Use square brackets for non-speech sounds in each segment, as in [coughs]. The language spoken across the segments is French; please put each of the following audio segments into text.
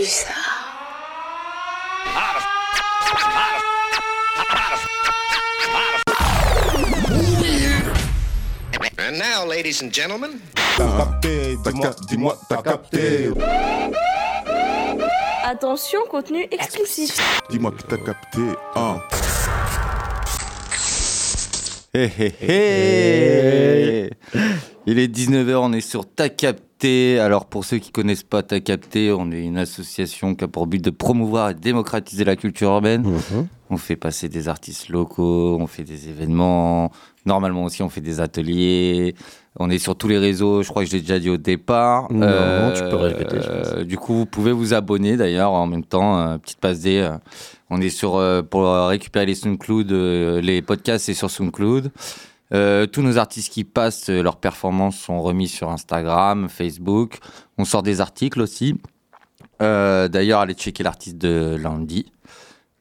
ça. And now, ladies and gentlemen, T'as capté, dis-moi, dis-moi, t'as capté. Attention, contenu explicite. Dis-moi que t'as capté. Hein. Hé hé hé Il est 19h, on est sur Ta Capté. Alors pour ceux qui connaissent pas Ta Capté, on est une association qui a pour but de promouvoir et démocratiser la culture urbaine. On fait passer des artistes locaux, on fait des événements. Normalement aussi, on fait des ateliers. On est sur tous les réseaux, je crois que je l'ai déjà dit au départ. Euh, Non, tu peux répéter, je pense. euh, du coup, vous pouvez vous abonner d'ailleurs en même temps. euh, petite passe D. euh, on est sur euh, pour récupérer les SoundCloud, euh, les podcasts, c'est sur SoundCloud. Euh, tous nos artistes qui passent, euh, leurs performances sont remises sur Instagram, Facebook. On sort des articles aussi. Euh, D'ailleurs, allez checker l'artiste de lundi.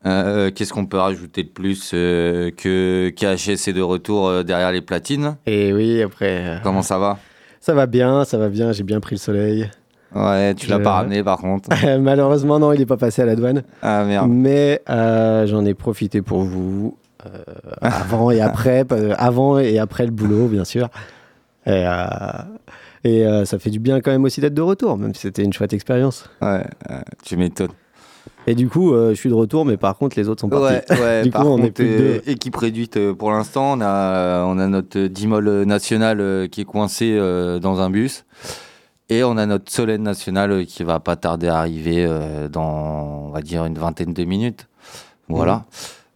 Euh, Qu'est-ce qu'on peut rajouter de plus que KHS est de retour derrière les platines? Et oui, après, Comment ça va? ça va bien, ça va bien, j'ai bien pris le soleil. Ouais, tu l'as pas ramené par contre. [laughs] Malheureusement, non, il n'est pas passé à la douane. Ah merde. Mais euh, j'en ai profité pour vous, avant et après, [laughs] euh, avant et après le boulot, bien sûr. Et, euh, et euh, ça fait du bien quand même aussi d'être de retour, même si c'était une chouette expérience. Ouais, tu m'étonnes. Et du coup, euh, je suis de retour, mais par contre, les autres sont partis. Ouais, ouais, [laughs] Du par coup, on est plus euh, deux. équipe réduite euh, pour l'instant. On a, on a notre dimol national euh, qui est coincé euh, dans un bus. Et on a notre Solène national euh, qui va pas tarder à arriver euh, dans, on va dire, une vingtaine de minutes. Voilà. Mhm.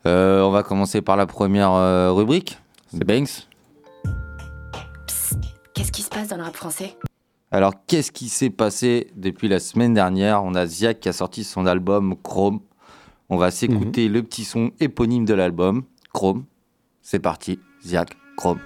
Euh, on va commencer par la première euh, rubrique. C'est Banks. Qu'est-ce qui se passe dans le rap français? Alors, qu'est-ce qui s'est passé depuis la semaine dernière? On a Ziak qui a sorti son album Chrome. On va s'écouter le petit son éponyme de l'album, Chrome. C'est parti, Ziak, Chrome.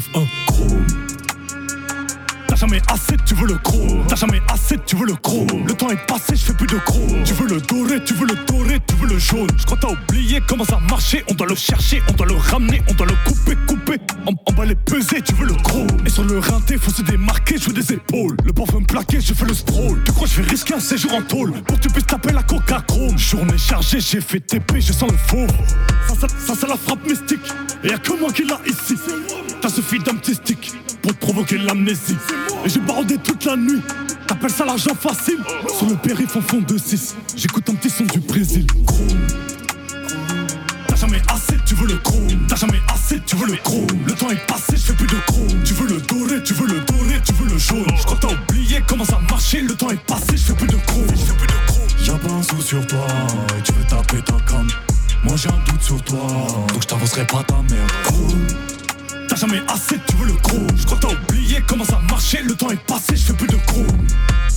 Chrome. T'as jamais assez, tu veux le chrome. T'as jamais assez, tu veux le chrome. Le temps est passé, je fais plus de chrome. Tu veux le doré, tu veux le doré, tu veux le jaune. Je crois t'as oublié comment ça marchait. On doit le chercher, on doit le ramener, on doit le couper, couper. En, emballer, peser, tu veux le chrome. Et sur le rinté, faut se démarquer, je veux des épaules. Le parfum plaqué, je fais le stroll. Tu crois je vais risquer un séjour en tôle? Pour que tu puisses taper la coca chrome. Journée chargée, j'ai fait TP, je sens le faux. Ça, c'est la frappe mystique. Et y'a que moi qui l'a ici. T'as d'un petit stick pour te provoquer l'amnésie. Et j'ai barodé toute la nuit. T'appelles ça l'argent facile. Sur le périph' en fond de 6 J'écoute un petit son du Brésil. T'as jamais assez, tu veux le chrome. T'as jamais assez, tu veux le chrome. Le temps est passé, je fais plus de chrome. Tu veux le doré, tu veux le doré, tu veux le jaune. Je crois que t'as oublié comment ça marchait. Le temps est passé, je fais plus de chrome. Y'a pas un sou sur toi Et tu veux taper ta cam. Moi j'ai un doute sur toi Donc je t'avancerai pas ta merde Jamais assez, tu veux le chrome Je crois que t'as oublié comment ça marchait Le temps est passé, je fais plus de chrome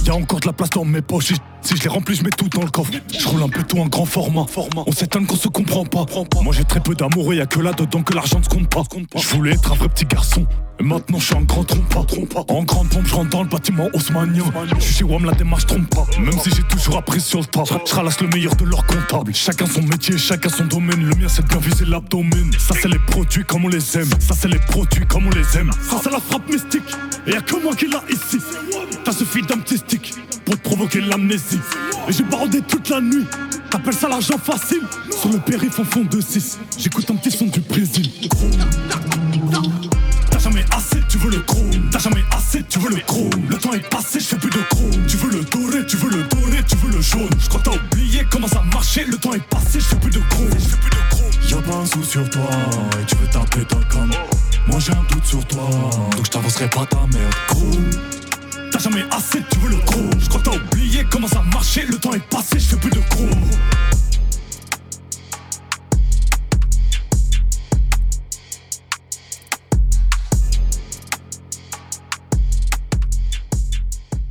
Y'a encore de la place dans mes poches Si je les remplis, je mets tout dans le coffre. Je roule un peu tout en grand format. On s'étonne qu'on se comprend pas. Moi j'ai très peu d'amour et y'a que là-dedans que l'argent ne compte pas. Je voulais être un vrai petit garçon. Et maintenant je suis un grand trompa En grande pompe, je rentre dans le bâtiment haussmanien Je suis chez WAM, la démarche trompe pas. Même si j'ai toujours appris sur le tas Je ralasse le meilleur de leur comptable Chacun son métier, chacun son domaine. Le mien c'est de bien viser l'abdomen. Ça c'est les produits comme on les aime. Ça c'est les produits comme on les aime. Ça c'est la frappe mystique. Et y'a que moi qui l'a ici. T'as suffi d'un petit stick Pour provoquer l'amnésie. Et j'ai barodé toute la nuit. T'appelles ça l'argent facile. Sur le périph' en fond de 6 J'écoute un petit son du Brésil. T'as jamais assez, tu veux le chrome. T'as jamais assez, tu veux le chrome. Le temps est passé, je fais plus de chrome. Tu veux le doré, tu veux le doré, tu veux le jaune. Je crois t'as oublié comment ça marchait. Le temps est passé, je fais plus de chrome. Je fais plus de chrome. Y'a pas un sou sur toi Et tu veux taper ta cam. Moi j'ai un doute sur toi Donc je t'avancerai pas ta merde. Chrome T'as jamais assez, tu veux le chrome Je crois que t'as oublié comment ça marchait Le temps est passé, je fais plus de chrome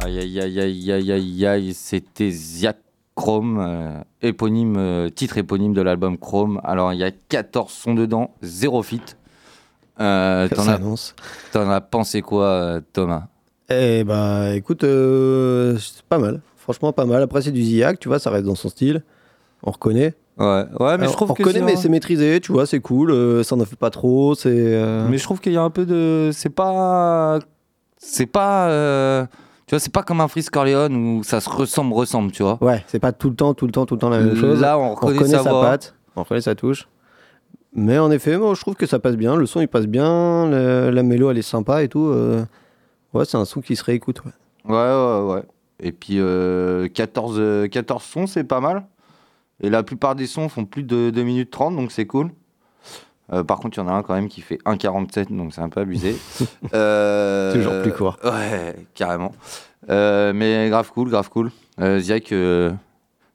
Aïe aïe aïe aïe aïe aïe aïe, c'était Ziak Chrome, euh, éponyme, euh, titre éponyme de l'album Chrome. Alors il y a 14 sons dedans, zéro fit. Euh, T'en as, s'annonce. t'en as pensé quoi, Thomas? Eh bah, écoute, euh, c'est pas mal. Franchement, pas mal. Après, c'est du Ziak, tu vois, ça reste dans son style. On reconnaît. Ouais, ouais, mais Alors, je trouve on que reconnaît, c'est- mais c'est maîtrisé, tu vois, c'est cool. euh, ça n'en fait pas trop. C'est. euh, Mais je trouve qu'il y a un peu de. C'est pas. C'est pas. euh, Tu vois, c'est pas comme un Freeze Corleone où ça se ressemble, ressemble, tu vois. Ouais, c'est pas tout le temps, tout le temps, tout le temps la même chose. Là, on on reconnaît, sa, sa voix. patte, on reconnaît sa touche. Mais en effet, moi, je trouve que ça passe bien. Le son, il passe bien. le- la mélo, elle est sympa et tout. euh, Ouais, c'est un son qui se réécoute. Ouais. Ouais, ouais, ouais. Et puis, euh, 14, euh, 14 sons, c'est pas mal. Et la plupart des sons font plus de 2 minutes 30, donc c'est cool. Euh, par contre, il y en a un quand même qui fait 1,47, donc c'est un peu abusé. [laughs] Euh, Toujours plus court. Ouais, carrément. Euh, mais grave cool, grave cool. Euh, Ziak euh,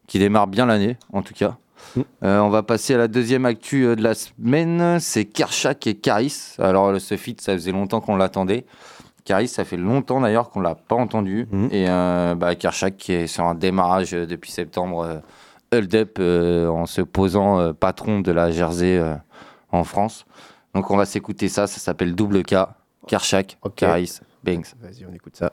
qui démarre bien l'année, en tout cas. Mm. Euh, on va passer à la deuxième actu euh, de la semaine. C'est Kershak et Caris. Alors, ce feat, ça faisait longtemps qu'on l'attendait. Caris, ça fait longtemps d'ailleurs qu'on l'a pas entendu. Mm. Et euh, bah, Kershak qui est sur un démarrage euh, depuis septembre, euh, hold up euh, en se posant euh, patron de la Jersey euh, en France. Donc, on va s'écouter ça. Ça s'appelle Double K. Kershak, Ok. Caris, Banks. Vas-y, on écoute ça.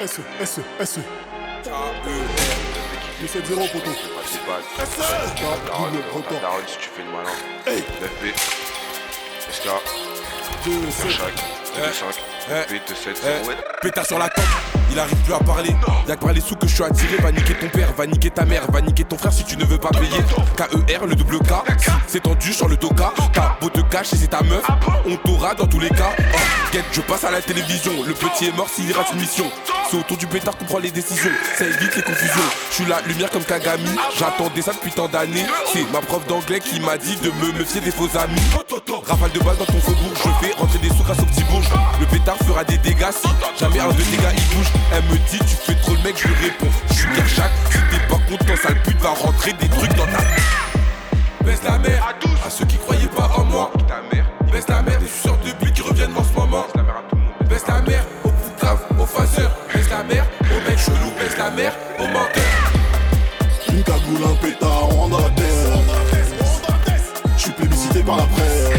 S, S, S. Le 7-0, poteau. S, double record. si tu fais le malin. Hey. 9B. SK. 2, 7. Chaque. 2-5. B, 2-7. Eh. Ouais. Pétard sur la tente, il arrive plus à parler. Y'a que par les sous que je suis attiré. Va niquer ton père, va niquer ta mère, va niquer ton frère si tu ne veux pas payer. KER, le double K. C'est tendu sur le toka. T'as beau te cacher, c'est ta meuf. On t'aura dans tous les cas. Oh, guette, je passe à la télévision. Le petit est mort s'il rate une mission. C'est autour du pétard qu'on prend les décisions. Ça évite les confusions. Je suis la lumière comme Kagami. J'attendais ça depuis tant d'années. C'est ma prof d'anglais qui m'a dit de me méfier des faux amis. Rafale de balles dans ton faubourg. Je fais rentrer des sous grâce au petit bourge. Le pétard fera des dégâts si jamais un de gars il bouge. Elle me dit tu fais trop le mec, je lui réponds. Je suis Kershak. Si t'es pas content, sale pute va rentrer des trucs dans ta. Baisse la mère à ceux qui croyaient pas en moi. Ta mère. Baisse la mère des suceurs de but qui reviennent en ce moment. La mère à tout le monde. Baisse la mère au poucave, aux phaseurs. Baisse la mère aux mecs chelous. Baisse la mère aux menteurs. Une cagoule, un pétard, on tête. Je suis plébiscité par la presse.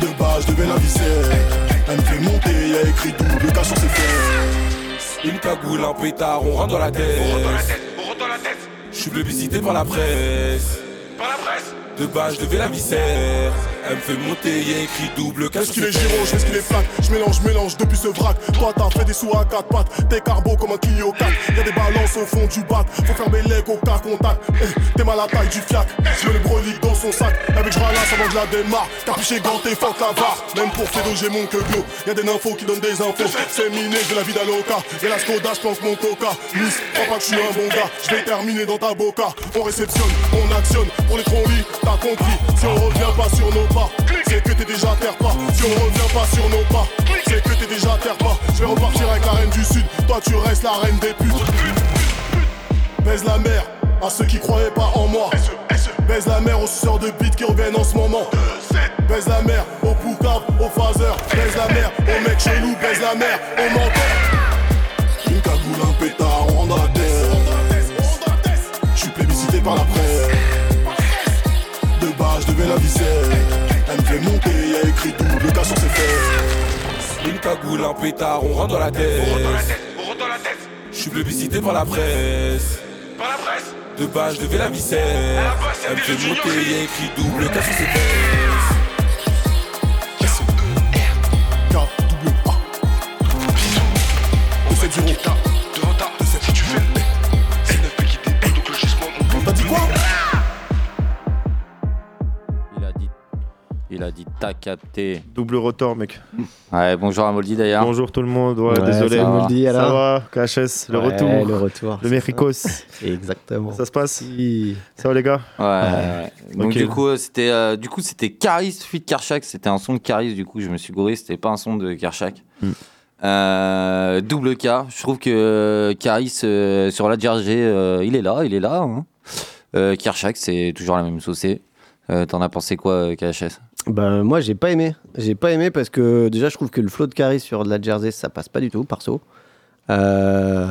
De bas, je devais la visser. Elle me fait monter, y'a écrit double K sur ses fesses. Une cagoule, un pétard, on rentre dans la tête. On rentre dans la tête. On rentre dans la tête. Je suis plébiscité par la presse. Par la presse. De bas, je devais la viscère. Elle me fait monter, y'a écrit double Est-ce sur qu'il est fesses. est-ce qu'il est flac Je mélange, mélange depuis ce vrac. Toi t'as fait des sous à quatre pattes. T'es carbo comme un Clio 4 Y'a des balances au fond du bac. Faut faire mes au cas contact. Eh, T'es mal à la taille du fiac. Je mets le brolique dans son sac. Avec je avant que je la démarre. Capuché ganté, fuck la barre Même pour Fedo j'ai mon que glow Y'a des nymphos qui donnent des infos. C'est miné, j'ai la vie d'Aloca. Et la Skoda, j'pense mon coca. Miss, crois pas que je suis un bon gars. Je vais terminer dans ta boca. On réceptionne, on actionne. Pour les t'as compris. Si on revient pas sur nos pas. C'est que t'es déjà terre pas. Si on revient pas sur nos pas. C'est que t'es déjà terre pas. Je vais repartir avec la reine du sud. Toi tu restes la reine des putes. Baise la mer à ceux qui croyaient pas en moi. Baise la mer aux suceurs de beat qui reviennent en ce moment. Baise la mer aux poucaves, aux phaseurs Baise la mer aux mecs chelous Baise la mer aux menteurs Une cagoule, un pétard, on la tête Je suis plébiscité par la presse Bas, je devais la visser Elle me fait monter, y'a écrit double K sur ses fesses Une cagoule, un pétard, on rentre dans la tête. On rentre dans la tête. On rentre dans la tête. Je suis plébiscité par la presse. Par la presse. De bas, je devais la c'est Elle me fait monter, y'a écrit double K sur ses fesses. Capté. Double rotor, mec. Ouais, bonjour à Moldy d'ailleurs. Bonjour tout le monde. Ouais, Ouais, désolé. ça va. Moldy, Ça alors va, KHS, le Ouais, retour. Le retour. Le Méricos. Exactement. Ça se passe Si. Ça va les gars Ouais. ouais. Donc Ok. du coup, euh, c'était euh, du coup c'était Caris feat Kershak. C'était un son de Caris. Du coup, je me suis gouré. C'était pas un son de Kershak. Hmm. Euh, double K. Je trouve que euh, Caris euh, sur la Jersey, euh, il est là, il est là. Hein. Euh, Kershak, c'est toujours la même saucée. Euh, T'en as pensé quoi, euh, KHS Ben, moi, j'ai pas aimé. J'ai pas aimé parce que déjà, je trouve que le flow de Caris sur de la Jersey, ça passe pas du tout, perso. Euh,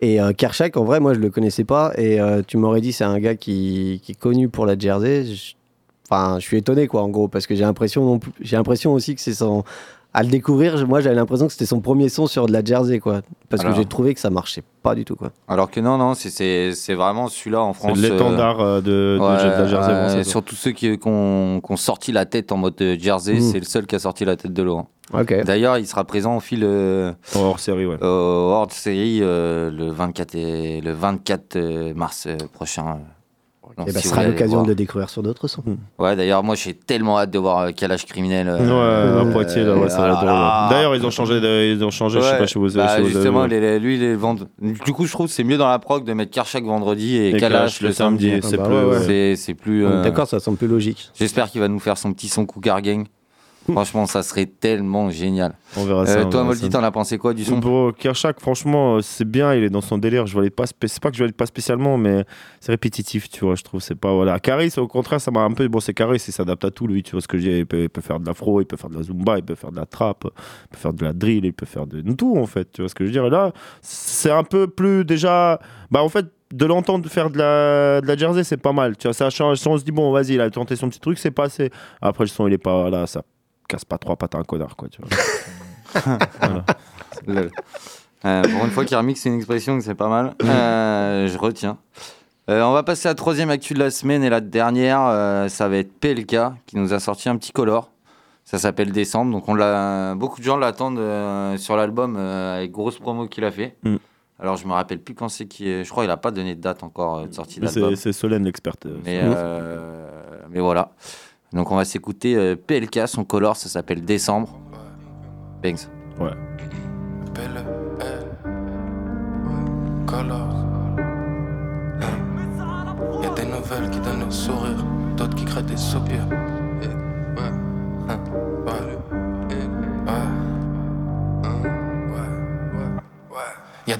Et euh, Kershak, en vrai, moi, je le connaissais pas. Et euh, tu m'aurais dit, c'est un gars qui, qui est connu pour la Jersey. Je- Enfin, je suis étonné, quoi, en gros, parce que j'ai l'impression, j'ai l'impression aussi que c'est son. À le découvrir, moi, j'avais l'impression que c'était son premier son sur de la Jersey, quoi. Parce Alors. que j'ai trouvé que ça marchait pas du tout, quoi. Alors que non, non, c'est- c'est c'est vraiment celui-là en C'est France. l'étendard euh, de, de, Ouais, de la Jersey. ça, ça. surtout ceux qui, qui ont, qui ont sorti la tête en mode euh, Jersey, Mm. c'est le seul qui a sorti la tête de l'eau. hein. Ok. D'ailleurs, il sera présent au fil euh, En hors série, ouais. hors série euh, le 24, et- le 24 euh, mars euh, prochain. Donc, Et bah, si ce sera l'occasion de le découvrir sur d'autres sons. Ouais, d'ailleurs, moi j'ai tellement hâte de voir euh, Calage criminel. euh, Ouais, à euh, Poitiers, là, ouais, ça va ah. D'ailleurs, ils ont changé, de- ils ont changé, je sais pas si vous, bah, si vous avez justement, vu. les- les- lui, les vendent. Du coup, je trouve que c'est mieux dans la prog de mettre Karchak vendredi et, Et Kalash le le samedi, samedi. c'est bah plus. ouais, ouais. C'est plus. Euh, D'accord, ça semble plus logique. J'espère qu'il va nous faire son petit son Cougar Gang. Franchement, ça serait tellement génial. On verra ça. Euh, on toi, Moldy, ça. t'en as pensé quoi du son? Bon, Kershak, franchement, euh, c'est bien, il est dans son délire. Je valide pas, c'est pas que je valide pas spécialement, mais c'est répétitif, tu vois. Je trouve, c'est pas voilà. Caris, au contraire, ça m'a un peu. Bon, c'est Caris, il s'adapte à tout, lui. Tu vois ce que je dis il peut, il peut faire de l'afro, il peut faire de la zumba, il peut faire de la trap, il peut faire de la drill, il peut faire de tout en fait. Tu vois ce que je veux dire Et là, c'est un peu plus déjà. Bah en fait. De l'entendre faire de la, de la jersey, c'est pas mal. Tu vois, ça change. Si on se dit, bon, vas-y, il a tenté son petit truc, c'est passé. Après, le son, il est pas là, ça casse pas trois pattes à un connard, quoi. Tu vois. [laughs] Voilà. Euh, pour une fois qu'il remixe une expression, c'est pas mal. Euh, je retiens. Euh, on va passer à la troisième actu de la semaine et la dernière, euh, ça va être PLK qui nous a sorti un petit color. Ça s'appelle Décembre. Donc on l'a, beaucoup de gens l'attendent sur l'album avec grosse promo qu'il a fait. Mm. Alors je me rappelle plus quand c'est qui est. Je crois qu'il a pas donné de date encore de sortie d'album. C'est c'est Solène l'experte. Mais, mais voilà. Donc on va s'écouter euh, PLK, son color, ça s'appelle Décembre. Banks. Belle, eh, colors. Eh. Y a des nouvelles qui donnent le sourire, d'autres qui créent des soupirs.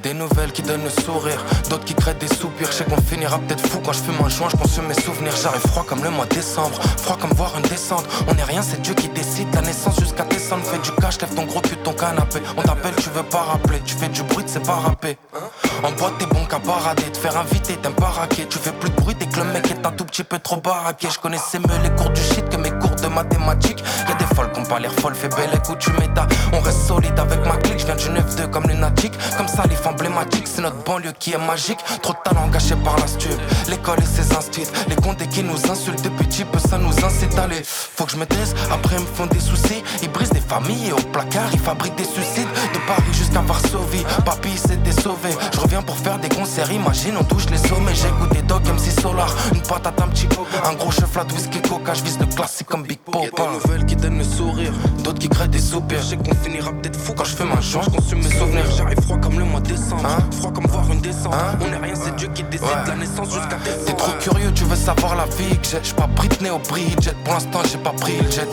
Des nouvelles qui donnent le sourire, d'autres qui créent des soupirs. Je sais qu'on finira peut-être fou quand je fume un joint, je consomme mes souvenirs. J'arrive froid comme le mois de décembre, froid comme voir une descente. On est rien, c'est Dieu qui décide. La naissance jusqu'à descendre, fais du cash, lève ton gros cul ton canapé. On t'appelle, tu veux pas rappeler, tu fais du bruit, c'est pas rapper. En boîte, t'es bon qu'à parader, te faire inviter, t'aimes pas raquer. Tu fais plus de bruit dès que le mec est un tout petit peu trop baraqué. Je connaissais mieux les cours du shit mathématiques. Y'a des folles qui ont pas l'air folles, fais belle écoute, tu m'étas. On reste solide avec ma clique, je viens du 9-2 comme lunatique. Comme salif emblématique, c'est notre banlieue qui est magique. Trop de talent gâché par la stup. L'école et ses instits, les condés qui nous insultent depuis petit peu, ça nous incite à aller. Faut que je me après ils me font des soucis. Ils brisent des familles et au placard, ils fabriquent des suicides. De Paris jusqu'à Varsovie, papy s'était sauvé. Je reviens pour faire des concerts, imagine, on touche les sommets. J'ai goûté Dog MC Solar, une patate, un petit coca. Un gros chef flat, whisky, coca, je vise le classique comme Big. Y'a des nouvelles qui donnent le sourire, d'autres qui créent des soupirs. Je sais qu'on finira peut-être fou quand je fais ma joint, je consume mes souvenirs. J'arrive froid comme le mois de décembre, froid comme voir une descente. On est rien, c'est Dieu qui décide de la naissance jusqu'à décembre. T'es trop curieux, tu veux savoir la vie que j'ai. J'suis pas Britney au Bridget, pour l'instant j'ai pas pris le jet.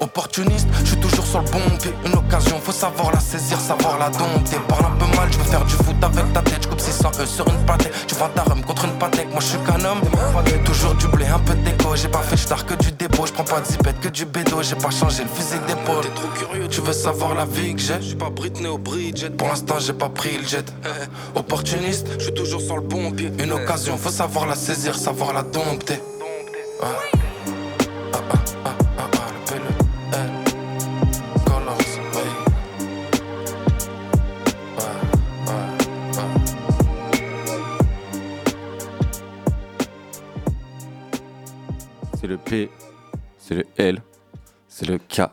Opportuniste, je suis toujours sur le bon pied. Une occasion, faut savoir la saisir, savoir la dompter. Parle un peu mal, je veux faire du foot avec ta tête. Je coupe 600 E sur une pâtée. Tu vends ta rhum contre une pâtée. Moi je suis qu'un homme. Toujours du blé, un peu de déco. J'ai pas fait star que du dépôt. Je prends pas de zipette que du bédo. J'ai pas changé le physique d'épaule. T'es trop curieux, tu veux savoir la vie que j'ai? Je suis pas Britney au Bridget. Pour l'instant, j'ai pas pris le jet. [laughs] Opportuniste, je suis toujours sur le bon pied. Une occasion, faut savoir la saisir, savoir la dompter. Ah, ah, ah, C'est le P, c'est le L, c'est le K.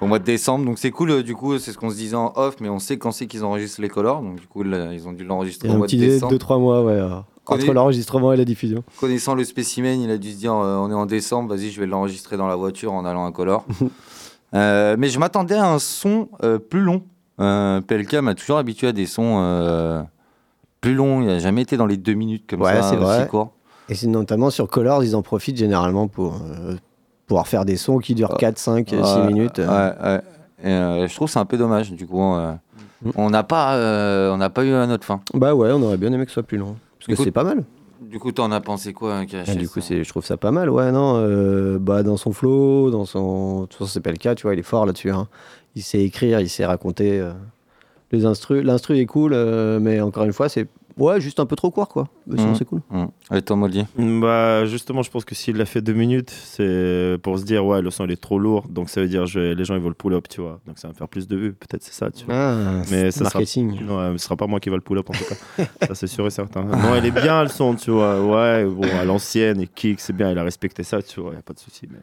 Au mois de décembre, donc c'est cool, euh, du coup, c'est ce qu'on se disait en off, mais on sait quand c'est qu'ils enregistrent les colors, donc du coup, là, ils ont dû l'enregistrer au mois de décembre. 2-3 mois, ouais. euh, entre l'enregistrement et la diffusion. Connaissant le spécimen, il a dû se dire euh, on est en décembre, vas-y, je vais l'enregistrer dans la voiture en allant à color. [laughs] Euh, mais je m'attendais à un son plus long. PLK m'a toujours habitué à des sons plus longs, il n'a jamais été dans les deux minutes comme Ouais, ça, c'est vrai. court. Et c'est notamment sur Colors, ils en profitent généralement pour euh, pouvoir faire des sons qui durent 4, 5, 6 Ouais, minutes. Ouais, ouais. Et, euh, je trouve que c'est un peu dommage, du coup. euh, Mm. on n'a pas, on n'a pas eu à notre fin. Bah ouais, on aurait bien aimé que ce soit plus long. Parce que c'est pas mal. Du coup, t'en as pensé quoi, hein, Ah, du coup, je trouve ça pas mal, ouais, non. euh, bah, dans son flow, dans son. De toute façon, c'est pas le cas, tu vois, il est fort là-dessus. hein. Il sait écrire, il sait raconter. euh, Les instru, l'instru est cool, euh, mais encore une fois, c'est ouais, juste un peu trop court, quoi. Mais sinon, Mhm. c'est cool. Mmh. Et toi, Moldy Bah, justement, je pense que s'il l'a fait deux minutes, c'est pour se dire, ouais, le son il est trop lourd, donc ça veut dire je vais- les gens ils vont le pull-up, tu vois. Donc ça va me faire plus de vues, peut-être c'est ça, tu vois. Ah, Mais ça sera-. Non, ce sera pas moi qui va le pull-up en tout cas. [laughs] ça c'est sûr et certain. Non, elle est bien le son, tu vois. Ouais, bon, à l'ancienne, et kick, c'est bien, il a respecté ça, tu vois, y a pas de souci. Mais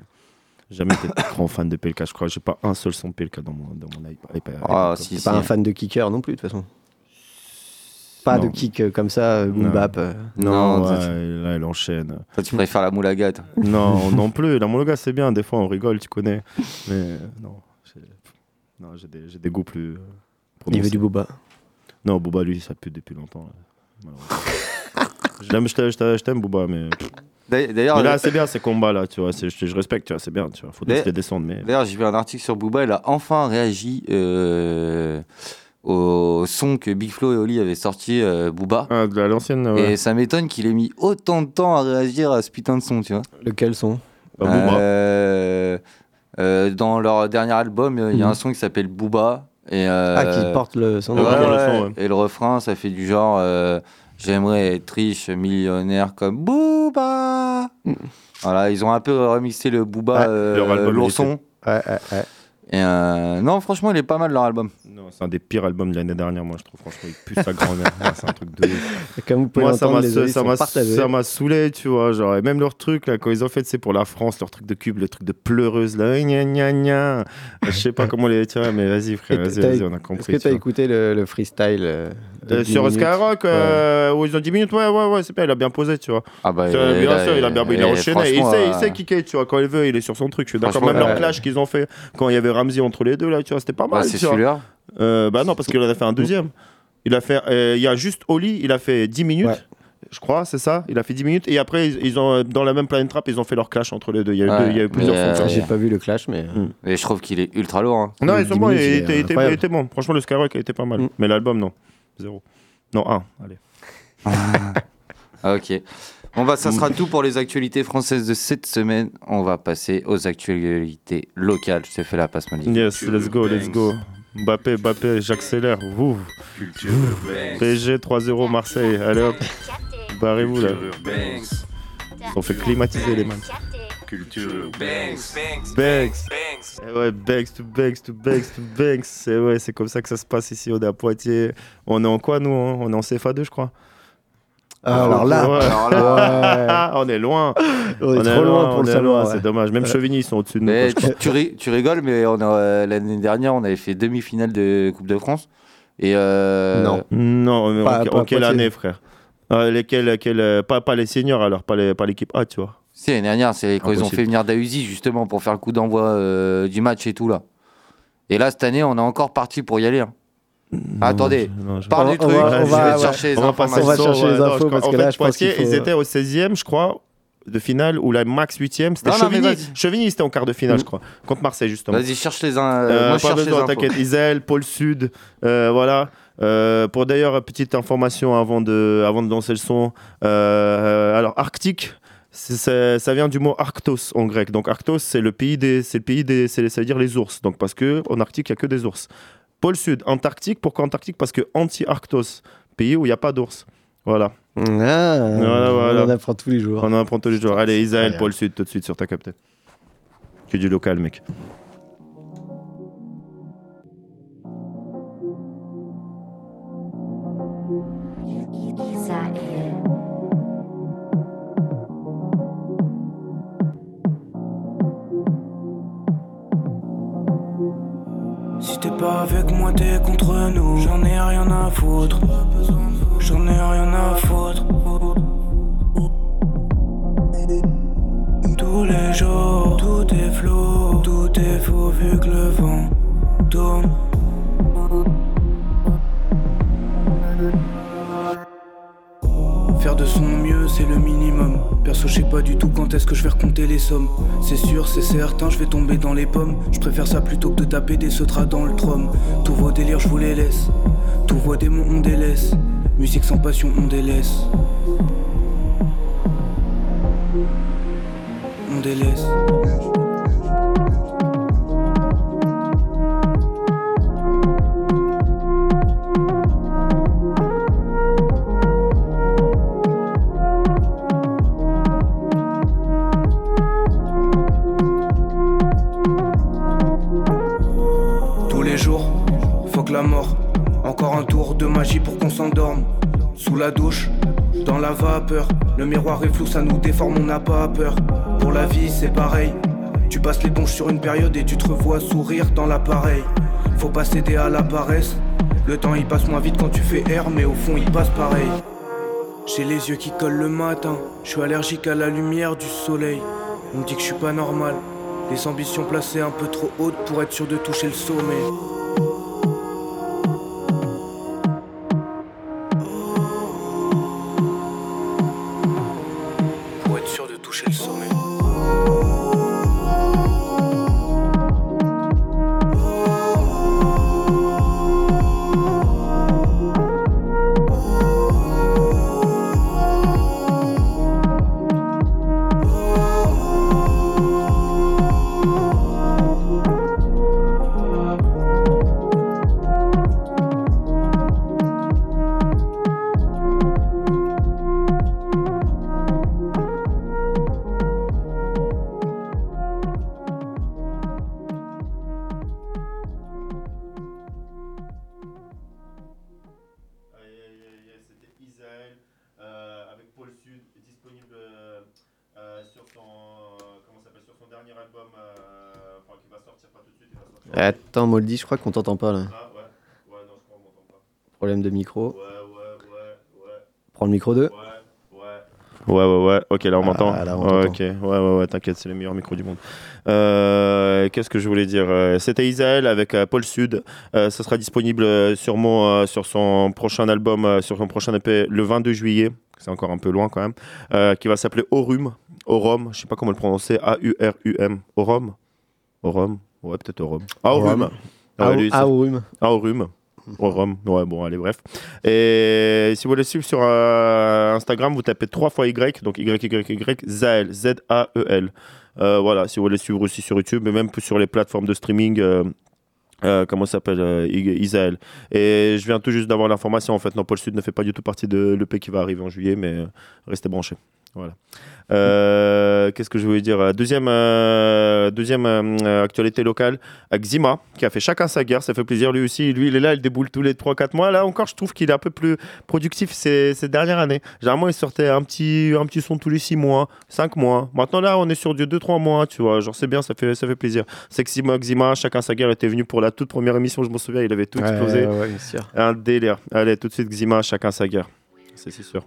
jamais été [coughs] grand fan de PLK, je crois. J'ai pas un seul son de PLK dans mon, dans mon iPad. Ah, si, pas un fan de kicker non plus, de toute façon. Pas Non. de kick euh, comme ça, euh, boom Non. bap. euh. Non, Non, ouais, là, elle enchaîne. Toi, tu préfères la moulaga, toi. [laughs] Non, non plus. La monoga, c'est bien. Des fois, on rigole, tu connais. Mais non, j'ai non, j'ai des, goûts plus. euh, Il veut du booba. Non, Booba, lui, ça pue depuis longtemps. je t'aime, Booba, mais. D'ailleurs, là, c'est bien ces combats-là, tu vois. c'est- Je, je respecte, tu vois, c'est bien, tu vois. Faut les descendre, mais. D'ailleurs, j'ai vu un article sur Booba, il a enfin réagi euh, au son que Big Flo et Oli avaient sorti, euh, Booba. Ah, de l'ancienne, ouais. Et ça m'étonne qu'il ait mis autant de temps à réagir à ce putain de son, tu vois. Lequel son? Bah, Booba. Euh, euh, dans leur dernier album, il y a Mhm. un son qui s'appelle Booba. Et, euh, Ah, qui porte le son. ouais, Ouais, ouais, le son, ouais. Et le refrain, ça fait du genre euh, J'aimerais être riche, millionnaire comme Booba. Voilà, ils ont un peu remixé le Booba, euh, l'ourson. Ouais, ouais, ouais. Et euh, non, franchement, il est pas mal leur album. Non, c'est un des pires albums de l'année dernière, moi, je trouve. Franchement, il pue sa grand-mère. [laughs] C'est un truc de ouf. Comme vous pouvez Moi, ça m'a ça m'a partagées. ça m'a saoulé, tu vois. Genre, et même leur truc, là, quand ils ont fait, c'est pour la France, leur truc de cube, le truc de pleureuse, là. Gna, gna, gna. Je sais pas comment les tirer, mais vas-y, frère, vas-y, on a Est-ce compris. que tu t'as écouté le, le freestyle euh, Euh, 10 sur Skyrock, euh, où ils ont 10 minutes, ouais, ouais, ouais, c'est bien, il a bien posé, tu vois. Ah bah, bien sûr, il a bien il a enchaîné. Il sait, il sait kicker, tu vois, quand il veut, il est sur son truc. Je suis d'accord. Même leur clash qu'ils ont fait quand il y avait Ramsey entre les deux, là, tu vois, c'était pas bah, mal. c'est tu vois. celui-là. Euh, bah non, parce qu'il en a fait un deuxième. Il a fait, euh, il y a juste Oli, il a fait 10 minutes. Ouais. Je crois, c'est ça. Il a fait 10 minutes. Et après, ils, ils ont, euh, dans la même Planet Trap, ils ont fait leur clash entre les deux. Il y a eu, Ouais, deux- il y a eu plusieurs euh, J'ai pas vu le clash, mais. Et je trouve qu'il est ultra lourd. hein. Non, ils sont 10 bons. Minutes, était, était- il était bon. Franchement, le Skyrock a été pas mal. Mm. Mais l'album, non. Zéro. Non, un. Allez. [laughs] Ah, ok. Bon bah ça sera tout pour les actualités françaises de cette semaine. On va passer aux actualités locales. Je t'ai fait la passe, Malik. Yes, let's go, let's go. Mbappé, Mbappé, j'accélère. Vous. PSG 3-0 Marseille. Allez hop. Barrez-vous là. On fait climatiser les man. Banks. Eh ouais, Banks to Banks to Banks to Banks. C'est ouais, c'est comme ça que ça se passe ici. On est à Poitiers. On est en quoi nous hein? On est en CFA2 je crois. Ah, alors là, Ouais. Alors là, [laughs] on est loin. on est On trop loin pour le savoir. ouais. C'est dommage. Même Chevigny ils sont au-dessus de nous. mais tu, tu ri- tu rigoles, mais euh, l'année dernière, on avait fait demi-finale de Coupe de France. Et euh, Non. Non, mais Pas- en, pas en quelle année, frère? Euh, lesquels, euh, pas, pas les seniors alors, pas l'équipe A, tu vois. Si, l'année dernière, c'est quand ils ont fait venir Dahuzi justement pour faire le coup d'envoi euh, du match et tout là. Et là, cette année, on est encore parti pour y aller. hein. Attendez, Non, je- parle On- du on truc, va- on je va- vais te ouais. chercher les On va chercher non, infos, parce en que fait, là, je pense Poitiers, qu'il faut- ils étaient au 16e, je crois, de finale, ou la max 8e. C'était Chevigny. Chevigny, c'était en quart de finale, Mm. je crois, contre Marseille, justement. Vas-y, cherche les uns. euh, Euh, moi, je cherche les besoin, infos. t'inquiète. Isel, Pôle Sud, euh, voilà. Euh, pour d'ailleurs, petite information avant de, avant de lancer le son. Euh, alors, Arctique, c'est- c'est- ça vient du mot Arctos en grec. Donc, Arctos, c'est le pays des, c'est le pays des, c'est- ça veut dire les ours. Donc, parce que en Arctique, il n'y a que des ours. Pôle Sud, Antarctique. Pourquoi Antarctique? Parce que anti-Arctos, pays où il n'y a pas d'ours. Voilà. Ah, Voilà, voilà. On apprend tous les jours. On en apprend tous les jours. Allez, Allez. Pôle Sud, tout de suite sur ta captée. Que du local, mec. T'es pas avec moi, t'es contre nous. J'en ai rien à foutre. J'en ai rien à foutre. Tous les jours, tout est flou, tout est faux vu que le vent tourne. Faire de son mieux, c'est le minimum. Perso, je sais pas du tout quand est-ce que je vais recompter les sommes. C'est sûr, c'est certain, je vais tomber dans les pommes. Je préfère ça plutôt que de taper des sautras dans le trom. Tous vos délires, je vous les laisse. Tous vos démons, on délaisse. Musique sans passion, on délaisse. On délaisse. Sous la douche, dans la vapeur. Le miroir est flou, ça nous déforme, on n'a pas peur. Pour la vie, c'est pareil. Tu passes l'éponge sur une période et tu te revois sourire dans l'appareil. Faut pas céder à la paresse. Le temps il passe moins vite quand tu fais R, mais au fond il passe pareil. J'ai les yeux qui collent le matin. Je suis allergique à la lumière du soleil. On me dit que je suis pas normal. Les ambitions placées un peu trop hautes pour être sûr de toucher le sommet. Attends, Moldy, je crois qu'on t'entend pas là. Ah ouais, ouais non je crois qu'on m'entend pas. Problème de micro. Ouais ouais ouais ouais. Prends le micro 2. Ouais, ouais, ouais. Ok, là on m'entend. Ah, là, on ouais, t'entend. ok, ouais, ouais, ouais. T'inquiète, c'est le meilleur micro du monde. Euh, Qu'est-ce que je voulais dire Euh, C'était Isaël avec euh, Paul Sud. Euh, ça sera disponible sûrement euh, sur son prochain album, euh, sur son prochain EP, le 22 juillet. C'est encore un peu loin quand même. euh, qui va s'appeler Aurum. Aurum. Je sais pas comment le prononcer. A-U-R-U-M. Aurum. Aurum. Ouais, peut-être Aurum. Aurum. Aurum. Ouais, lui, c'est- Aurum. Aurum. Aurum. Ouais, bon, allez, bref. Et si vous voulez suivre sur euh, Instagram, vous tapez 3 fois Y, donc Y, Y, Y, Zael, Z-A-E-L. Euh, voilà, si vous voulez suivre aussi sur YouTube, mais même sur les plateformes de streaming. euh, euh, comment ça s'appelle euh, I- Isaël. Et je viens tout juste d'avoir l'information. En fait, non, Sud ne fait pas du tout partie de l'EP qui va arriver en juillet, mais euh, restez branchés. Voilà. Euh, Qu'est-ce que je voulais dire Deuxième, euh, deuxième euh, actualité locale, Xima, qui a fait chacun sa guerre. Ça fait plaisir. Lui aussi, lui, il est là, il déboule tous les 3-4 mois. Là encore, je trouve qu'il est un peu plus productif ces, ces dernières années. Généralement, il sortait un petit, un petit son tous les 6 mois, 5 mois. Maintenant, là, on est sur du 2-3 mois, tu vois. Genre, c'est bien, ça fait, ça fait plaisir. C'est que Xima, Xima, chacun sa guerre était venu pour la toute première émission, je m'en souviens, il avait tout explosé. ouais. Un délire. Allez, tout de suite, Xima, chacun sa guerre. C'est c'est sûr.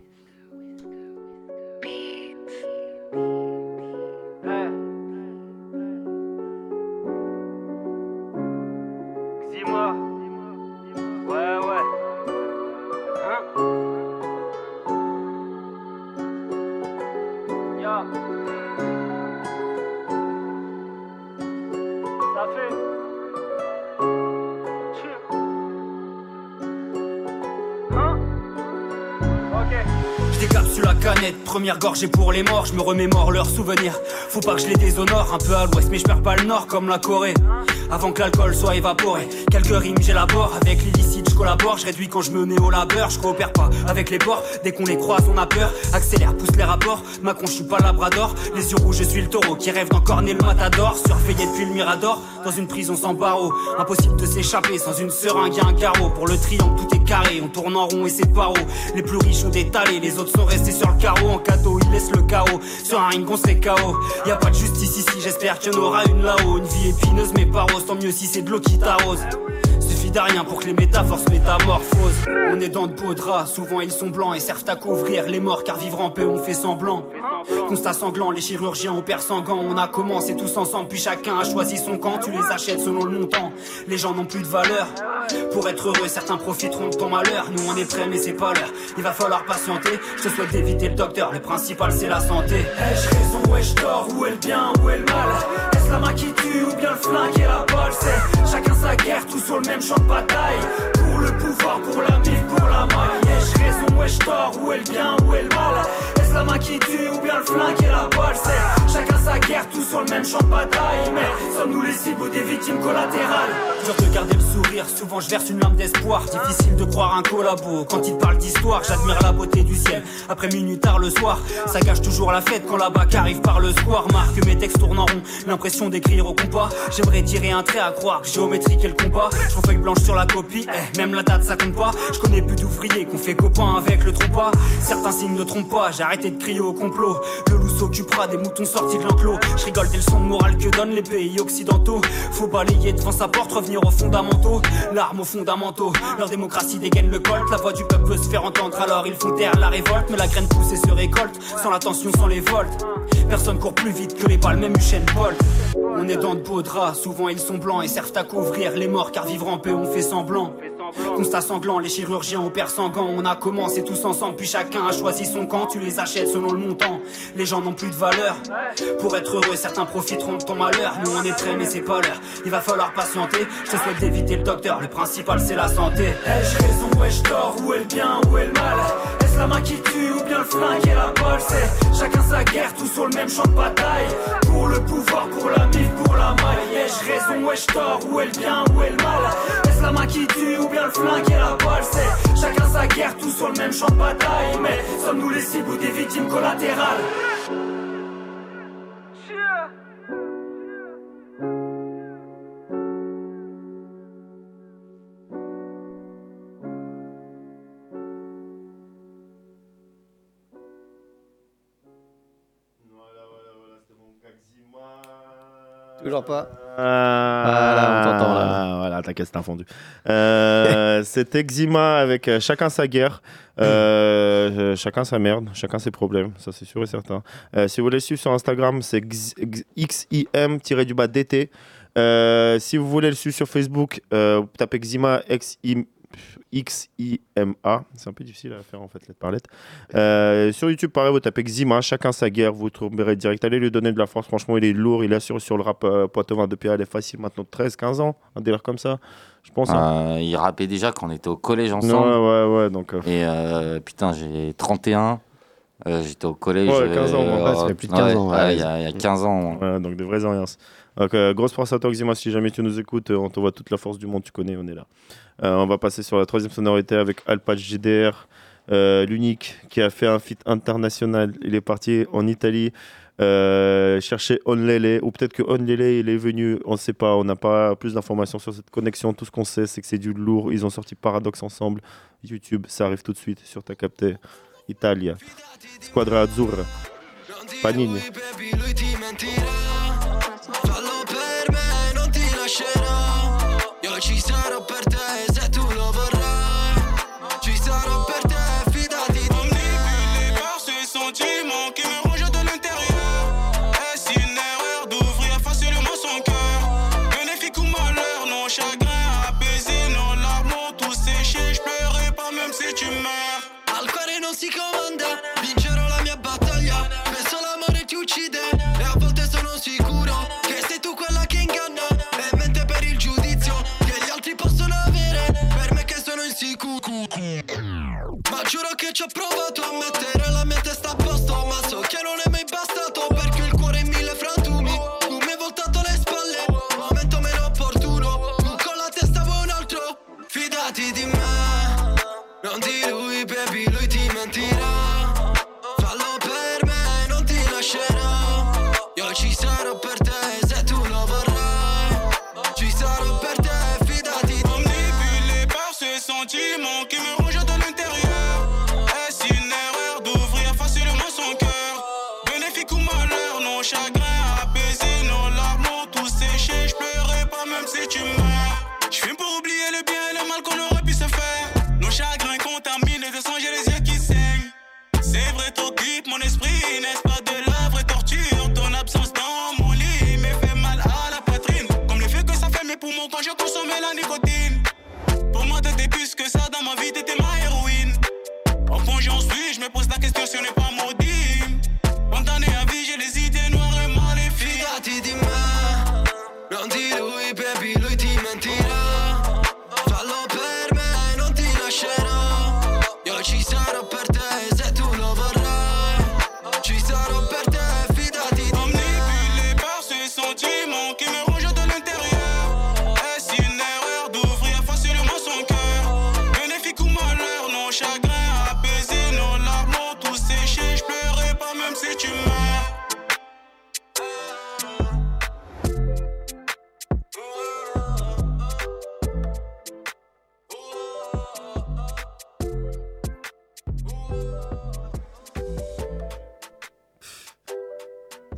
Première gorgée pour les morts, je me remémore leurs souvenirs. Faut pas que je les déshonore, un peu à l'ouest, mais je perds pas le nord comme la Corée. Avant que l'alcool soit évaporé, quelques rimes j'élabore. Avec l'illicite, je collabore, je réduis quand je me mets au labeur. Je coopère pas avec les porcs, dès qu'on les croise, on a peur. Accélère, pousse les rapports. Macron, je suis pas labrador. Les yeux rouges, je suis le taureau qui rêve d'encorner le matador. Surveillé depuis le mirador, dans une prison sans barreaux. Impossible de s'échapper sans une seringue et un carreau. Pour le triangle, tout est on tourne en rond et c'est haut. Les plus riches ont détalé, les autres sont restés sur le carreau. En cadeau, ils laissent le chaos. Sur un ring, on serait KO. Y a pas de justice ici, j'espère qu'il y en aura une là-haut. Une vie épineuse, mais pas rose, tant mieux si c'est de l'eau qui t'arrose. Suffit rien pour que les métaphores se métamorphosent. On est dans de beaux draps, souvent ils sont blancs et servent à couvrir les morts car vivre en paix on fait semblant. Constat sanglant, les chirurgiens sans gants. On a commencé tous ensemble, puis chacun a choisi son camp. Tu les achètes selon le montant. Les gens n'ont plus de valeur. Pour être heureux, certains profiteront de ton malheur. Nous on est prêts, mais c'est pas l'heure. Il va falloir patienter. Je te souhaite d'éviter le docteur. Le principal c'est la santé. Ai-je raison, ai-je tort, où est le bien, où est le mal? Est-ce la main qui tue ou bien le flingue et la balle? C'est chacun sa guerre, tous sur le même champ de bataille Pour le pouvoir, pour la mif, pour la maille Ai-je raison, ai-je tort, où est le bien, où est le mal? Est-ce la main qui tue ou bien le flingue et la balle C'est chacun sa guerre, tout sur le même champ de bataille Mais sommes-nous les cibles ou des victimes collatérales? Dur de garder le sourire, souvent je verse une larme d'espoir. Difficile de croire un collabo quand il parle d'histoire. J'admire la beauté du ciel après minuit tard le soir. Ça gâche toujours la fête quand la bac arrive par le square. Marque mes textes tournent en rond, l'impression d'écrire au compas. J'aimerais tirer un trait à croire que géométrique et le compas. Je feuille blanche sur la copie, eh, même la date ça compte pas. Je connais plus d'ouvriers qu'on fait copain avec le trompas. Certains signes ne trompent pas, j'ai de crier au complot. Le loup s'occupera des moutons sortis de l'enclos. Je rigole des leçons de morale que donnent les pays occidentaux. Faut balayer devant sa porte, revenir aux fondamentaux. L'arme aux fondamentaux. Leur démocratie dégaine le colt. La voix du peuple peut se faire entendre, alors ils font taire la révolte. Mais la graine pousse et se récolte. Sans l'attention, sans les volts. Personne court plus vite que les balles, même Usain Bolt. On est dans de beaux draps, souvent ils sont blancs et servent à couvrir les morts car vivre en paix on fait semblant. Constat sanglant, les chirurgiens opèrent sans gants. On a commencé tous ensemble, puis chacun a choisi son camp. Tu les achètes selon le montant. Les gens n'ont plus de valeur. Pour être heureux, certains profiteront de ton malheur. Nous on est prêts, mais c'est pas l'heure. Il va falloir patienter. Je te souhaite d'éviter le docteur. Le principal c'est la santé. Ai-je raison, ai-je tort? Où est le bien, où est le mal? Est-ce la main qui tue ou bien le flingue et la balle? C'est chacun sa guerre, tout sur le même champ de bataille Pour le pouvoir, pour la mif, pour la maille Ai-je raison, ai-je tort? Où est le bien, où est le mal? Est-ce la main qui tue ou bien le flingue et la balle C'est chacun sa guerre, tout sur le même champ de bataille. Mais sommes-nous les cibles ou des victimes collatérales? Toujours pas. Voilà, on t'entend, là. Voilà, t'inquiète, c'est un fondu. Euh, [laughs] c'est avec euh, chacun sa guerre, euh, euh, chacun sa merde, chacun ses problèmes, ça c'est sûr et certain. Euh, si vous voulez le suivre sur Instagram, c'est x- x- xim-du-bas dt. Euh, si vous voulez le suivre sur Facebook, euh, tapez Xima, X-I- X-I-M-A. C'est un peu difficile à faire en fait, lettre par lettre. Euh, sur YouTube, pareil, vous tapez Xima, chacun sa guerre, vous trouverez direct. Allez lui donner de la force, franchement, il est lourd, il assure sur le rap euh, poitevin depuis, elle est facile maintenant, 13-15 ans, un délire comme ça, je pense. hein. Euh, il rappait déjà quand on était au collège Ouais, ensemble. ouais, ouais, donc. euh, Et putain, j'ai 31. euh, J'étais au collège. Ouais, 15 ans, moi. Ouais, ça fait plus de 15 ans, ouais, ouais. il y, a- il y a 15 ans. Ouais, donc des vrais alliances. Donc, euh, grosse force à toi, Xima, si jamais tu nous écoutes, euh, on t'envoie toute la force du monde, tu connais, on est là. Euh, on va passer sur la troisième sonorité avec Alpage GDR, euh, l'unique qui a fait un feat international. Il est parti en Italie chercher Onlele, ou peut-être que Onlele il est venu, on ne sait pas, on n'a pas plus d'informations sur cette connexion. Tout ce qu'on sait, c'est que c'est du lourd. Ils ont sorti Paradox ensemble. YouTube, ça arrive tout de suite sur ta capté. Italia, Squadra Azzurra, Panini. Ma giuro che ci ho provato a mettere la mia testa a posto Ma so che non è mai bastato perché il cuore è mille frantumi Tu mi hai voltato le spalle, momento meno opportuno Tu con la testa vuoi un altro, fidati di me non di lui, baby, T'occupes mon esprit, n'est-ce pas de la vraie torture Ton absence dans mon lit me fait mal à la poitrine. Comme l'effet que ça fait mes poumons quand je consomme la nicotine. Pour moi, t'étais plus que ça dans ma vie, t'étais ma héroïne. Enfant, j'en suis, je me pose la question si on n'est pas maudit. Condamné à vie, j'ai les idées noires et maléfiques. Baby. Fallo per non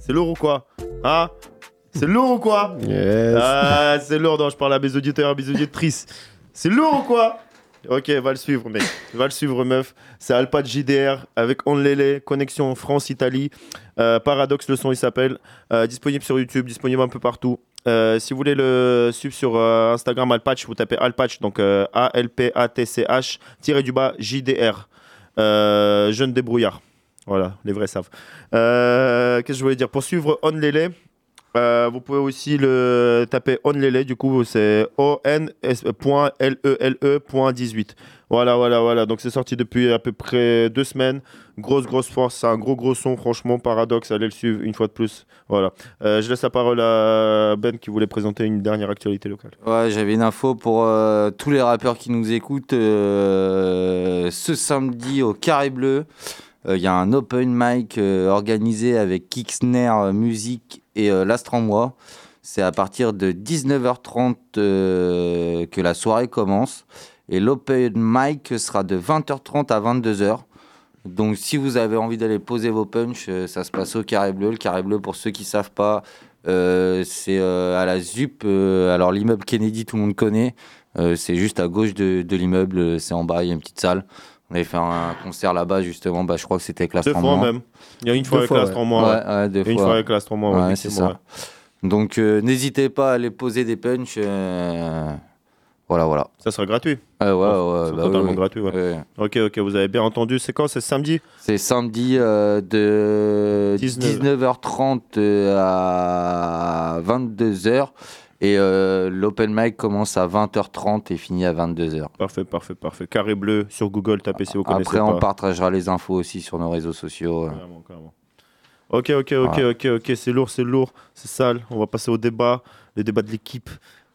C'est lourd ou quoi Hein C'est lourd ou quoi Yes. Ah, c'est lourd. Non, je parle à mes auditeurs, à mes auditrices. C'est lourd ou quoi Ok, va le suivre, mec. Va le suivre, meuf. C'est Alpad JDR avec Onlele, connexion France-Italie. Euh, Paradoxe, le son, il s'appelle. Euh, disponible sur YouTube, disponible un peu partout. Euh, si vous voulez le suivre sur Instagram Alpatch, vous tapez Alpatch, donc A-L-P-A-T-C-H, tiré du bas JDR. Jeune débrouillard. Voilà, les vrais savent. Euh, Qu'est-ce que je voulais dire? Pour suivre Onlele, euh, vous pouvez aussi le taper Onlele, du coup, c'est O-N-L-E-L-E.18. Voilà, voilà, voilà. Donc, c'est sorti depuis à peu près deux semaines. Grosse, grosse force. C'est un gros, gros son, franchement. Paradoxe, allez le suivre une fois de plus. Voilà. Euh, je laisse la parole à Ben qui voulait présenter une dernière actualité locale. Ouais, j'avais une info pour euh, tous les rappeurs qui nous écoutent. ce samedi au Carré Bleu, il y a un open mic euh, organisé avec Kixner Musique et euh, l'Astranmois. C'est à partir de 19h30 euh, que la soirée commence. Et l'open mic sera de 20h30 à 22h. Donc si vous avez envie d'aller poser vos punchs, euh, ça se passe au Carré Bleu. Le Carré Bleu, pour ceux qui savent pas, euh, c'est euh, à la ZUP. euh, alors l'immeuble Kennedy, tout le monde connaît. Euh, c'est juste à gauche de, de l'immeuble. euh, C'est en bas, il y a une petite salle. On avait fait un concert là-bas justement. Bah, je crois que c'était avec Deux fois même. Il y a une fois Deux avec fois, l'Astranmois, Ouais, ouais. ouais, deux Et une fois. avec l'Astranmois, ouais, Ouais, c'est ça. Donc euh, n'hésitez pas à aller poser des punchs. euh, Voilà, voilà. Ça sera gratuit. Euh, ouais, ouais, C'est bah totalement oui, gratuit, ouais. Ok, ok, vous avez bien entendu. C'est quand? C'est samedi? C'est samedi euh, de 19. 19h30 euh, à 22h. Et euh, l'open mic commence à 20h30 et finit à 22h. Parfait, parfait, parfait. Carré bleu sur Google, tapez si vous connaissez Après, on pas. partagera les infos aussi sur nos réseaux sociaux. Carrément, carrément. Ok, ok, ok, Voilà. ok, ok. C'est lourd, c'est lourd, c'est sale. On va passer au débat, le débat de l'équipe.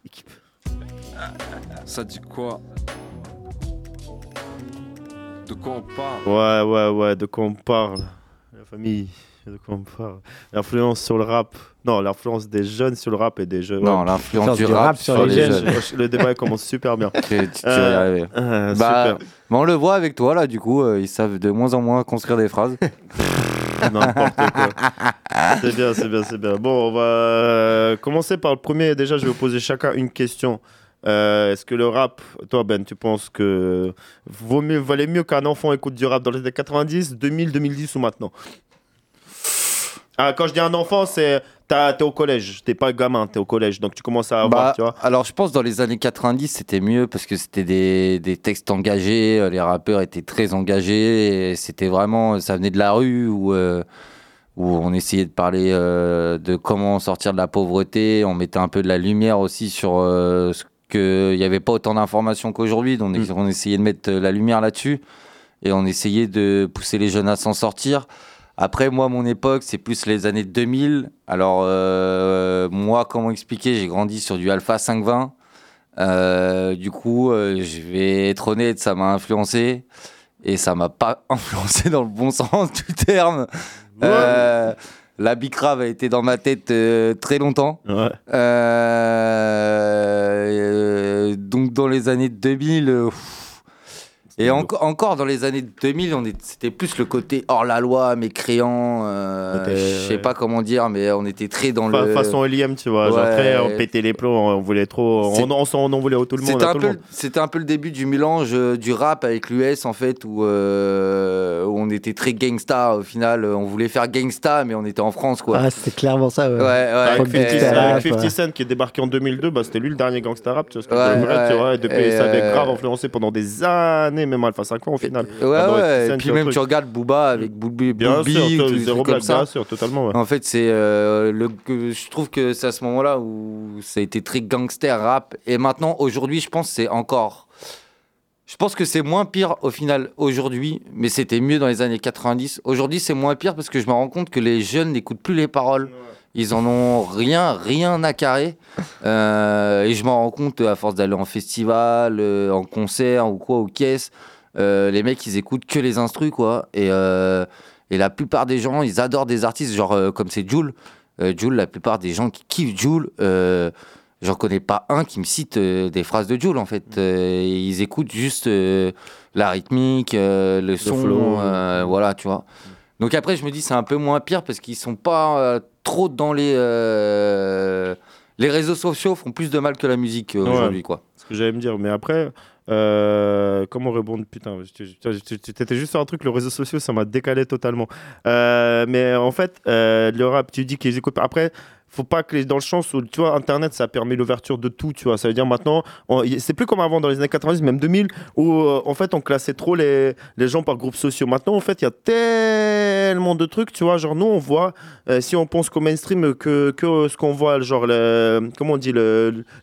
Équipe. [laughs] Ça dit quoi? De quoi on parle? Ouais, ouais, ouais. De quoi on parle? La famille. De quoi on parle L'influence sur le rap. Non, l'influence des jeunes sur le rap et des jeunes. Non, l'influence du rap sur les jeunes. Le débat commence super bien. [laughs] Tu, tu- tu vas y Euh, arriver. euh, Bah, super. mais on le voit avec toi là, du coup, euh, ils savent de moins en moins construire des phrases. [laughs] N'importe quoi. C'est bien, c'est bien, c'est bien. Bon, on va euh, commencer par le premier. Déjà, je vais vous poser chacun une question. Euh, Est-ce que le rap, toi Ben, tu penses que vaut mieux, valait mieux qu'un enfant écoute du rap dans les années 90, 2000, 2010 ou maintenant? Ah, Quand je dis un enfant, c'est t'es au collège, t'es pas gamin, t'es au collège, donc tu commences à avoir, Bah, tu vois. alors je pense dans les années 90 c'était mieux parce que c'était des, des textes engagés, euh, les rappeurs étaient très engagés, c'était vraiment, ça venait de la rue où, euh, où on essayait de parler euh, de comment sortir de la pauvreté, on mettait un peu de la lumière aussi sur euh, ce que il n'y avait pas autant d'informations qu'aujourd'hui, donc on essayait de mettre la lumière là-dessus et on essayait de pousser les jeunes à s'en sortir. Après, moi, mon époque, c'est plus les années 2000. Alors, euh, moi, comment expliquer? J'ai grandi sur du Alpha 520. Euh, du coup, euh, je vais être honnête, ça m'a influencé. Et ça m'a pas [laughs] influencé dans le bon sens du terme. La bicrave a été dans ma tête très longtemps. Donc, dans les années 2000. euh, pff, et enco- encore dans les années 2000, on est- c'était plus le côté hors la loi, mécréant. euh, je sais pas comment dire, mais on était très dans Fa- le. façon Eliam, tu vois. Genre, Ouais. très, on pétait les plombs, on voulait trop. On, on, s'en- on en voulait à tout le monde. C'était un, un peu le début du mélange euh, du rap avec l'US en fait où, euh, où on était très gangsta au final on voulait faire gangsta mais on était en France quoi. Ah, c'était clairement ça. Ouais, Ouais, ouais, Avec ouais. 50 Cent, Euh, avec 50 ouais. Cent qui est débarqué en 2002, bah, c'était lui le dernier gangsta rap, tu vois, ce que tu vois, et depuis Et ça avait euh, grave influencé pendant des années, même Alpha 5 ans au final. Ouais, ouais, 50 et puis même tu regardes Booba avec Booby, Bien Booby, sûr, les zéro blague, bien sûr, totalement. ouais. En fait, c'est euh, le je trouve que c'est à ce moment-là où ça a été très gangster rap et maintenant aujourd'hui, je pense que c'est encore je pense que c'est moins pire au final aujourd'hui, mais c'était mieux dans les années 90. Aujourd'hui, c'est moins pire parce que je me rends compte que les jeunes n'écoutent plus les paroles. Ils en ont rien, rien à carrer. Euh, et je m'en rends compte à force d'aller en festival, euh, en concert ou quoi, aux caisses. Euh, les mecs, ils écoutent que les instrus, quoi. Et, euh, et la plupart des gens, ils adorent des artistes, genre comme c'est Joule. Euh, Joule, la plupart des gens qui kiffent Joule, euh, j'en connais pas un qui me cite des phrases de Jules en fait. Ils écoutent juste la rythmique, le son, flow. voilà, tu vois. Donc après, je me dis c'est un peu moins pire parce qu'ils sont pas euh, trop dans les euh, les réseaux sociaux font plus de mal que la musique euh, Ouais. aujourd'hui quoi. ce que j'allais me dire. Mais après, euh, comment répondre? Putain, tu- t'étais juste sur un truc, le réseau social, ça m'a décalé totalement. Euh, mais en fait, euh, le rap, tu dis qu'ils écoutent. Après, faut pas que les, dans le sens où, tu vois, Internet, ça permet l'ouverture de tout, tu vois. Ça veut dire maintenant, c'est plus comme avant dans les années 90, même 2000, où euh, en fait, on classait trop les, les gens par groupes sociaux. Maintenant, en fait, il y a tellement de trucs, tu vois. Genre, nous, on voit, euh, si on pense qu'au mainstream, que, que ce qu'on voit, genre, le, comment on dit,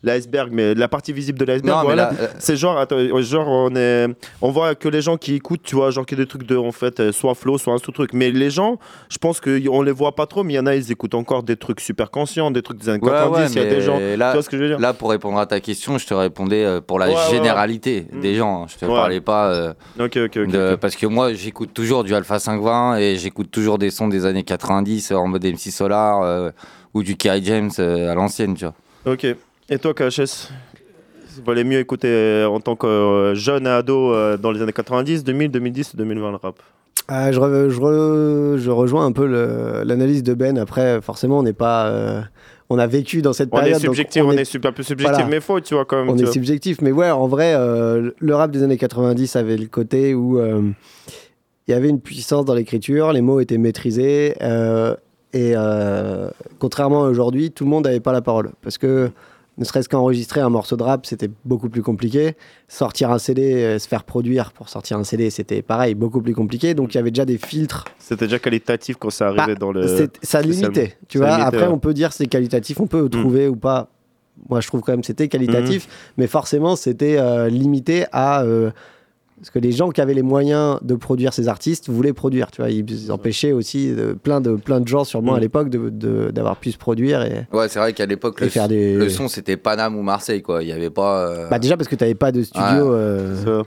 l'iceberg, mais la partie visible de l'iceberg, voilà. là, euh, C'est genre, attends, euh, genre on, est, on voit que les gens qui écoutent, tu vois, genre qu'il y a des trucs de, en fait, euh, soit flow, soit un sous-truc. Mais les gens, je pense qu'on les voit pas trop, mais il y en a, ils écoutent encore des trucs super conscients, des trucs des années Ouais, 90. Il y a des gens. Là, tu vois ce que je veux dire? Là, pour répondre à ta question, je te répondais euh, pour la Ouais, généralité Mm. des gens. Je te parlais pas euh, de- parce que moi, j'écoute toujours du Alpha 520 et j'écoute toujours des sons des années 90 en mode MC Solar euh, ou du Kerry James euh, à l'ancienne, tu vois. Ok. Et toi, KHS Il valait mieux écouter euh, en tant que euh, jeune et ado euh, dans les années 90, 2000, 2010 2020 le rap? Ah, je, re- je, re- je rejoins un peu l'analyse de Ben. Après, forcément, on n'est pas. euh, on a vécu dans cette On période. est subjectif, on, est super plus subjectif, Voilà. mais faux, tu vois, quand même. on est vois. subjectif, mais ouais, en vrai, euh, le rap des années 90 avait le côté où euh, il y avait une puissance dans l'écriture, les mots étaient maîtrisés, et contrairement à aujourd'hui, tout le monde n'avait pas la parole. Parce que ne serait-ce qu'enregistrer un morceau de rap, c'était beaucoup plus compliqué. Sortir un CD, euh, se faire produire pour sortir un CD, c'était pareil, beaucoup plus compliqué. Donc il y avait déjà des filtres C'était déjà qualitatif quand ça arrivait bah, dans le. ça limitait, tu Ça vois. limitait, Après, ouais. on peut dire c'est qualitatif, on peut trouver ou pas. Moi, je trouve quand même que c'était qualitatif, mais forcément, c'était euh, limité à euh, ce que les gens qui avaient les moyens de produire ces artistes voulaient produire. Tu vois, ils empêchaient aussi de- plein de plein de gens, sûrement Mm. à l'époque, de- de- d'avoir pu se produire. Et... Ouais, c'est vrai qu'à l'époque, le, faire des- le son, c'était Paname ou Marseille, quoi. Il y avait pas. euh, Bah déjà parce que tu n'avais pas de studio. Ouais. euh,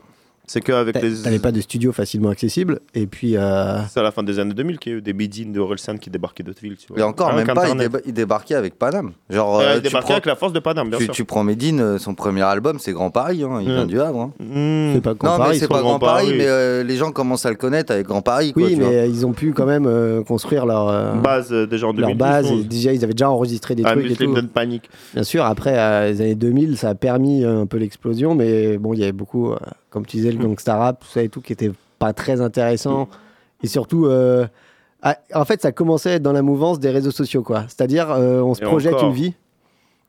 C'est qu'avec les. T'avais pas de studio facilement accessible. Et puis. euh, C'est à la fin des années 2000 qu'il y a eu des bidines de Orelsan qui débarquaient d'autres villes. Tu vois. Et encore, Avec même pas, il, Internet. déba- il débarquait avec Paname. Genre, euh, il tu débarquait prends- avec la force de Paname, bien tu, sûr. tu prends Medine, euh, son premier album, c'est Grand Paris, hein, il Mm. vient du Havre. hein. Mmh. C'est pas Grand non, Paris, mais c'est pas Grand Paris, Paris. mais euh, les gens commencent à le connaître avec Grand Paris. Quoi, oui, tu vois. mais ils ont pu quand même euh, construire leur. euh, Base euh, déjà en leur 2010. base, et 11. déjà ils avaient déjà enregistré des Ah, trucs et tout. Panic. Bien sûr, après les années 2000, ça a permis un peu l'explosion, mais bon, il y avait beaucoup, comme tu disais, le gangsta rap, tout ça et tout, qui était pas très intéressant. Et surtout, euh, ah, en fait, ça commençait à être dans la mouvance des réseaux sociaux, quoi. C'est-à-dire, euh, on se Et projette encore. une vie.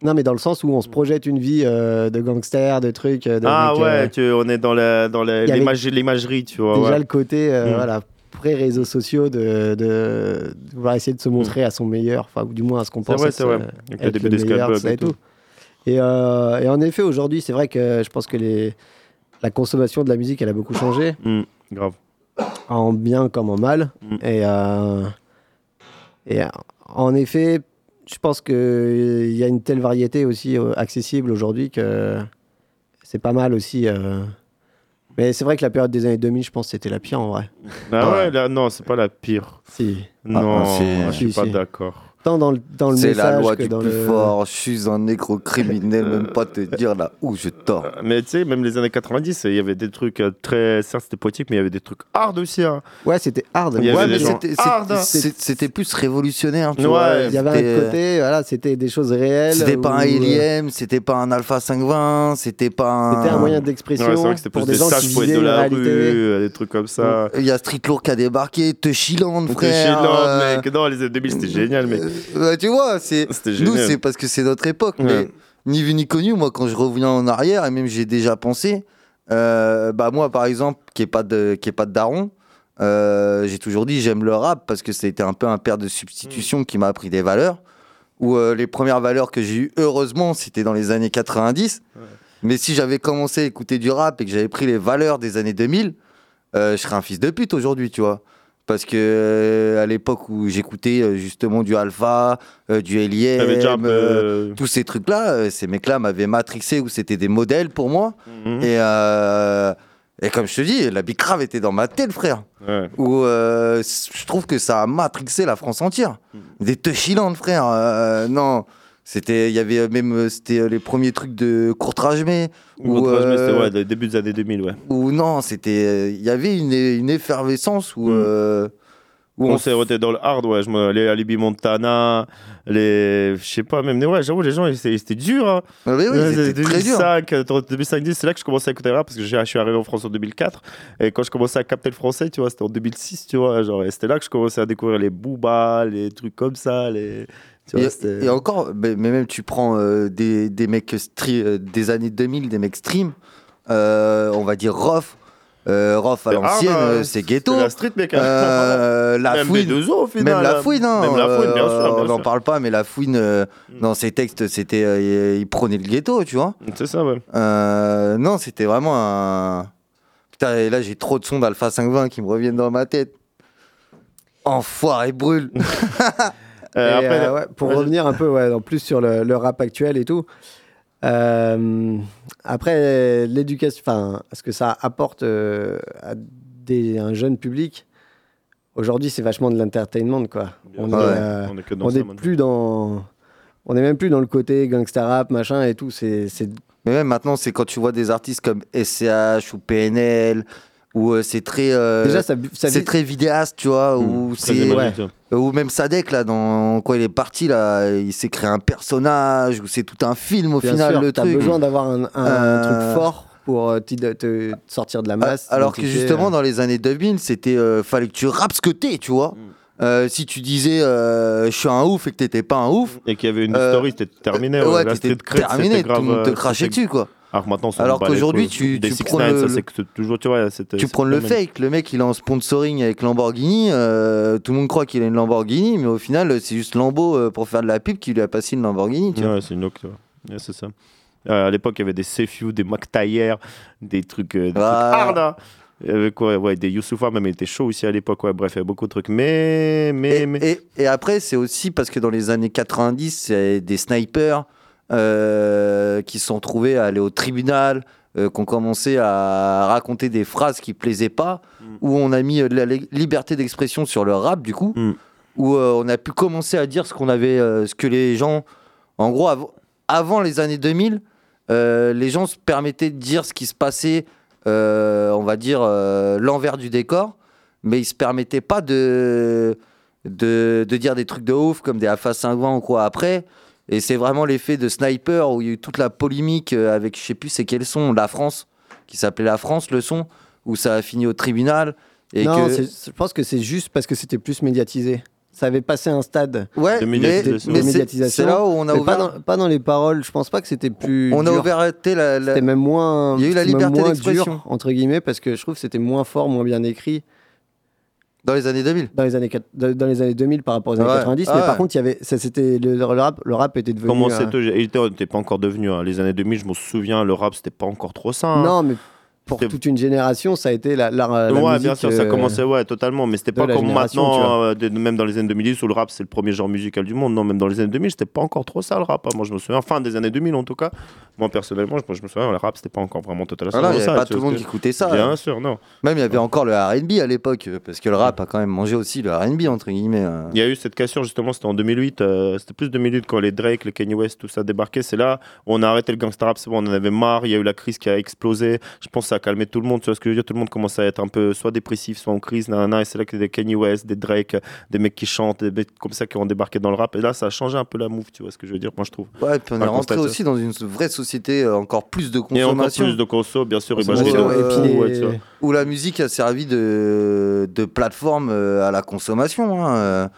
Non, mais dans le sens où on se projette une vie euh, de gangster, de trucs. euh, de Ah euh, ouais, tu- on est dans la- dans l'imagerie, tu vois. déjà ouais. le côté euh, Mm. voilà pré-réseaux sociaux de, de, de essayer de se montrer à son meilleur enfin ou du moins à ce qu'on C'est pense vrai, c'est vrai. euh, Avec le début et tout. tout et, euh, et en effet aujourd'hui c'est vrai que je pense que les la consommation de la musique elle a beaucoup changé Mm, grave. en bien comme en mal Mm. et euh, et euh, en effet je pense que il y a une telle variété aussi euh, accessible aujourd'hui que c'est pas mal aussi euh, mais c'est vrai que la période des années 2000 je pense que c'était la pire en vrai Ah Ouais. là, non, c'est pas la pire. si Non, Ah, c'est- je suis si, pas si. d'accord. Tant dans le, dans le C'est message la loi que du dans plus le... fort. Je suis un négro criminel, [laughs] même pas te dire là où je dors. Euh, Mais tu sais, même les années 90, il y avait des trucs euh, très. Certes, c'était poétique, mais il y avait des trucs hard aussi. hein. Ouais, c'était hard. Il y avait Ouais, mais c'était- hein. c'était plus révolutionnaire. Tu Ouais, vois. Il y avait C'était- un côté, voilà, c'était des choses réelles. C'était pas un où, euh, Héliem, c'était pas un Alpha 520, c'était pas un. C'était un moyen Ouais, d'expression c'est vrai que c'était pour plus des des gens sages qui poètes vivaient de la réalité. rue, euh, des trucs comme ça. Il y a Street Lourd qui a débarqué, Teshiland, T'es frère. euh, mec. Non, les années 2000, c'était génial, mec. Euh, tu vois, c'est nous, c'est parce que c'est notre époque. Ouais. Mais ni vu ni connu, moi, quand je reviens en arrière, et même j'ai déjà pensé, euh, bah moi, par exemple, qui est pas de, qui est pas de daron, euh, j'ai toujours dit j'aime le rap parce que c'était un peu un père de substitution qui m'a appris des valeurs. Où euh, les premières valeurs que j'ai eues, heureusement, c'était dans les années 90. Mais si j'avais commencé à écouter du rap et que j'avais pris les valeurs des années 2000, euh, je serais un fils de pute aujourd'hui, tu vois. Parce que euh, à l'époque où j'écoutais euh, justement du Alpha, euh, du peu, euh, tous ces trucs-là, ces mecs-là m'avaient matrixé où c'était des modèles pour moi. Mhm. Et, et comme je te dis, la bicrave était dans ma tête, frère. Ouais. Où je trouve que ça a matrixé la France entière. Mhm. Des Touchiland, frère. non, C'était, il y avait même, euh, c'était euh, les premiers trucs de Courtrajmé. Ou où, c'était euh, ouais, début des années 2000, ouais. Ou non, c'était, euh, il y avait une, une effervescence où, Mm. euh, où on s'est été dans le hard, ouais. Je me, les Alibi Montana, les. Je sais pas, même. Ouais, j'avoue, les gens, ils étaient, ils étaient durs. Hein. Ah oui, oui, c'était très dur. 2005, euh, 2005, c'est là que je commençais à écouter rap parce que je suis arrivé en France en 2004. Et quand je commençais à capter le français, tu vois, c'était en 2006, tu vois. Genre, et c'était là que je commençais à découvrir les Booba, les trucs comme ça. Les... Tu vois, Et, encore, mais mais même tu prends euh, des, des mecs euh, des années 2000, des mecs stream, euh, on va dire Rof. Euh, Rof à C'est l'ancienne, euh, c'est ghetto. La street, mec, hein. Euh, la Même fouine. B2O, au final, Même la hein. fouine, hein. Même la fouine, bien sûr, bien on n'en. Mm. parle pas, mais la fouine, euh, dans ses textes, c'était, euh, il prenait le ghetto, tu vois. C'est ça, ouais. Euh, non, c'était vraiment un. Putain, et là, j'ai trop de sons d'Alpha 520 qui me reviennent dans ma tête. Enfoiré brûle. [laughs] Et, après, euh, ouais, pour revenir un peu ouais, en plus sur le, le rap actuel et tout, euh, après l'éducation, enfin, ce que ça apporte euh, à des, un jeune public, aujourd'hui c'est vachement de l'entertainment quoi. On, sûr. est, Ouais. euh, On est que dans on ça est maintenant. plus dans, on est même plus dans le côté gangsta rap machin et tout. C'est, c'est Mais même maintenant, c'est quand tu vois des artistes comme SCH ou PNL, où euh, c'est très. euh, Déjà, ça- ça c'est très vidéaste, tu vois. Mmh, Ou très c'est. ouais. Ou même Sadek, là, dans quoi il est parti, là, il s'est créé un personnage, ou c'est tout un film au bien final, sûr, le t'as truc. besoin d'avoir un, un Euh, truc fort pour te, te sortir de la masse. Alors que justement, euh, dans les années 2000, c'était euh, fallait que tu rappes ce que t'es, tu vois. Euh, si tu disais euh, je suis un ouf et que t'étais pas un ouf, Et qu'il y avait une Euh, story, c'était terminé. ouais, La t'étais terminé, tout le monde te crachait dessus, quoi. Alors maintenant, Alors qu'aujourd'hui, tu- Des tu 6 prends 9 le- ça c'est que c'est toujours, tu vois, c'était- Tu c'est prends le phénoménal. fake, le mec il est en sponsoring avec Lamborghini, euh, tout le monde croit qu'il a une Lamborghini, mais au final c'est juste Lambo euh, pour faire de la pub qui lui a passé une Lamborghini. Tu. Ouais, c'est une vois. Ouais, c'est ça. Euh, à l'époque, il y avait des Sefiu, des Mac des trucs, euh, des trucs Ah. hard. hein. Il y avait quoi? Ouais, des Youssoufa, même il était chaud aussi à l'époque. Ouais, bref, il y avait beaucoup de trucs. Mais, mais, Et, mais. et- et après, c'est aussi parce que dans les années 90, c'est des snipers euh, qui se sont trouvés à aller au tribunal, euh, qui ont commencé à raconter des phrases qui plaisaient pas, Mm. où on a mis euh, de la li- liberté d'expression sur le rap, du coup, où euh, on a pu commencer à dire ce qu'on avait, ce que les gens, en gros, av- avant les années 2000, euh, les gens se permettaient de dire ce qui se passait, on va dire, l'envers du décor, mais ils se permettaient pas de, de, de dire des trucs de ouf comme des AFA 520 ou quoi après. Et c'est vraiment l'effet de Sniper où il y a eu toute la polémique euh, avec, je sais plus c'est quel son, La France, qui s'appelait La France, le son, où ça a fini au tribunal. Et non, que... je pense que c'est juste parce que c'était plus médiatisé. Ça avait passé un stade Ouais, De médiatisation. mais de c'est- médiatisation. c'est là où on a mais ouvert. pas, dans, pas dans les paroles. Je pense pas que c'était plus. on a ouvert la, la- C'était même moins. Il y a eu la liberté d'expression. entre guillemets, parce que je trouve que c'était moins fort, moins bien écrit dans les années 2000. dans les années, quat- dans dans les années 2000 par rapport aux années Ouais. 90. Ah mais ouais. par contre, il y avait, ça, c'était le, le rap, le rap était devenu. Comment c'était Il était, il était pas encore devenu. hein. Les années 2000, je me souviens, le rap, c'était pas encore trop ça. hein. Non, mais pour toute une génération, ça a été la, la, la ouais, musique, bien sûr, ça euh, commençait, ouais, totalement. Mais c'était pas comme maintenant, euh, de- même dans les années 2010 où le rap c'est le premier genre musical du monde. Non, même dans les années 2000, c'était pas encore trop ça le rap. hein. Moi, je me souviens, fin des années 2000 en tout cas. Moi, personnellement, je, je me souviens, le rap c'était pas encore vraiment totalement Voilà, il y ça. avait pas tout le monde qui écoutait ça. Bien hein. sûr, non. Même il y avait encore le RB à l'époque, euh, parce que le rap a quand même mangé aussi le RB, entre guillemets. euh. Il y a eu cette cassure justement, c'était en 2008. euh, c'était plus 2008 quand les Drake, les Kanye West, tout ça débarquait. C'est là où on a arrêté le gangsta rap. C'est bon, on en avait marre. Il y a eu la crise qui a explosé. Je pense que ça a calmé tout le monde. Tu vois ce que je veux dire? Tout le monde commence à être un peu soit dépressif, soit en crise. nanana, et c'est là que des Kanye West, des Drake, des mecs qui chantent, des mecs comme ça qui ont débarqué dans le rap. Et là, ça a changé un peu la move. Tu vois ce que je veux dire Moi, je trouve. Ouais, puis on est rentré aussi dans une vraie société, euh, encore plus de Et encore consommation. plus de conso, bien sûr. Consommation, et puis les- ouais, où la musique a servi de, de plateforme euh, à la consommation. hein.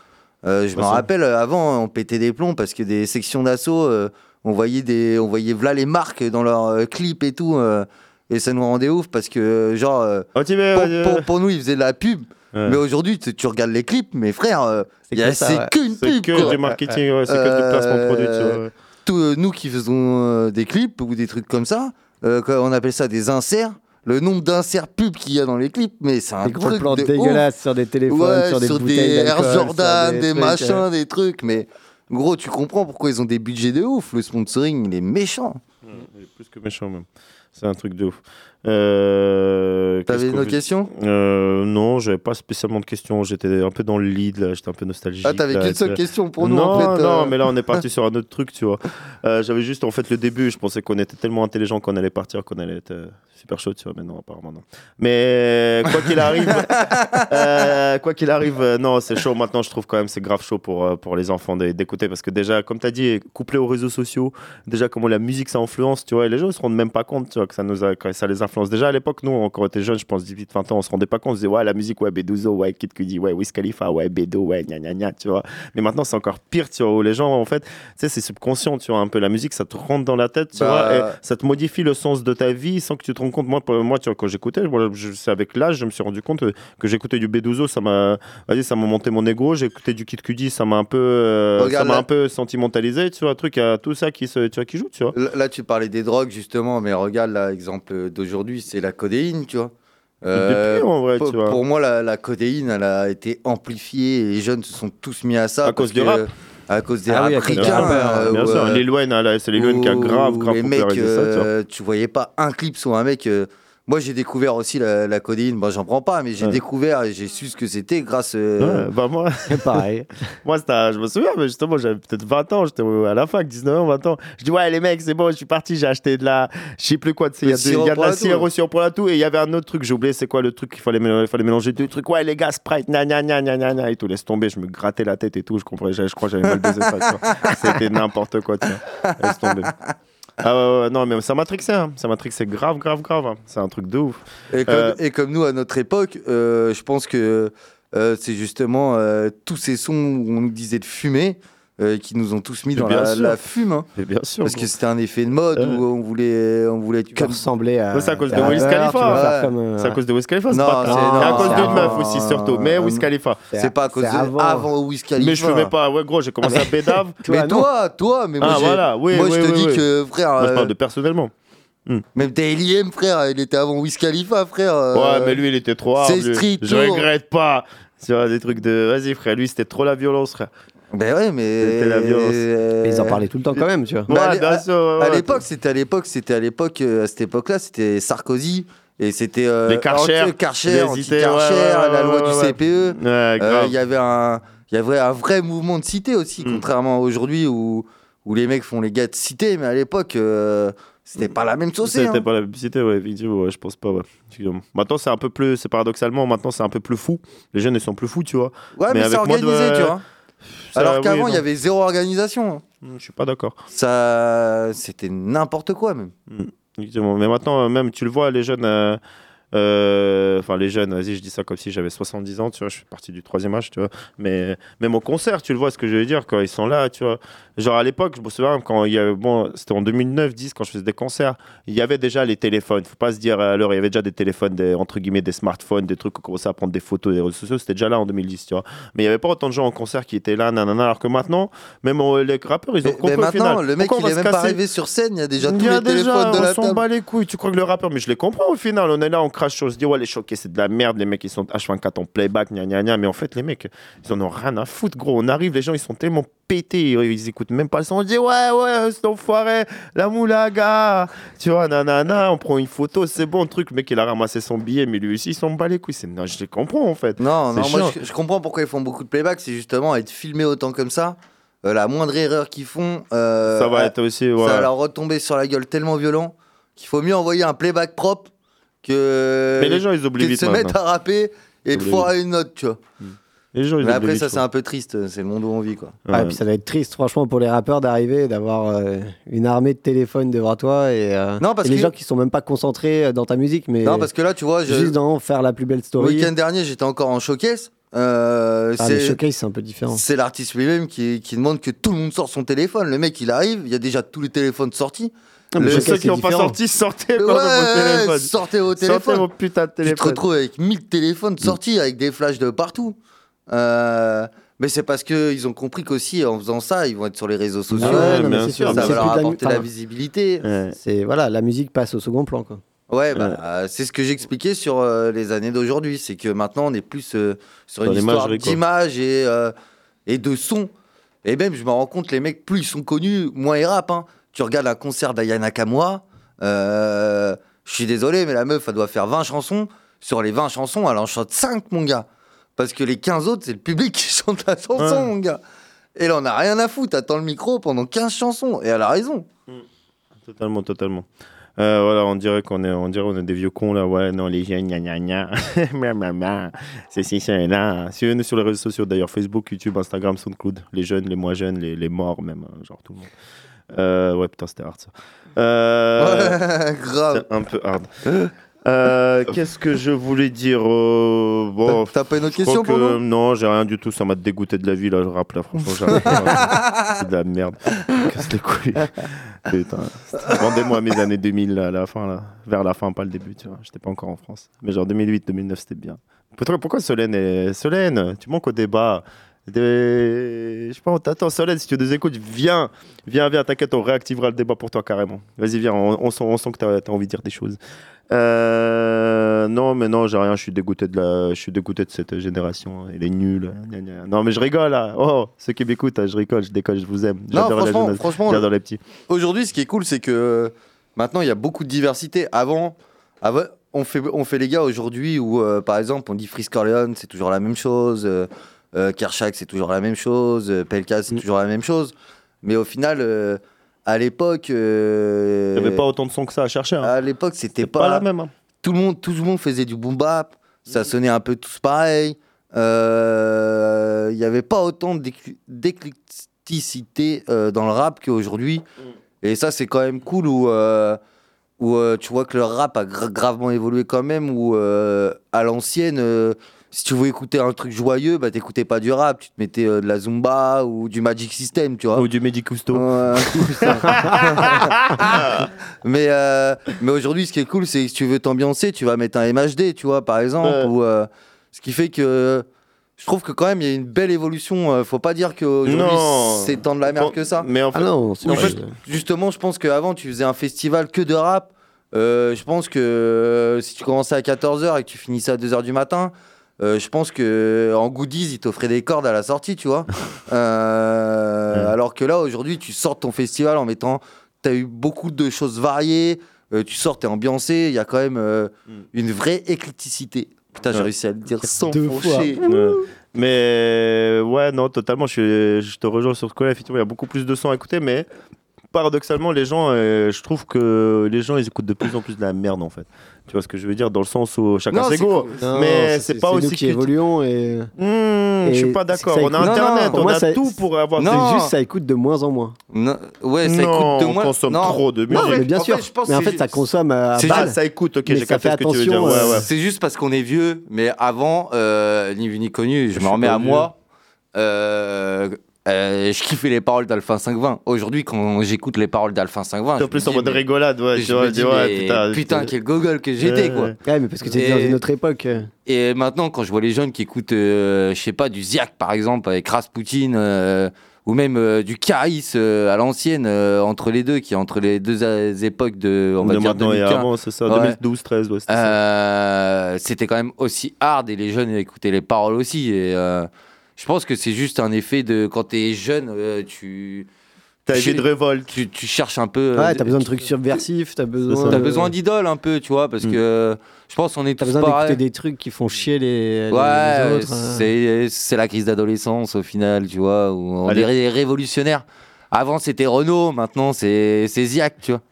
Euh, je me Ouais, c'est- rappelle, avant, on pétait des plombs parce que des sections d'assaut, euh, on voyait des, on voyait v'là les marques dans leurs euh, clips et tout. euh, et ça nous rendait ouf parce que, genre, euh, Oh, veux, pour, ouais, pour- pour nous, ils faisaient de la pub. Ouais. Mais aujourd'hui, tu, tu regardes les clips, mes frères, euh, C'est c'est ouais. qu'une C'est pub. que quoi. du marketing, ouais, c'est que du placement de produit. Tu vois, Euh, nous qui faisons euh, des clips ou des trucs comme ça, euh, on appelle ça des inserts. Le nombre d'inserts pubs qu'il y a dans les clips, mais c'est un Des truc plans de ouf. dégueulasses sur des téléphones, Ouais, sur des sur bouteilles des Air sur Jordan, des, trucs, machins, euh, des trucs. Mais gros, tu comprends pourquoi ils ont des budgets de ouf. Le sponsoring, il est méchant. Ouais, il est plus que méchant même. C'est un truc de ouf. Euh, T'avais qu'est-ce une autre question euh, Non, j'avais pas spécialement de questions. J'étais un peu dans le lead, là. J'étais un peu nostalgique. Ah, t'avais qu'une seule question pour nous, non, en fait, Non, euh. mais là, on est parti [laughs] sur un autre truc, tu vois. Euh, j'avais juste, en fait, le début, je pensais qu'on était tellement intelligent qu'on allait partir, qu'on allait être euh, super chaud, tu vois. Mais non, apparemment, non. Mais quoi qu'il arrive, [laughs] quoi qu'il arrive, non, c'est chaud. Maintenant, je trouve quand même c'est grave chaud pour, pour les enfants d'é- d'écouter parce que déjà, comme tu as dit, couplé aux réseaux sociaux, déjà comment la musique ça influence, tu vois, et les gens se rendent même pas compte, tu vois, que ça nous a, que ça les influence. Déjà à l'époque, nous, quand on était jeunes, je pense 18-20 ans, on se rendait pas compte, on se disait, ouais, la musique, ouais, Beduzo, ouais, Kid Cudi, ouais, Wiz Khalifa, ouais, Bedo, ouais, gna gna gna, tu vois. Mais maintenant, c'est encore pire, tu vois, où les gens, en fait, tu sais, c'est subconscient, tu vois, un peu la musique, ça te rentre dans la tête, tu Bah, vois, et ça te modifie le sens de ta vie sans que tu te rendes compte. Moi, pour- moi tu vois, quand j'écoutais, c'est avec l'âge, je me suis rendu compte que, que j'écoutais du Beduzo, ça m'a, vas-y, ça m'a monté mon ego. Écouté du Kid Cudi, ça m'a un peu, euh, ça m'a là. un peu sentimentalisé, tu vois, un truc, à tout ça qui se, tu vois, qui joue, tu vois. Là, là, tu parlais des drogues, justement, mais regarde, l'exemple d'aujourd'hui, c'est la codéine, tu vois. Depuis, en vrai, pour, tu vois. pour moi, la, la codéine, elle a été amplifiée et les jeunes se sont tous mis à ça. À cause du rap. À cause des Ah oui, euh, bien sûr. euh, Lil Wayne, là, c'est Lil Wayne qui a grave, grave Les mecs, popularisé ça, tu vois. euh, tu voyais pas un clip sur un mec. Moi, j'ai découvert aussi la, la codéine. Bon, j'en prends pas, mais j'ai Ouais. découvert et j'ai su ce que c'était grâce. euh, Ouais, bah moi, [laughs] pareil. [laughs] moi je me souviens, mais justement, j'avais peut-être 20 ans, j'étais à la fac, 19 ans, 20 ans. Je dis, ouais, les mecs, c'est bon, je suis parti, j'ai acheté de la. Je sais plus quoi, tu sais, il y a, de- y a la sirop ouais. sirop pour la toux, et il y avait un autre truc, j'ai oublié, c'est quoi le truc qu'il fallait, mélanger, fallait mélanger deux trucs. Ouais, les gars, Sprite, gna gna gna gna gna gna, et tout, laisse tomber, je me grattais la tête et tout, je comprenais, je crois que j'avais mal baisé ça. [laughs] C'était n'importe quoi, tu vois. Laisse tomber. Ah ouais, ouais, non, mais ça m'a trixé, hein. ça m'a trixé grave, grave, grave. hein. C'est un truc de ouf. Et comme, Euh, et comme nous, à notre époque, euh, je pense que euh, c'est justement euh, tous ces sons où on nous disait de fumer euh, qui nous ont tous mis dans la, la fume. hein. Mais bien sûr. Parce que c'était un effet de mode où on voulait, on voulait être comme. ressembler à. Ouais, c'est à cause de des Wiz Khalifa. euh, C'est à cause de Wiz Khalifa, c'est Non, pas c'est- à cause d'une meuf aussi, surtout. Mais Wiz Khalifa. C'est pas à cause de avant. Wiz Khalifa. Mais je fumais pas. Ouais, gros, j'ai commencé à bédave. [laughs] mais toi, toi, mais moi, Ah, j'ai- voilà, oui, moi oui, je te dis que frère. Moi, je euh, parle de personnellement. Même Daily M, frère, il était avant Wiz Khalifa, frère. euh, Ouais, mais lui, il était trop hard. c'est street Je regrette pas. Tu vois, des trucs de. Vas-y, frère, lui, c'était trop la violence, frère. Ben ouais, mais. C'était la violence. euh, Mais ils en parlaient tout le temps quand même, tu vois. Mais à Ouais, bien à- à ouais. l'époque, c'était à l'époque, c'était à l'époque, euh, à cette époque-là, c'était Sarkozy et c'était euh, Les Karcher, anti- Karcher, anti ouais, Karcher, ouais, ouais, la loi ouais, du. CPE. Ouais, Euh. Il y avait un, il y avait un vrai mouvement de cité aussi, Mm. contrairement à aujourd'hui où où les mecs font les gars de cité, mais à l'époque, euh, c'était pas la même sauce. C'était hein. pas la publicité, ouais, effectivement, ouais, je pense pas, ouais. Maintenant, c'est un peu plus, c'est paradoxalement, maintenant, c'est un peu plus fou. Les jeunes, ils sont plus fous, tu vois. Ouais, mais, c'est avec moins de- organisé, tu vois. Ça, Alors qu'avant, il y avait zéro organisation. hein. Hmm, Je suis pas d'accord. Ça, c'était n'importe quoi même. Effectivement. Mais maintenant, euh, même, tu le vois, les jeunes. euh, Enfin, les jeunes, vas-y, je dis ça comme si j'avais 70 ans, tu vois, je suis parti du troisième âge, tu vois. Mais même au concert, tu le vois ce que je veux dire, quand ils sont là, tu vois. Genre à l'époque, je me souviens, quand il y avait, bon, c'était en 2009-10, quand je faisais des concerts, il y avait déjà les téléphones. Faut pas se dire, à l'heure, il y avait déjà des téléphones, des, entre guillemets, des smartphones, des trucs, on commençait à prendre des photos des réseaux sociaux, c'était déjà là en 2010, tu vois. Mais il y avait pas autant de gens en concert qui étaient là, nanana, alors que maintenant, même euh, les rappeurs, ils ont compris mais maintenant, final. le mec, Pourquoi il on est même pas arrivé sur scène, il y a déjà il tous y a les déjà, téléphones de on la table. bat les couilles. Tu crois que le rappeur, mais je les comprends au final. On est là, on sur, on se dit, ouais, les choqués, c'est de la merde. Les mecs, ils sont H24 en playback, gna gna gna. Mais en fait, les mecs, ils en ont rien à foutre, gros. On arrive, les gens, ils sont tellement pétés. Ils écoutent même pas le son. On dit, ouais, ouais, c'est enfoiré, la moulaga. Tu vois, nanana, on prend une photo, c'est bon, le truc. Le mec, il a ramassé son billet, mais lui aussi, il s'en bat les couilles. C'est- Non, je les comprends, en fait. Non, non, moi je, je comprends pourquoi ils font beaucoup de playback, c'est justement être filmé autant comme ça. euh, la moindre erreur qu'ils font, euh, Ça va euh, être aussi, ça ouais. va leur retomber sur la gueule tellement violent qu'il faut mieux envoyer un playback propre que, Mais les gens, ils oublient que vite se mettre maintenant. à rapper et de oublient foirer une note, tu vois. Les gens, ils Mais oublient après, vite, ça, je c'est un peu triste, c'est le monde où on vit, quoi. Ouais, et puis ça doit être triste, franchement, pour les rappeurs d'arriver, d'avoir euh, une armée de téléphones devant toi et, euh, Non, parce et les que- gens qui sont même pas concentrés euh, dans ta musique, mais Non, parce que là, tu vois, je- juste dans faire la plus belle Le story. week-end dernier, j'étais encore en showcase. Euh, Ah, c'est- les showcases, c'est un peu différent. C'est l'artiste lui-même qui, qui demande que tout le monde sorte son téléphone. Le mec, il arrive, il y a déjà tous les téléphones sortis. Ah, mais Le- ceux qui n'ont pas sorti, sortez Ouais, de ouais, vos téléphones. sortez vos Sortez téléphones. vos putains de Tu te retrouves avec 1000 téléphones sortis avec des flashs de partout. Euh, mais c'est parce qu'ils ont compris qu'aussi, en faisant ça, ils vont être sur les réseaux sociaux. Ah ouais, non, mais c'est sûr, ça mais va leur plus de la- apporter la enfin, visibilité. C'est voilà, la musique passe au second plan, quoi. Ouais, bah, euh, c'est ce que j'expliquais sur euh, les années d'aujourd'hui. C'est que maintenant, on est plus euh, sur Dans une histoire quoi. d'image et, euh, et de son. Et même, je me rends compte, les mecs, plus ils sont connus, moins ils rappent. hein. Tu regardes un concert d'Ayana Nakamura, euh, Je suis désolé, mais la meuf, elle doit faire 20 chansons. Sur les 20 chansons, elle en chante 5, mon gars. Parce que les 15 autres, c'est le public qui [laughs] chante la chanson, Ouais. mon gars. Et là, on n'a rien à foutre. Attends le micro pendant 15 chansons. Et elle a raison. Totalement, totalement. Euh, voilà, on dirait qu'on est, on dirait on est des vieux cons là. Ouais, non, les jeunes, gna gna gna. [laughs] C'est si, c'est là. Suivez-nous sur les réseaux sociaux d'ailleurs Facebook, YouTube, Instagram, SoundCloud. Les jeunes, les moins jeunes, les, les morts même, hein, genre tout le monde. Euh, ouais, putain, c'était hard ça. Euh, Ouais, [laughs] grave. c'est un peu hard. Euh, [laughs] Qu'est-ce que je voulais dire euh, bon, T'as pas une autre je crois question pour que- nous? Non, j'ai rien du tout. Ça m'a dégoûté de la vie, là, je rappe là. Franchement, j'arrive pas. [laughs] c'est de la merde. Casse les couilles. Putain. Rendez-moi mes années 2000 là, à la fin, là. Vers la fin, pas le début, tu vois. J'étais pas encore en France. Mais genre 2008, 2009, c'était bien. Pourquoi, pourquoi Solène est... Solène, tu manques au débat. Des- Je sais pas, on t'attend, Solène, si tu nous écoutes, viens, viens, viens, t'inquiète, on réactivera le débat pour toi carrément. Vas-y, viens, on, on sent, on sent que t'as as envie de dire des choses. Euh, non, mais non, j'ai rien, je suis dégoûté de la, je suis dégoûté de cette génération. Elle est nulle. Non, mais je rigole là. Oh, ceux qui m'écoutent, hein, je rigole, je décolle, je vous aime. Non, J'adore la franchement, jeunesse, j'adore les petits. Aujourd'hui, ce qui est cool, c'est que euh, maintenant, il y a beaucoup de diversité. Avant, avant on, fait, on fait les gars aujourd'hui où, euh, par exemple, on dit Frisk Corleone, c'est toujours la même chose. Euh, euh, Kershak, c'est toujours la même chose. Euh, Pelka, Mm. c'est toujours la même chose. Mais au final, euh, à l'époque. euh, Il n'y avait pas autant de sons que ça à chercher. hein. À l'époque, c'était pas pas, la même, hein. Tout le monde, tout le monde faisait du boom bap. Ça sonnait un peu tous pareil. Euh, Il n'y avait pas autant d'écl- d'éclecticité euh, dans le rap qu'aujourd'hui. Et ça, c'est quand même cool où, euh, où euh, tu vois que le rap a gra- gravement évolué quand même. Où euh, à l'ancienne, euh, si tu voulais écouter un truc joyeux, bah t'écoutais pas du rap, tu te mettais euh, de la zumba ou du Magic System, tu vois. Ou du Magic Cousteau. [laughs] mais euh, mais aujourd'hui, ce qui est cool, c'est que si tu veux t'ambiancer, tu vas mettre un MHD, tu vois, par exemple. Ou, euh, ce qui fait que je trouve que quand même, il y a une belle évolution. euh, faut pas dire qu'aujourd'hui, c'est tant de la merde que ça. Mais en fait, Ah non, c'est en fait, justement, je pense qu'avant, tu faisais un festival que de rap. Euh, je pense que euh, si tu commençais à 14h et que tu finissais à 2h du matin, euh, je pense que en goodies, ils t'offraient des cordes à la sortie, tu vois. [laughs] Euh, Alors que là, aujourd'hui, tu sors de ton festival en mettant. Tu as eu beaucoup de choses variées. euh, tu sors, tu es ambiancé. Il y a quand même euh, une vraie éclecticité. Putain, j'ai Ouais. réussi à le dire sans Deux faucher. fois. Ouais. Mais ouais, non, totalement. Je, suis- je te rejoins sur ce coup-là. Effectivement, il y a beaucoup plus de sons à écouter, mais paradoxalement, les gens, euh, je trouve que les gens, ils écoutent de plus en plus de la merde, en fait. Tu vois ce que je veux dire? Dans le sens où chacun ses goûts. Mais c'est pas aussi nous qui évoluons et. Hmm, je suis pas d'accord. On a Internet, on moi, a ça- tout pour avoir. Non. C'est juste ça écoute de moins en moins. Non, ouais, ça Non, écoute de on moins. consomme non. trop de Non, musique. mais bien En sûr. fait, je pense mais en fait, ça consomme à c'est juste- ça écoute, ok, Mais j'ai ça capté fait ce que tu veux dire. attention, Ouais, euh, ouais. C'est juste parce qu'on est vieux, mais avant, euh, ni vu ni connu, je, me remets à moi. euh, euh, je kiffais les paroles d'Alphin 520. Aujourd'hui, quand j'écoute les paroles d'Alphin 520, En plus en mode mais- rigolade, ouais, je tu me vois, dis, putain, quel gogol que j'étais, Ouais, quoi. ouais. Mais parce que t'étais dans Et- une autre époque. Et maintenant, quand je vois les jeunes qui écoutent, euh, je sais pas, du Ziak par exemple, avec Rasputin, euh, ou même euh, du Caris euh, à l'ancienne, euh, entre les deux, qui est entre les deux époques de, on va De dire, maintenant et 2015. avant, c'est ça, Ouais. 2012, 13, ouais, c'était. Euh, c'était quand même aussi hard et les jeunes écoutaient les paroles aussi. Et euh, je pense que c'est juste un effet de quand t'es jeune, euh, tu. T'as envie de révolte. Tu, tu cherches un peu. Ouais, euh, t'as besoin de trucs subversifs, t'as besoin. T'as besoin d'idoles un peu, tu vois, parce Mm. que je pense qu'on est T'as tous besoin d'écouter des trucs qui font chier les, les- Ouais, les autres. hein. c'est c'est la crise d'adolescence au final, tu vois, où on Allez. est ré- révolutionnaire. Avant c'était Renault, maintenant c'est c'est Ziak, tu vois.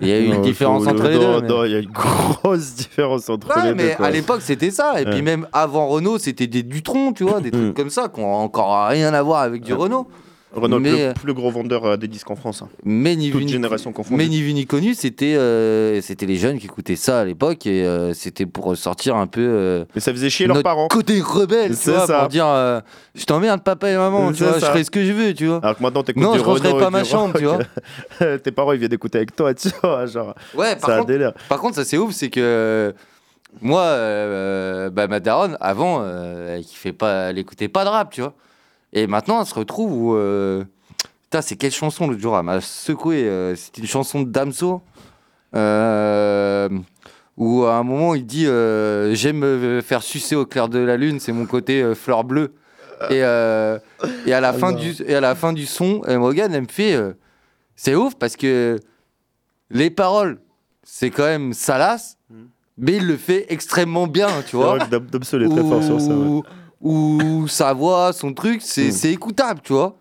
Il y a eu une différence entre les non, deux. mais- non, il y a une grosse différence entre les mais deux. quoi. à l'époque c'était ça. Et puis même avant Renault, c'était des Dutron, tu vois, des trucs Mm. comme ça qui ont encore rien à voir avec du. Renault. Renault, mais, le euh, plus gros vendeur euh, des disques en France. hein. Mais ni Toute vu ni, génération confondue. mais ni vu ni connu, c'était euh, c'était les jeunes qui écoutaient ça à l'époque et euh, c'était pour sortir un peu. euh, Mais ça faisait chier leurs parents. Côté rebelle, tu C'est vois, ça. pour dire je t'emmerde papa et maman, tu vois, je ferai ce que je veux, tu vois. Alors que maintenant, t'écoutes Non, du je rangerai pas ma chambre, tu rock. [laughs] Tes parents, ils viennent écouter avec toi, tu vois. Genre, Ouais, par contre, délire. par contre, ça c'est ouf, c'est que moi, bah, ma daronne, avant, elle kiffait pas, elle écoutait pas de rap, tu vois. Et maintenant, elle se retrouve où. euh, Putain, c'est quelle chanson l'autre jour Elle m'a secoué. euh, C'était une chanson de Damso. euh, où à un moment, il dit euh, J'aime me faire sucer au clair de la lune, c'est mon côté euh, fleur bleue. Et, euh, et, à la fin non. du, et à la fin du son, euh, Morgane, elle me fait euh, C'est ouf parce que les paroles, c'est quand même salace, mais il le fait extrêmement bien, tu vois. il est très fort sur ça, ouais. Ou sa voix, son truc, c'est Mm. c'est écoutable, tu vois.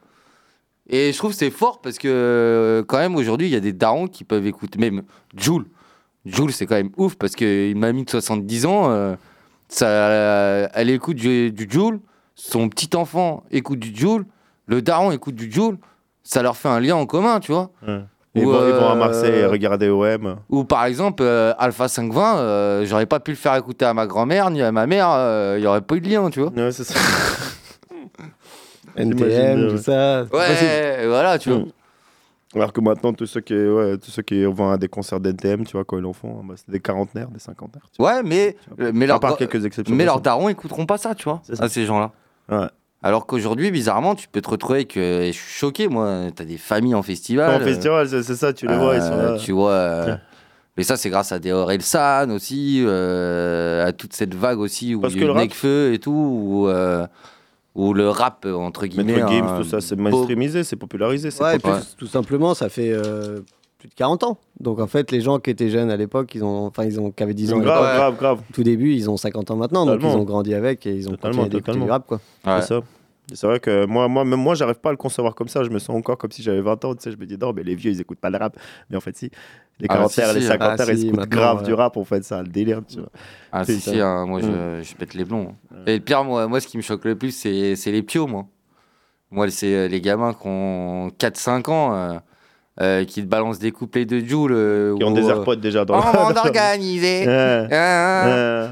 Et je trouve que c'est fort parce que euh, quand même aujourd'hui, il y a des darons qui peuvent écouter. Même Joule. Joule, c'est quand même ouf parce qu'une mamie de 70 ans, euh, ça, elle écoute du, du Joule. Son petit enfant écoute du Joule. Le daron écoute du Joule. Ça leur fait un lien en commun, tu vois. Ouais. Ils, Ou, vont, ils vont à euh, Marseille regarder OM. Ou par exemple, euh, Alpha 520, euh, j'aurais pas pu le faire écouter à ma grand-mère ni à ma mère, euh, il y aurait pas eu de lien, tu vois. Ouais, c'est ça. [laughs] NTM, tout ça. Ouais, voilà, tu vois. Mm. Alors que maintenant, tous ceux qui, ouais, tous ceux qui vont à des concerts d'NTM, tu vois, quand ils en font, bah, c'est des quarantenaires, des cinquantenaires. Ouais, mais, mais, quelques exceptions mais leurs darons écouteront pas ça, tu vois, à ces gens-là. Ouais. Alors qu'aujourd'hui, bizarrement, tu peux te retrouver avec. euh, je suis choqué, moi. T'as des familles en festival. En festival, c'est c'est ça, tu les vois, ils sont Euh, là. Tu vois. euh, mais ça, c'est grâce à des Orelsan aussi, euh, à toute cette vague aussi où Parce il y a et tout, où, euh, où le rap, euh, entre guillemets. Maître Games, hein, tout ça, c'est mainstreamisé, c'est popularisé. Ouais, et puis, tout simplement, ça fait euh, plus de 40 ans. Donc en fait, les gens qui étaient jeunes à l'époque, ils ont, enfin, ils ont, qui avaient 10 ans, à Grave, grave, grave. tout début, ils ont 50 ans maintenant, donc ils ont grandi avec et ils ont Totalement, continué totalement. du rap, quoi. Ouais. C'est ça. C'est vrai que moi, moi, même moi, j'arrive pas à le concevoir comme ça. Je me sens encore comme si j'avais 20 ans. Tu sais, je me dis non, mais les vieux, ils écoutent pas le rap. Mais en fait, si. Les Ah, quarantaires, si, les si, cinquantaires, ah, ils si, écoutent grave ouais. du rap. En fait, ça, le délire. Tu vois. Ah, si, si, hein, moi, je, Mm. je pète les plombs. Et le pire, moi, moi, ce qui me choque le plus, c'est c'est les pios, moi. Moi, c'est euh, les gamins qui ont 4-5 ans, euh, euh, qui te balancent des couplets de Joule. euh, Qui ont des euh, AirPods déjà dans Oh, le- monde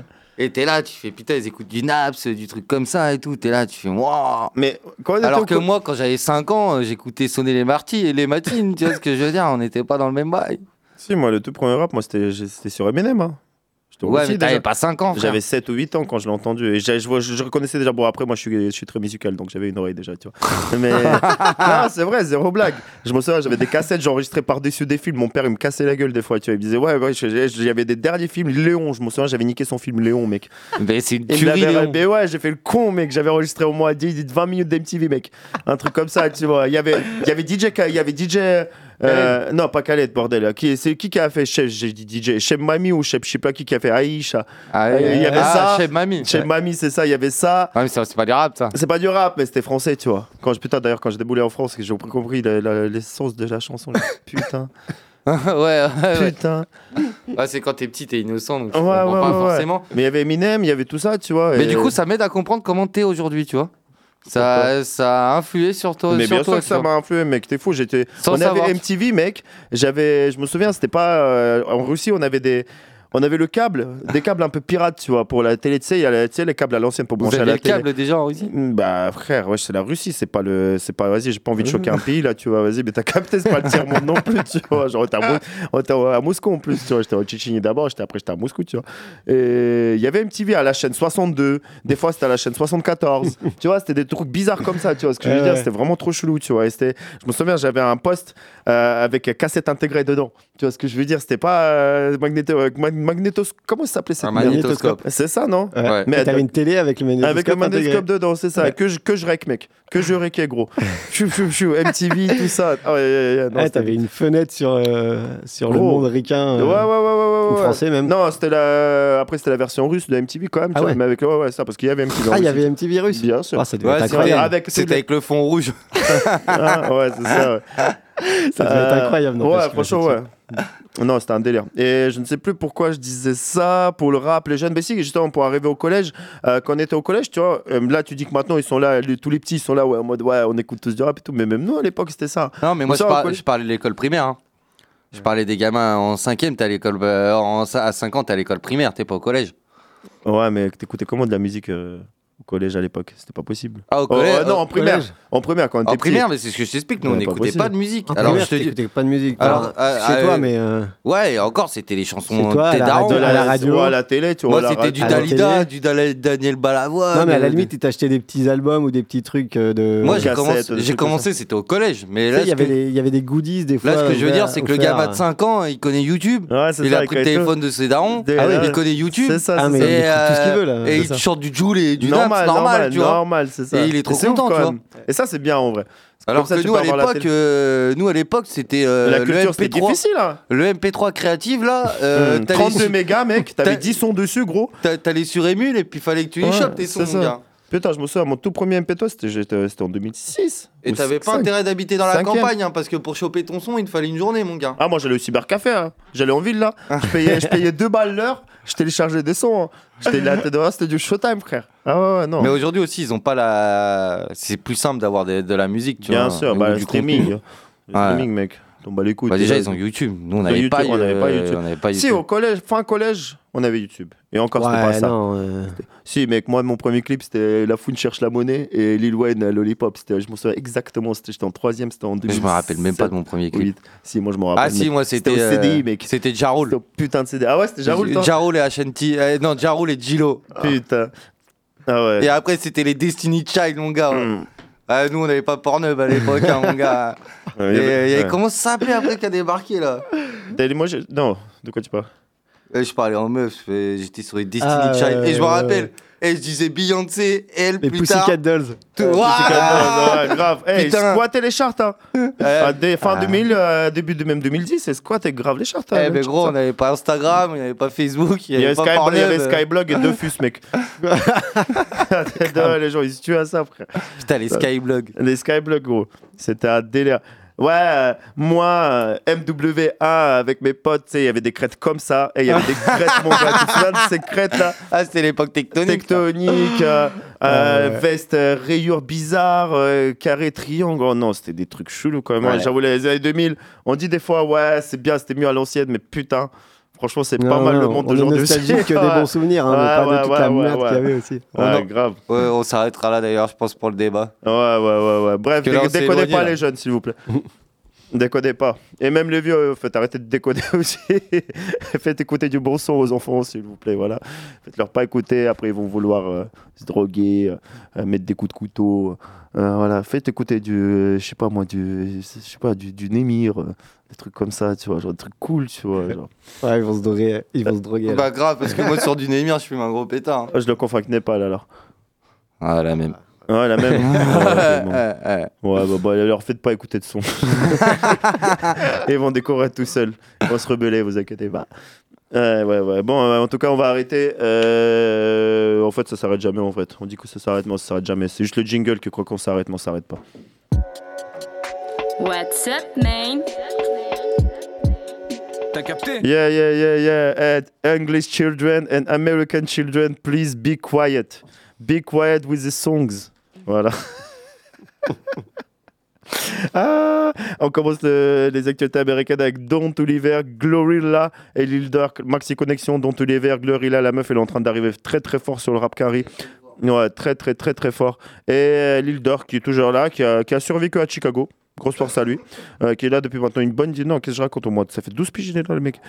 [laughs] Et t'es là, tu fais putain, ils écoutent du Naps, du truc comme ça et tout. T'es là, tu fais waouh. Mais quand Alors que moi, quand j'avais 5 ans, euh, j'écoutais sonner les martis et les matines. tu vois ce que je veux dire On n'était pas dans le même bail. Si, moi, le tout premier rap, moi, c'était sur Eminem. Hein. Ouais, mais t'avais pas 5 ans. J'avais 7 ou 8 ans quand je l'ai entendu. Et je, je, je reconnaissais déjà. Bon, après, moi, je suis, je suis très musical, donc j'avais une oreille déjà, tu vois. [laughs] Mais non, c'est vrai, zéro blague. Je me souviens, j'avais des cassettes, j'enregistrais par-dessus des films. Mon père, il me cassait la gueule des fois, tu vois. Il me disait, ouais, ouais, j'avais des derniers films. Léon, je me souviens, j'avais niqué son film Léon, mec. Mais c'est une tuerie, Léon. Mais ouais, j'ai fait le con, mec. J'avais enregistré au moins 10, 20 minutes d'MTV, mec. Un truc comme ça, tu vois. Il y avait, il y avait DJ, il y avait DJ. Euh, non, pas Khaled, bordel. Qui, c'est qui qui a fait Chef J'ai dit DJ. Chef Mami ou Chef, je sais pas qui qui a fait Aïcha. Ah, il y avait ah, ça. Chef Mami. Chef Mami, c'est ça. Il y avait ça. Ouais, mais ça, c'est pas du rap, ça. C'est pas du rap, mais c'était français, tu vois. Quand je, putain, d'ailleurs, quand j'ai déboulé en France, j'ai compris la- la- l'essence de la chanson. là. [laughs] Putain. [laughs] ouais, ouais. Putain. Ouais, c'est quand t'es petit, t'es innocent, donc Ouais, ouais, pas forcément. Mais il y avait Eminem, il y avait tout ça, tu vois. Mais et- du coup, ça m'aide à comprendre comment t'es aujourd'hui, tu vois. Ça, ça a influé sur toi. Mais sur bien toi, sûr que ça m'a influé, mec. T'es fou. J'étais. On savoir. avait MTV, mec. J'avais. Je me souviens, c'était pas euh, en Russie. On avait des. On avait le câble, des câbles un peu pirates, tu vois, pour la télé. Tu sais, il y a la- les câbles à l'ancienne pour Vous brancher à avez la le télé. câble déjà en Russie? Bah frère, ouais, c'est la Russie, c'est pas le, c'est pas, vas-y, j'ai pas envie de choquer un pays là, tu vois, vas-y, mais t'as capté, c'est pas le tiers monde non plus, tu vois, genre on était à, à Moscou en plus, tu vois, j'étais en Tchétchénie d'abord, j'étais après j'étais à Moscou, tu vois, et il y avait MTV à la chaîne 62, des fois c'était à la chaîne 74, [laughs] tu vois, c'était des trucs bizarres comme ça, tu vois, ce que je veux Ouais, dire, c'était vraiment trop chelou, tu vois, et c'était, je me souviens, j'avais un poste euh, avec cassette intégrée dedans, tu vois ce que je veux dire, c'était pas euh, magnéto, euh, mag- magnétos, comment ça s'appelait cette Un magnétoscope. C'est ça, non Ouais. Mais t'avais une télé avec le magnétoscope avec le magnétoscope intégré. dedans, c'est ça. Ouais. Que, je, que je rec, mec. Que je requais, gros. Chou, chou, chou, MTV, tout ça. Ah ouais, ouais, ouais, non, Ouais, c'était- t'avais une fenêtre sur, euh, sur le monde ricain. Ouais, euh, ouais, ouais, ouais, ouais, ou ouais. français même. Non, c'était la. Après, c'était la version russe de MTV quand même. tu Ah vois, ouais. Mais avec. Ouais, ouais, ça, parce qu'il y avait MTV. Ah, il y avait MTV russe Bien sûr. Ah, ça devait être incroyable. C'était les- avec le fond rouge. [laughs] Ah, ouais, c'est ça, ouais. Ça devait être incroyable. Ouais, franchement, ouais. Non, c'était un délire. Et je ne sais plus pourquoi je disais ça pour le rap, les jeunes. Mais si, justement, pour arriver au collège, euh, quand on était au collège, tu vois, euh, là, tu dis que maintenant, ils sont là, les- tous les petits, ils sont là, ouais, en mode, ouais, on écoute tous du rap et tout. Mais même nous, à l'époque, c'était ça. Non, mais moi, Ça, je, par- parlais de l'école primaire. hein. Je parlais des gamins en cinquième, t'es à l'école, euh, en, à 5 ans, t'es à l'école primaire, t'es pas au collège. Ouais, mais t'écoutais comment de la musique au collège à l'époque C'était pas possible. Ah, au Oh, collège ouais, non, en primaire. collège. En primaire, quand on était En primaire, mais c'est ce que je t'explique, nous, on pas n'écoutait pas de musique. En Alors, primaire, je te dis. t'écoutais pas de musique. Alors, euh, chez euh, toi, mais. euh, Ouais, et encore, c'était les chansons toi, à tes la de à la radio. ou à la télé, tu vois. Moi, la c'était du la Dalida, du Daniel Balavoine. Non, mais à la euh, limite, ils t'achetaient des petits albums ou des petits trucs euh, de. Moi, j'ai commencé, c'était au collège. Mais Tu là, il y avait des- goodies des fois. là, ce que je veux dire, c'est que le gamin de 5 ans, il connaît YouTube. Il a pris le téléphone de ses darons. Il connaît YouTube. C'est ça, c'est mais ça. il écoute tout ce qu'il veut, là. Et il chante du Joule et du C'est normal, tu vois. normal, c'est ça. Et il est trop ouf, content, quand tu vois. même. Et ça, c'est bien en vrai. Alors ça, que tu nous à l'époque, euh, nous à l'époque, c'était euh, La le culture, c'était MP3. difficile, hein. Le MP3 créative là, [laughs] euh, t'allais 32 sur- mégas, mec. T'avais t'as- 10 sons dessus, gros. t'a- T'allais sur Emule et puis fallait que tu les Ouais, chopes tes sons, c'est mon ça. gars. Putain, je me souviens, mon tout premier MP3, c'était en 2006. Et t'avais pas intérêt d'habiter dans la campagne, hein, parce que pour choper ton son, il te fallait une journée, mon gars. Ah, moi j'allais au cybercafé, hein. j'allais en ville là. [laughs] Je payais, je payais 2 balles l'heure, je téléchargeais des sons. hein. J'étais là, c'était du showtime, frère. Ah ouais, ouais, non. Mais aujourd'hui aussi, ils ont pas la. C'est plus simple d'avoir de la musique, tu Bien vois. sûr, bah, du streaming. contenu. Le Ouais. streaming, mec. T'en bats les couilles. Bah, déjà, Déjà, ils ont YouTube. Nous, on n'avait pas, on n'avait pas euh, YouTube. on pas Si, au collège, fin collège, on avait YouTube. Et encore, c'était Ouais, pas ça. non, euh, Si, mec, moi, mon premier clip, c'était La Foune cherche la monnaie et Lil Wayne, euh, Lollipop. C'était- Je m'en souviens exactement. C'était- J'étais en troisième, c'était en 2000. Je me rappelle même pas de mon premier clip. Oui. Si, moi, je m'en rappelle. Ah si, moi c'était. au euh, CDI, mec. C'était Jarul. C'était au putain de CD. Ah ouais, c'était Jarul, Jarul et Ashanti. euh, non, Jarul et Gilo. Putain. Ah ouais. Et après, c'était les Destiny Child, mon gars. ouais. Mm. Ah, nous, on n'avait pas Pornhub à l'époque, hein, mon gars. [laughs] Ouais, Et, il y avait-. Comment ça s'appelait après qui a débarqué, là? T'as dit, moi, j'ai- Non, de quoi tu parles? Euh, Je parlais en meuf, euh, j'étais sur les Destiny Ah, Child. ouais, et je me rappelle, ouais. et je disais Beyoncé, elle, Les plus Pussycat tard. Dolls. Tout- Euh, Dolls, ouais, grave. Hey, Putain. squatter les charts, hein. Ah, fin Ah. 2000, euh, début de même 2010, c'est squatter grave les charts. hein, Eh même ben gros, ça. on n'avait pas Instagram, il n'y avait pas Facebook, il y avait avait, pas Sky- il y avait. Skyblog et Dofus, mec. [laughs] [laughs] Les gens, ils se tuent à ça, frère. Putain, les Skyblog. Les Skyblog, gros. C'était un délire. Ouais, euh, moi, euh, MW1 avec mes potes, il y avait des crêtes comme ça. Et il y avait des [laughs] crêtes, mon gars. Tu te souviens de ces crêtes-là? Ah, c'était l'époque tectonique. Tectonique, euh, [laughs] euh, Ouais. veste rayures bizarres, carré, triangle. Oh non, c'était des trucs chelous quand même. Ouais. J'avoue, les années 2000, on dit des fois, ouais, c'est bien, c'était mieux à l'ancienne, mais putain, franchement, c'est pas mal non, le monde d'aujourd'hui. nostalgique que des bons souvenirs, hein, mais Ouais, pas de toute ouais, la merde ouais. qu'il y avait aussi. Grave. Ouais, on s'arrêtera là d'ailleurs, je pense, pour le débat. Ouais, ouais, ouais, ouais. Bref, Que là, on dé- s'est décodez éloigné, pas là. les jeunes, s'il vous plaît. [laughs] décodez pas. Et même les vieux, euh, faites arrêter de décoder [laughs] aussi. faites écouter du bon son aux enfants, s'il vous plaît. Voilà. Faites-leur pas écouter, après ils vont vouloir euh, se droguer, euh, mettre des coups de couteau. Euh, voilà, faites écouter du, euh, je sais pas moi, du, je sais pas, du, du Némir, euh, des trucs comme ça, tu vois, genre des trucs cool, tu vois. Genre. [laughs] Ouais, ils vont se droguer. Ils vont se droguer. Bah grave, parce que moi sur du Némir, je fume un gros pétard. hein. Ah, je le confonds avec Népal alors. Ah, la même. Ouais, la même. [laughs] Ouais, Ouais, bon. ouais, ouais. Ouais, bah, bah, leur faites pas écouter de son. Et [laughs] ils vont décorer tout seuls. Ils vont se rebeller, vous inquiétez pas. Ouais, ouais, ouais. Bon, euh, en tout cas, on va arrêter. Euh, En fait, ça s'arrête jamais, en fait. On dit que ça s'arrête, mais ça s'arrête jamais. C'est juste le jingle que quoi qu'on s'arrête, mais on s'arrête pas. What's up, man? T'as capté? Yeah, yeah, yeah, yeah. And English children and American children, please be quiet. Be quiet with the songs. Voilà. [laughs] ah, on commence le- les actualités américaines avec Don Toliver, Glorilla et Lil Durk. Maxi Connexion, Don Toliver, Glorilla. La meuf, elle est en train d'arriver très très fort sur le rap carry. Ouais, très très très très fort. Et euh, Lil Durk qui est toujours là, qui a, survécu à Chicago. Grosse force à lui. Euh, qui est là depuis maintenant une bonne dizaine. Qu'est-ce que je raconte au mois Ça fait 12 piges là, le mec.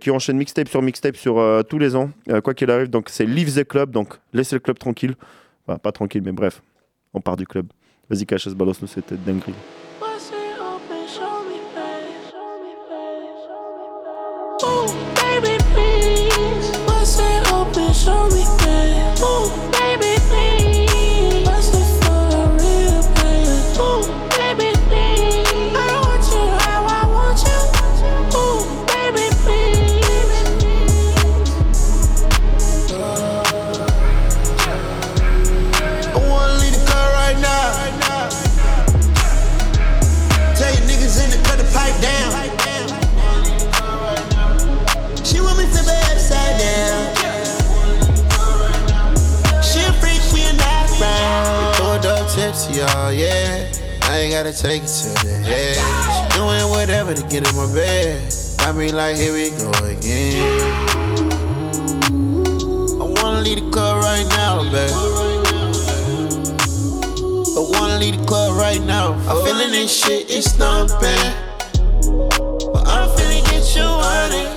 Qui enchaîne mixtape sur mixtape sur euh, tous les ans. quoi qu'il arrive. Donc c'est Leave the Club. Donc laissez le club tranquille. Enfin, pas tranquille, mais bref. On part du club. Vas-y, Caches, balance-nous cette dinguerie. Ooh, gotta take it to the head. Doing whatever to get in my bed. Got me like, here we go again. I wanna leave the club right now, baby. I wanna leave the club right now. I'm feeling this shit, it's thumping. But I'm finna get you out of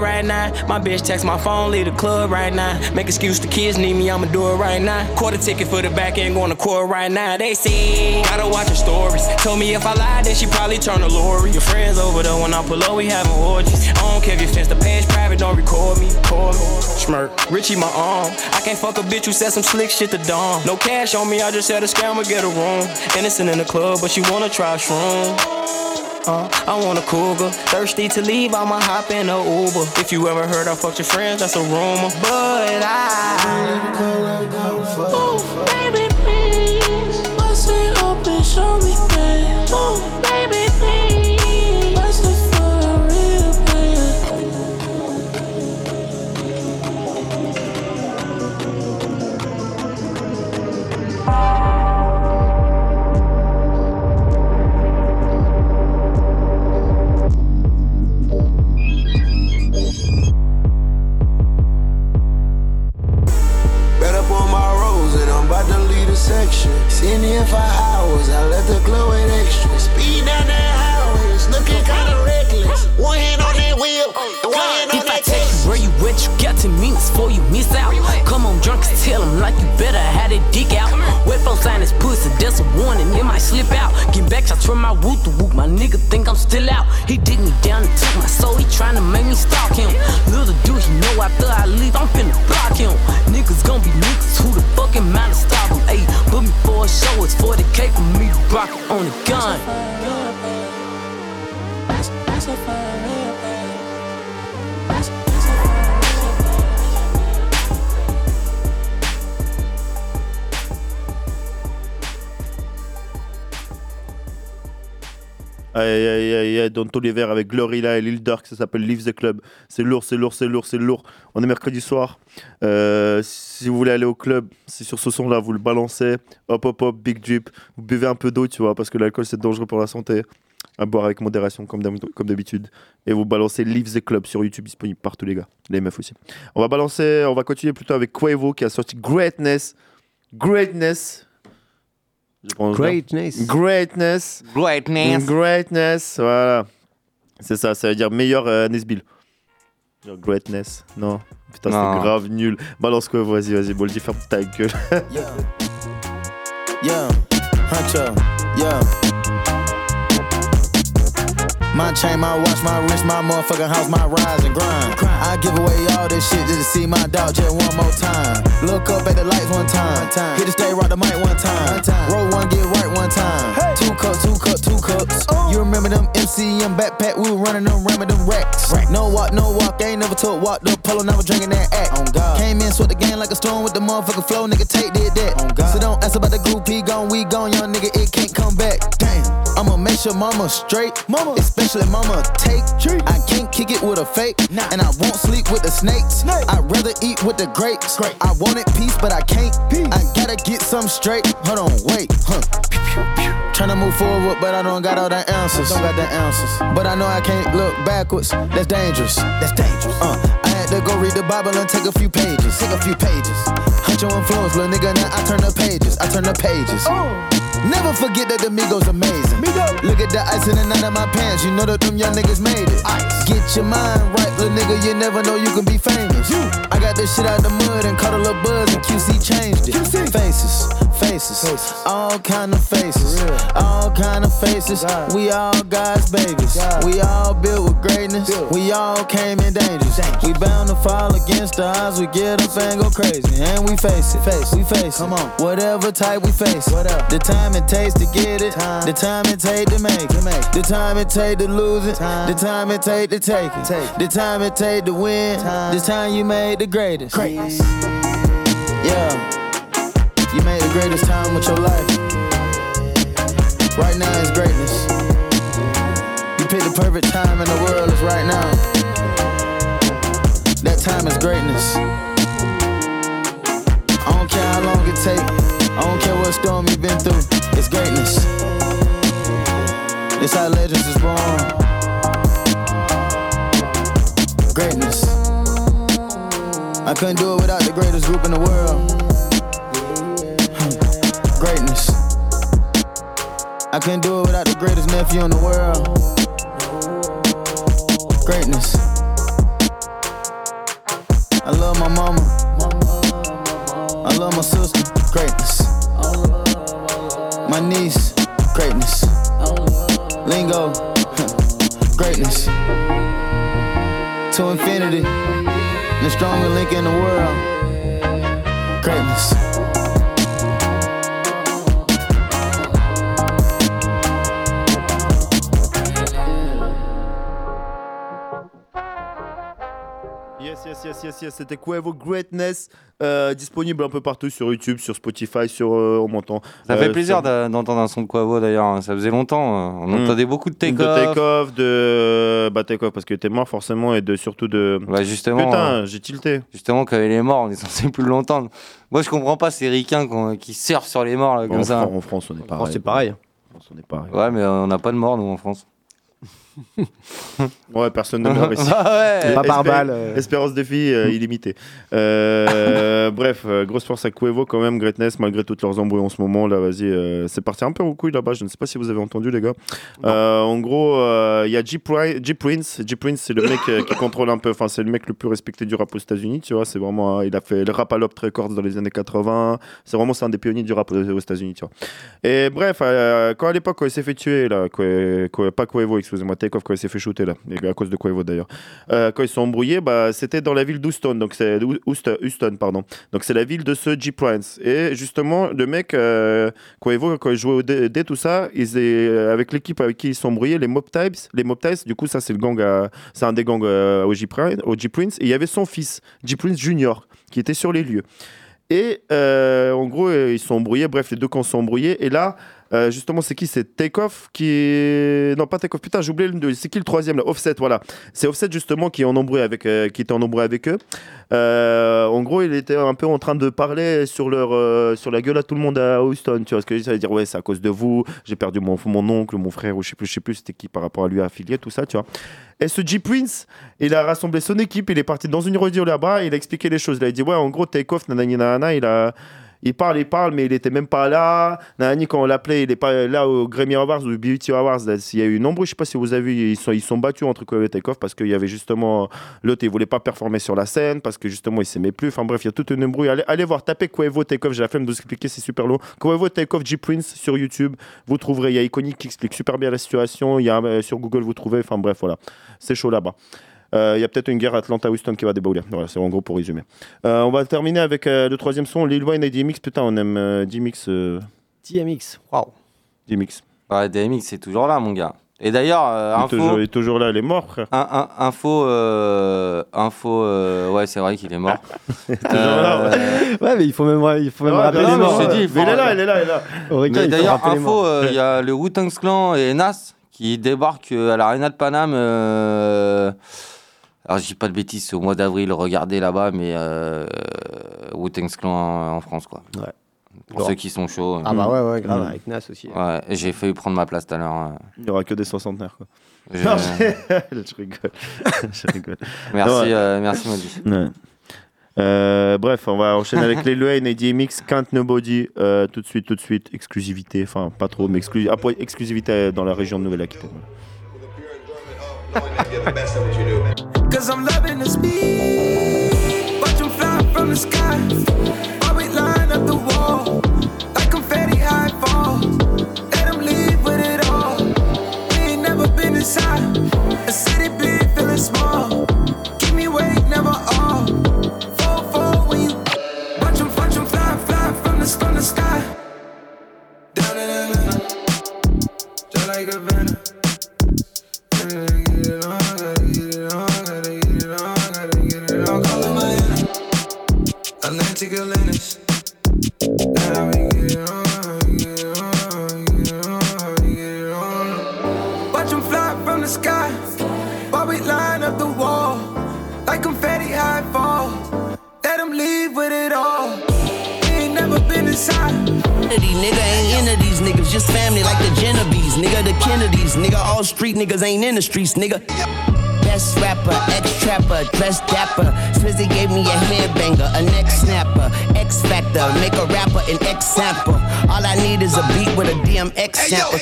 right now. My bitch text my phone, leave the club right now. Make excuse the kids need me, I'ma do it right now. Quarter ticket for the back end, going to court right now. They say, gotta watch her stories. Told me if I lied, then she probably turn to Lori. Your friends over there when I pull up, we having orgies. I don't care if you fence the page private, don't record me. Call me. Smirk. Richie, my arm. I can't fuck a bitch who said some slick shit to dawn. No cash on me, I just had a scammer get a room. Innocent in the club, but she wanna try shroom. Uh, I want a cougar. Thirsty to leave, I'ma hop in a Uber. If you ever heard I fucked your friends, that's a rumor. But I. Ooh, baby, please. Bust it open, show me, babe. Ooh, baby, Seen here for hours, I left the club with extra. Speed down that highway, it's looking kinda reckless. One hand on that wheel, and one hand on If I that text. you where you at, you got 10 minutes before you miss out. Come on, drunk, and tell him like you better have that dick out. Wet folks sign his pussy, that's a warning, it might slip out. Get back shots from my whoop to whoop, my nigga think I'm still out. He dig me down and took my soul, he tryna make me stalk him. Little dude, he know after I leave, I'm finna block him. Niggas gon' be niggas, on the gun. Aïe, aïe, aïe, Don Toliver avec Glorilla et Lil Durk, ça s'appelle Leave the Club. C'est lourd, c'est lourd, c'est lourd, c'est lourd. On est mercredi soir. Euh, si vous voulez aller au club, c'est sur ce son-là, vous le balancez. Hop, hop, hop, big drip. Vous buvez un peu d'eau, tu vois, parce que l'alcool c'est dangereux pour la santé. À boire avec modération, comme d'habitude. Et vous balancez Leave the Club sur YouTube, disponible partout, les gars. Les meufs aussi. On va balancer, on va continuer plutôt avec Quavo qui a sorti Greatness. Greatness. Greatness. Greatness. Greatness. Greatness. Voilà. C'est ça, ça veut dire meilleur euh, Nesbill. Greatness. Non. Putain, c'est grave nul. Balance quoi, vas-y, vas-y, Boldy, ferme ta gueule. [laughs] Yeah, huncho, yeah. My chain, my watch, my wrist, my motherfucking house, my rise and grind. I give away all this shit just to see my dog just one more time. Look up at the lights one time. Hit the stage, rock the mic one time. Roll one, get right one time. Two cups, two cups, two cups. You remember them MCM backpack? We were running them, ramming them racks. No walk, no walk. Ain't never took walk the polo, never drinking that act. Came in, sweat the game like a storm with the motherfucking flow. Nigga, take did that. So don't ask about the group, he gone, we gone, young nigga, it can't come back. Damn. I'ma make sure mama straight, mama, especially mama take. I can't kick it with a fake, and I won't sleep with the snakes. I'd rather eat with the grapes. I wanted peace, but I can't. I gotta get some straight. Hold on, wait, huh? Tryna move forward, but I don't got all the answers. Don't got the answers. But I know I can't look backwards. That's dangerous. That's dangerous. Uh, I had to go read the Bible and take a few pages. Take a few pages. Hunt your influence, little nigga. Now I turn the pages. I turn the pages. Never forget that the Migos amazing. Look at the ice in the night of my pants. You know that them young niggas made it. Get your mind right, little nigga. You never know you can be famous. You. I got this shit out the mud and caught a little buzz and QC changed it. Faces, faces, faces. all kind of faces, all kind of faces. We all God's babies. We all built with greatness. We all came in dangers. We bound to fall against the odds. We get up and go crazy, and we face it. Face, we face it. Come on, whatever type we face. Whatever. The time it takes to get it, the time it take to make it, the time it take to lose it, the time it take to take it, the time it take to win. This time you made the greatest. Yeah, you made the greatest time with your life. Right now is greatness. You picked the perfect time in the world is right now. That time is greatness. I don't care how long it take. I don't care what storm you've been through. It's greatness. It's how legends is born. Greatness. I couldn't do it without the greatest group in the world. Greatness. I couldn't do it without the greatest nephew in the world. Greatness. I love my mama. I love my sister. Greatness. Yes, yes. C'était Quavo Greatness, euh, disponible un peu partout sur YouTube, sur Spotify, sur euh, on m'entend. Ça Euh, fait plaisir sur- d'a- d'entendre un son de Quavo d'ailleurs. hein. Ça faisait longtemps. euh, On Mm. entendait beaucoup de de take-off. take-off, de bah take-off parce que t'es mort forcément et de surtout de. Ouais, justement. Putain, euh, j'ai tilté. Justement, quand il est mort, on est censé plus l'entendre. Moi, je comprends pas ces ricains qui surfent sur les morts là, comme en, ça. Fran- en France, on est pareil. c'est pareil. En France, on est pareil. Ouais, mais on n'a pas de mort, nous, en France. Ouais, personne ne [laughs] meurt ici. Ah ouais. Pas par balle, euh. Espérance de vie euh, illimitée. Euh, [laughs] bref, euh, grosse force à Cuevo quand même, Greatness, malgré toutes leurs embrouilles en ce moment. Là, vas-y, c'est parti un peu au couille là-bas. Je ne sais pas si vous avez entendu, les gars. En gros, il y a G, Pri- G Prince. G Prince, c'est le mec qui [laughs] contrôle un peu. Enfin, c'est le mec le plus respecté du rap aux États-Unis. Tu vois, c'est vraiment. il a fait le rap à l'Op Records dans les années 80. C'est vraiment c'est un des pionniers du rap aux États-Unis. Tu vois. Et bref, quand à l'époque, quand il s'est fait tuer, là, pas Cuevo, excusez-moi, Quand il s'est fait shooter, là, et à cause de Cuevo d'ailleurs, euh, quand ils sont embrouillés, bah, c'était dans la ville d'Houston, donc c'est Houston, pardon. Donc c'est la ville de ce G Prince. Et justement, le mec, euh, quand il jouait au dé, tout ça, ils est, euh, avec l'équipe avec qui ils sont embrouillés, les Mob Types, les Mob Types, du coup, ça c'est le gang, c'est un des gangs euh, au, G Prince, au et il y avait son fils, G Prince Junior, qui était sur les lieux. Et en gros, ils sont embrouillés. Bref, les deux camps sont embrouillés. Et là, euh, justement, c'est qui? C'est Takeoff qui. Non, pas Takeoff, putain, j'ai oublié le deux. C'est qui le troisième Offset, voilà. C'est Offset, justement, qui, est en avec, euh, qui était en embrouille avec eux. Euh, en gros, il était un peu en train de parler sur, leur, sur la gueule à tout le monde à Houston. Tu vois ce que je veux dire, ouais, c'est à cause de vous. J'ai perdu mon, mon oncle, mon frère, ou je sais plus, je sais plus c'était qui par rapport à lui affilié, tout ça, tu vois. Et ce G Prince, il a rassemblé son équipe, il est parti dans une radio là-bas, il a expliqué les choses. Il a dit, ouais, en gros, Takeoff, nanani, nanana, il a. Il parle, il parle, mais il était même pas là. Nanani, quand on l'appelait, il est pas là au Grammy Awards ou au BET Awards. Il y a eu embrouille, je sais pas si vous avez vu, ils sont, battus entre Kobe et Takeoff parce qu'il y avait justement l'autre, il voulait pas performer sur la scène parce que justement il s'aimait plus. Enfin bref, il y a toute une embrouille. Allez, voir, tapez Quavo Takeoff, j'ai la flemme de vous expliquer, c'est super long. Quavo Takeoff G Prince sur YouTube, vous trouverez. Il y a Iconic qui explique super bien la situation. Il y a euh, sur Google, vous trouvez. Enfin bref, voilà, c'est chaud là-bas. Euh, Il y a peut-être une guerre Atlanta-Houston qui va débouler. Voilà, c'est en gros pour résumer. Euh, on va terminer avec euh, le troisième son, Lil Wayne et DMX. Putain, on aime euh, DMX. euh, DMX, waouh. DMX. Ouais, DMX, c'est toujours là, mon gars. Et d'ailleurs, euh, Il est info, toujours, il est toujours là, il est mort, frère. un- un- info, euh, info, euh, ouais, c'est vrai qu'il est mort. [laughs] toujours là, ouais. [laughs] Ouais, mais il faut même, il faut même Ouais, rappeler les morts. Mais il est là, il est là, il est là. D'ailleurs, info, euh, il y a le Wu-Tang Clan et Nas qui débarquent euh, à l'Arena de Paname. Euh, Alors, je dis pas de bêtises, c'est au mois d'avril, regardez là-bas, mais euh, Wu-Tang Clan en, France, quoi. Ouais. Pour Bon. ceux qui sont chauds. Ah bah ouais, ouais, grave, Mm. avec Nas aussi. Ouais, et j'ai failli prendre ma place tout à l'heure. euh. Il n'y aura que des soixantenaires, quoi. Je- Non, je... rigole. [laughs] [laughs] je rigole. Merci, Ouais. euh, merci, Maudit. Ouais. Euh, bref, on va enchaîner avec Lil Wayne et DMX, Can't Nobody, euh, tout de suite, tout de suite, exclusivité, enfin pas trop, mais exclu- après, exclusivité dans la région de Nouvelle-Aquitaine. Cause I'm loving the speed. Watch 'em fly from the sky. While we line up the wall. Like confetti high fall. Let 'em leave with it all. We ain't never been inside. A city big, feeling small. Keep me awake, never off. Fall, fall when you. Watch 'em, watch 'em fly, fly from the, from the sky. Down in Atlanta. Just like a venom. Get it on, gotta get it on, gotta get it on, gotta get it on. Atlantic Atlantis. Now we get it on, get it on, get it on, get it on. Watch fly from the sky, while we line up the wall, like confetti high fall. Let 'em leave with it all. We ain't never been inside. These nigga ain't into these niggas, just family like the Genovese, nigga, the Kennedys, nigga, all street niggas ain't in the streets, nigga. Best rapper, ex trapper, dress dapper. Swizzy gave me a headbanger, a neck snapper, X Factor, make a rapper an X sample. All I need is a beat with a DMX sample.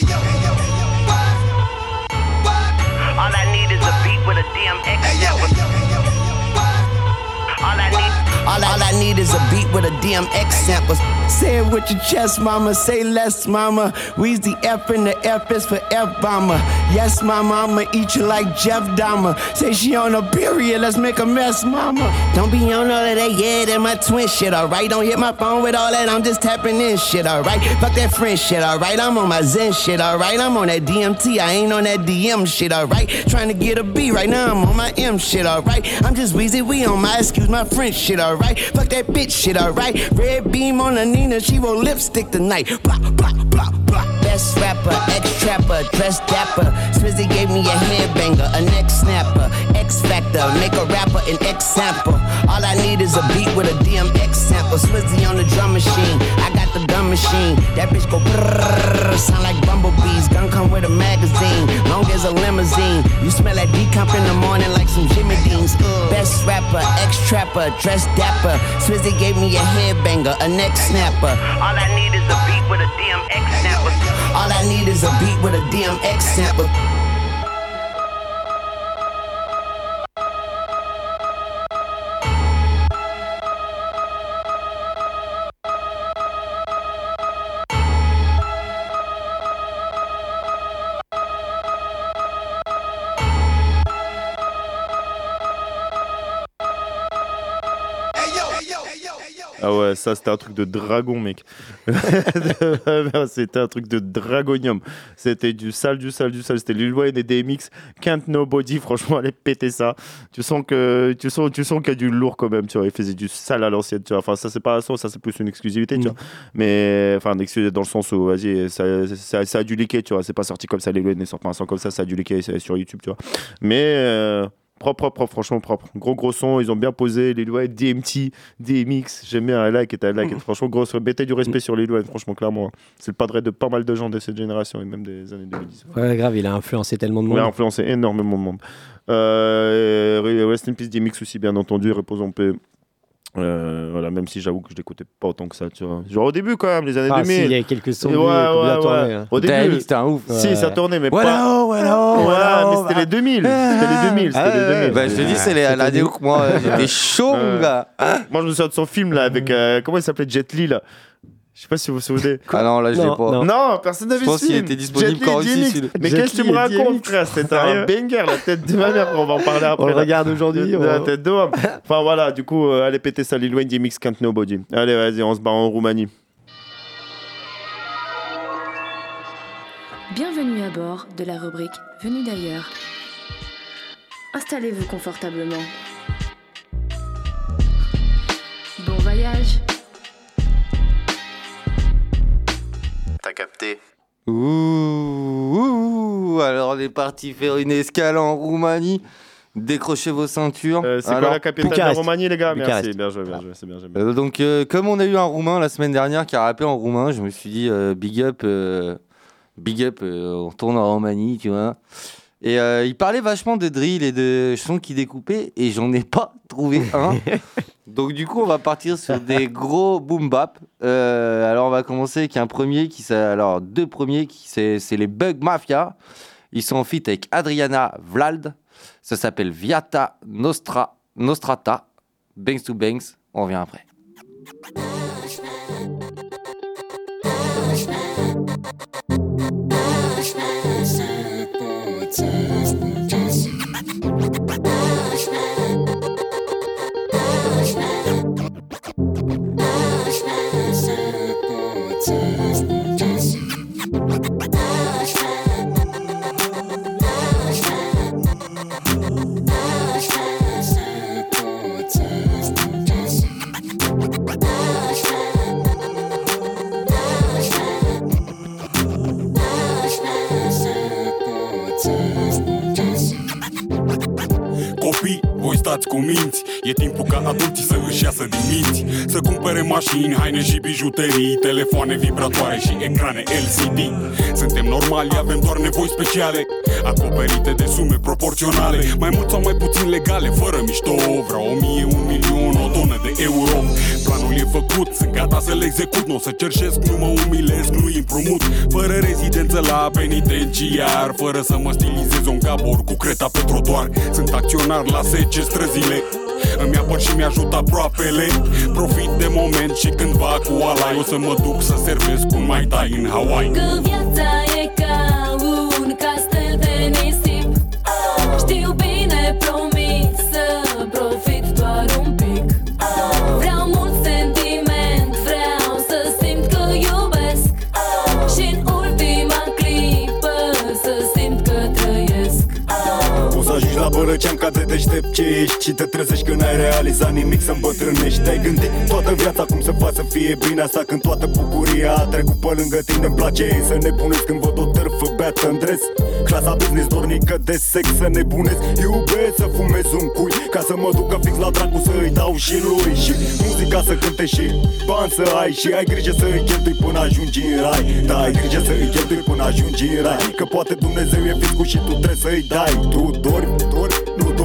All I need is a beat with a DMX sample. All I need. All I, all I need is a beat with a DMX sample. Say it with your chest, mama. Say less, mama. We's the F and the F is for F bomber. Yes, mama, I'ma eat you like Jeff Dahmer. Say she on a period, let's make a mess, mama. Don't be on all of that, yeah, that my twin shit, alright. Don't hit my phone with all that, I'm just tapping in shit, alright. Fuck that friend shit, alright. I'm on my Zen shit, alright. I'm on that DMT, I ain't on that DM shit, alright. Trying to get a B right now, I'm on my M shit, alright. I'm just Weezy, we on my excuse my French shit, alright. Fuck that bitch shit, alright. Red beam on the Nina, she roll lipstick tonight. Blah, blah, blah, blah. Best rapper, ex trapper, dress dapper. Swizzy gave me a headbanger, a neck snapper. X Factor, make a rapper an X sample. All I need is a beat with a DMX sample. Swizzy on the drum machine, I got the gun machine. That bitch go brrrr, sound like bumblebees. Gun come with a magazine, long as a limousine. You smell that decomp in the morning like some Jimmy Deans. Best rapper, ex trapper, dress dapper. Swizzy gave me a headbanger, a neck snapper. All I need is a beat with a DMX sample. All I need is a beat with a DMX sample. Ouais, ça c'était un truc de dragon, mec. [laughs] c'était un truc de dragonium. C'était du sale, du sale, du sale. C'était Lil Wayne et DMX. Can't Nobody, franchement, allez péter ça. Tu sens que tu sens, tu sens qu'il y a du lourd quand même. Tu vois, il faisait du sale à l'ancienne. Tu vois, enfin ça c'est pas un son, ça c'est plus une exclusivité. Tu vois, mais enfin exclusivité dans le sens où vas-y, ça, ça, ça a dû leaker. Tu vois, c'est pas sorti comme ça. Lil Wayne ne sort pas un son comme ça, ça a dû leaker c'est sur YouTube. Tu vois, mais euh, Propre, propre, propre, franchement propre. Gros, gros son, ils ont bien posé. Lil Wayne, DMT, DMX, j'aime bien un like et un like. Franchement, gros, mettez du respect sur Lil Wayne, franchement, clairement. C'est le padre de pas mal de gens de cette génération et même des années 2010. Ouais, grave, il a influencé tellement de Il monde. a influencé énormément de monde. Euh, Rest in Peace DMX aussi, bien entendu, repose en paix. Euh, voilà, même si j'avoue que je l'écoutais pas autant que ça, tu vois. Genre au début quand même, les années Ah, 2000. si, il y a quelques sons Ouais, ouais, ouais. hein. Au début, c'était un ouf. Si, ça tournait, mais Voilà, pas. voilà, Voilà, voilà, mais c'était les 2000. C'était les 2000. C'était Ah, les 2000. bah, je te dis, c'est les- l'année où moi j'étais chaud, mon gars. Moi, je me souviens de son film là avec. euh, comment il s'appelait Jet Li là Je sais pas si vous vous souvenez. Ah non, là, je l'ai pas. non. Non, personne n'a Je vu pense ce qu'il film. était disponible qu'en Russie. Mais Jet qu'est-ce que tu me racontes, frère C'était un banger, la tête de ma mère. On va en parler après. On regarde aujourd'hui. De la on- tête d'homme. Enfin voilà, du coup, euh, allez péter ça, Lil Wayne, DMX, Can't Nobody. Allez, vas-y, on se barre en Roumanie. Bienvenue à bord de la rubrique Venu d'ailleurs. Installez-vous confortablement. Bon voyage. T'as capté Ouh, ouh, alors on est parti faire une escale en Roumanie. Décrochez vos ceintures. Euh, c'est quoi la capitale de Bucarest. Roumanie, les gars Bucarest. Merci, bien joué, bien joué, c'est bien, bien. Euh, donc, euh, comme on a eu un Roumain la semaine dernière qui a rappé en roumain, je me suis dit euh, big up, euh, big up, euh, on tourne en Roumanie, tu vois. Et euh, il parlait vachement de drill et de sons qui découpaient, et j'en ai pas trouvé [laughs] un. donc, du coup, on va partir sur des gros boom bap. Euh, alors, on va commencer avec un premier qui, alors deux premiers qui c'est c'est les Bug Mafia. Ils sont en feat avec Adriana Vlad. Ça s'appelle Viata Nostra, Nostrata. Banks to Banks. On revient après. say voi stați cu minți. E timpul ca adulții să își iasă din minți. Să cumpere mașini, haine și bijuterii Telefoane vibratoare și ecrane LCD Suntem normali, avem doar nevoi speciale Acoperite de sume proporționale. Mai mult sau mai puțin legale, fără mișto. Vreau o mie, un milion, o tonă de euro. Planul e făcut, sunt gata să-l execut. Nu o să cerșesc, nu mă umilesc, nu împrumut. Fără rezidență la penitenciar Fără să mă stilizez un gabor cu creta pe trotuar. Sunt acționar la 10 străzile Îmi apăr și mi-ajută aproapele. Profit de moment și cândva cu alai. O să mă duc să servesc cu mai tai în Hawaii. Că viața e ca ca de deștept ce ești Și te trezești când ai realizat nimic să îmbătrânești. Te-ai gândit toată viața cum să faci să fie bine Asta când toată bucuria a trecut pe lângă tine. Îmi place ei să nebunesc când văd o târfă beată în dres. Clasa business dornică de sex să nebunesc Iubesc să fumez un cui Ca să mă ducă fix la dracu să îi dau și lui. Și muzica să cânte și bani să ai Și ai grijă să îi cheltui până ajungi în rai. Da, ai grijă să îi cheltui până ajungi în rai Că poate Dumnezeu e fiscul și tu trebuie să-i dai. Tu dormi,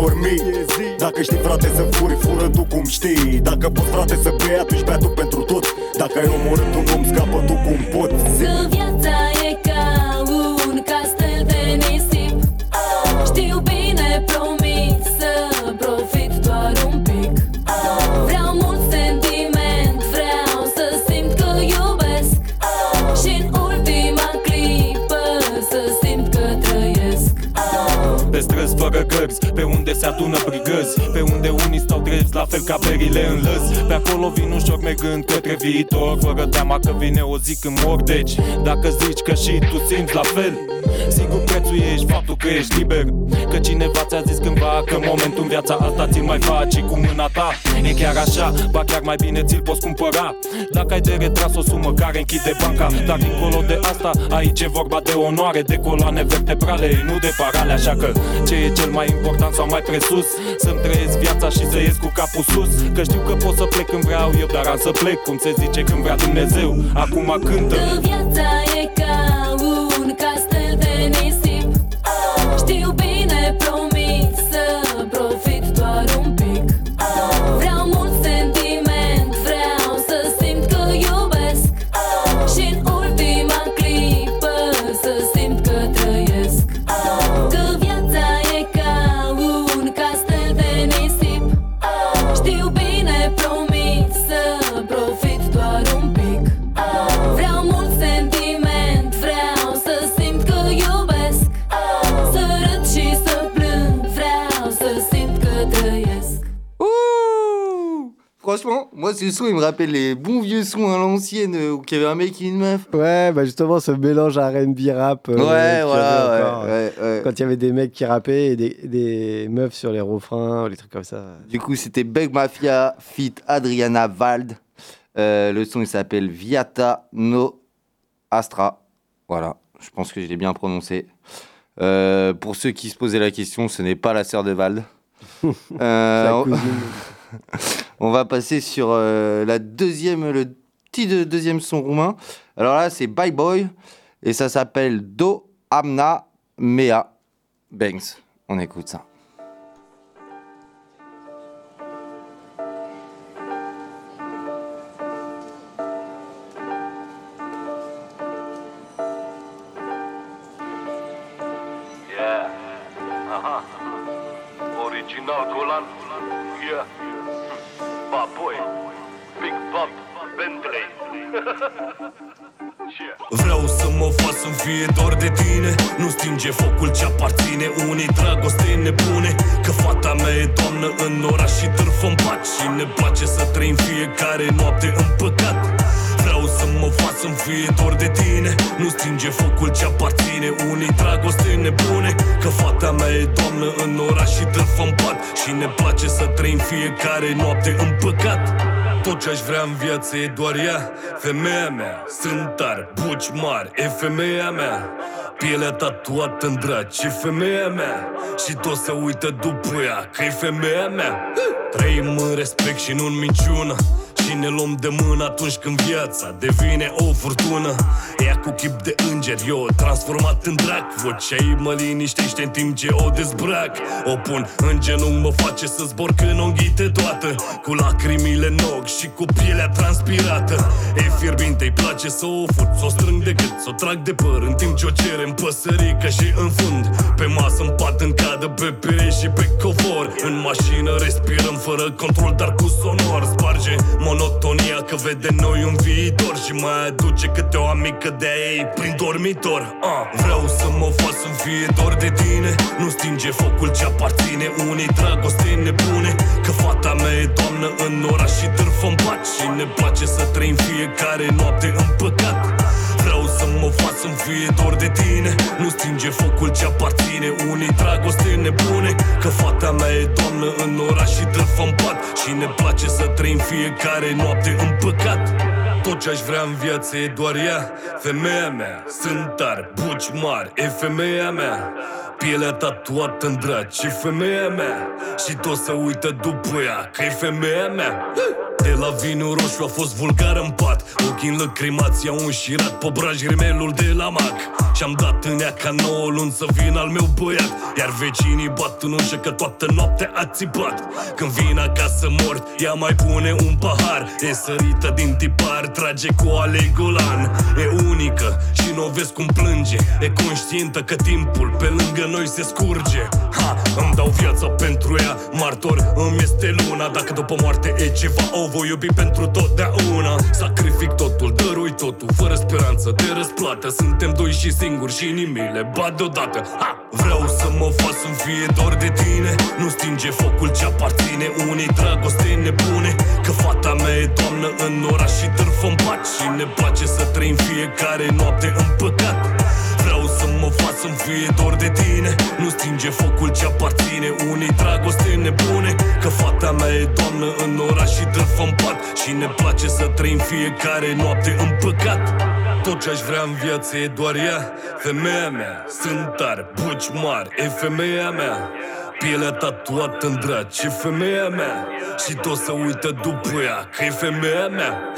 dormi, nu dormi Dacă știi frate să furi, fură tu cum știi. Dacă poți frate să bei, atunci bea tu pentru tot. Dacă ai omorât un om, scapă tu cum poți. Că viața Pe un la fel ca berile în lăzi Pe acolo vin ușor mergând către viitor. Fără teama că vine o zi când mor. Deci, dacă zici că și tu simți la fel Sigur prețuiești faptul că ești liber. Că cineva ți-a zis cândva că momentul în viața asta ți-l mai faci cu mâna ta. E chiar așa, ba chiar mai bine ți-l poți cumpăra. Dacă ai de retras o sumă care închide banca Dar dincolo de asta, aici e vorba de onoare De coloane vertebrale, nu de parale. Așa că ce e cel mai important sau mai presus? Să-mi trăiesc viața și să ies cu capul sus Că știu că pot să plec când vreau eu Dar am să plec, cum se zice când vrea Dumnezeu. Acum cântă. Că viața e ca moi ce son il me rappelle les bons vieux sons à l'ancienne euh, où il y avait un mec et une meuf. Ouais, bah justement, ce mélange R&B rap. euh, Ouais, voilà, ouais, euh, ouais, ouais. Quand il y avait des mecs qui rappaient et des, des meufs sur les refrains, les trucs comme ça. Du coup, c'était Bug Mafia fit Adriana Vald. Euh, le son il s'appelle Viata No Astra. Voilà, je pense que je l'ai bien prononcé. Euh, pour ceux qui se posaient la question, ce n'est pas la sœur de Vald. [laughs] Euh, [laughs] on- va passer sur euh, la deuxième, le petit de- deuxième son roumain. Alors là, c'est Bye Boy et ça s'appelle Do Amna Mea Banks. On écoute ça. Fiecare noapte în păcat. Tot ce aș vrea în viață e doar ea. Femeia mea, sunt tare, buci mari E femeia mea. Pielea tatuată în draci E femeia mea. Și tot se uită după ea Că e femeia mea. Trăim în respect și nu în minciună. Și Și ne luăm de mână atunci când viața devine o furtună Ea cu chip de înger, eu transformat în drac. Vocea ei mă liniștește în timp ce o dezbrac. O pun în genunchi, mă face să zbor când o înghite toată. Cu lacrimile în ochi și cu pielea transpirată. E fierbinte, îi place să o fut, să o strâng de gât, să o trag de păr. În timp ce o cere în păsărică și în fund Pe masă, în pat, în cadă, pe pereți și pe covor. În mașină respirăm fără control, dar cu sonor. Sparge monotonia că vede în noi un viitor Și mai aduce câte o amică de a ei prin dormitor uh. Vreau să mă fac să fie dor de tine. Nu stinge focul ce aparține unei dragoste nebune. Că fata mea e doamnă în oraș și târfă în pat Și ne place să trăim fiecare noapte în păcat. Vreau să mă fac să fie dor de tine. Nu stinge focul ce aparține unei dragoste nebune. Că fata mea e doamnă în oraș și târfă în pat Și ne place să trăim fiecare noapte în păcat tot ce aș vrea în viață e doar ea. Femeia mea, sunt tare, buci mari E femeia mea. Pielea tatuată în draci E femeia mea. Și tot să uită după ea Că e femeia mea de la vinul roșu a fost vulgar în pat. Ochii înlăcrimați i-au înșirat Pobraj rimelul de la mac. Și-am dat în ea ca 9 luni să vin al meu băiat. Iar vecinii bat în ușă că toată noaptea a țipat. Când vin acasă mort, ea mai pune un pahar. E sărită din tipar, trage cu ale golan. E unică și nu o vezi cum plânge. E conștientă că timpul pe lângă noi se scurge. Ha, îmi dau viața pentru ea. Martor îmi este luna. Dacă după moarte e ceva O voi iubi pentru totdeauna. Sacrific totul, dărui totul Fără speranță de răsplată. Suntem doi și singuri și nimic le bat deodată. Ha! Vreau să mă fac să fie dor de tine. Nu stinge focul ce aparține unei dragoste nebune. Că fata mea e doamnă în oraș și târfă în pat. Și ne place să trăim fiecare noapte în păcat. Vreau să mă fac să-mi fie dor de tine. Nu stinge focul ce aparține unei dragoste nebune. Că fata mea e doamnă în oraș și târfă în pat. Și ne place să trăim fiecare noapte în păcat. Tot ce aș vrea în viață e doar ea. Femeia mea, sunt tare, buci mari E femeia mea. Pielea tatuată în draci E femeia mea. Și tot să uită după ea Că e femeia mea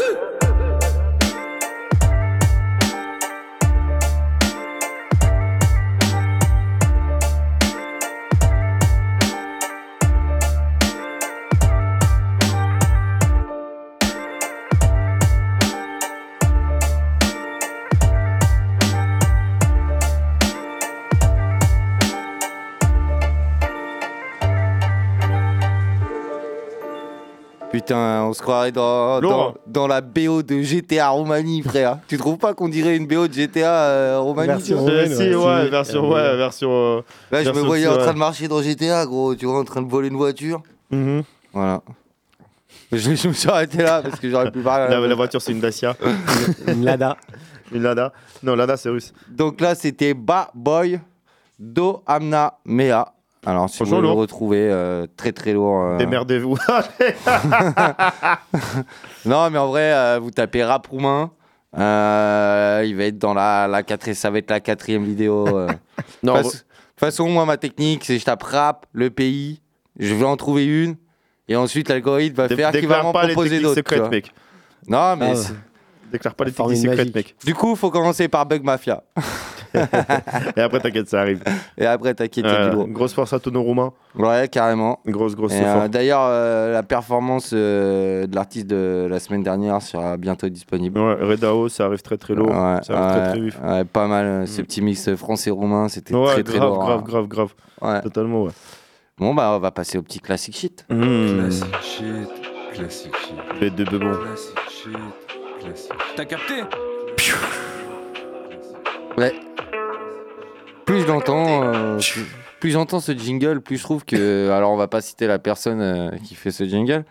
Putain, on se croirait dans, dans, Laurent. dans la BO de GTA Roumanie, frère. tu trouves pas qu'on dirait une BO de GTA euh, Roumanie Version Si, ouais. ouais, Si. version, Euh, ouais, version. euh, Là, je me version- voyais en train de marcher dans GTA, gros. Tu vois, en train de voler une voiture. Mhm. Voilà. Je, je me suis arrêté là parce que j'aurais pu parler. La, la voiture, c'est une Dacia. Une Lada. [laughs] Une Lada. Non, Lada, c'est russe. Donc là, c'était Ba Boy Do Amna Mea. Alors, si vous Franchement, voulez le retrouver, euh, très très lourd. euh. Démerdez-vous. [laughs] Non, mais en vrai, euh, vous tapez rap roumain. euh, il va être dans la, la quatrième, ça va être la quatrième vidéo. euh. [laughs] Non, De toute façon- de toute façon, moi, ma technique, c'est je tape rap, le pays, je vais en trouver une, et ensuite l'algorithme va Dé- faire qu'il va déclare m'en pas les proposer techniques d'autres. Non, mais Ah ouais. Déclare pas les techniques secrètes, mec. du coup, faut commencer par Bug Mafia. [laughs] [laughs] Et après, t'inquiète, ça arrive. Et après, t'inquiète, il y a Euh, du lourd. grosse force à tous nos Roumains. Ouais, carrément. Grosse, grosse Et, force. euh, D'ailleurs, euh, la performance euh, de l'artiste de la semaine dernière sera bientôt disponible. Ouais, Redao, ça arrive très très lourd. Ouais, ça arrive très ouais, très vif. ouais, pas mal. euh, Ce petit mix français-roumain, c'était Ouais, très très grave, lourd. grave, hein. grave, grave. Ouais. Totalement, ouais. Bon, bah, on va passer au petit classic shit. Mmh. Classic shit, classic shit. Les deux bebons. Classic shit, classic T'as capté? Ouais. Plus je l'entends, euh, plus, plus j'entends ce jingle, plus je trouve que. [laughs] Alors, on va pas citer la personne euh, qui fait ce jingle,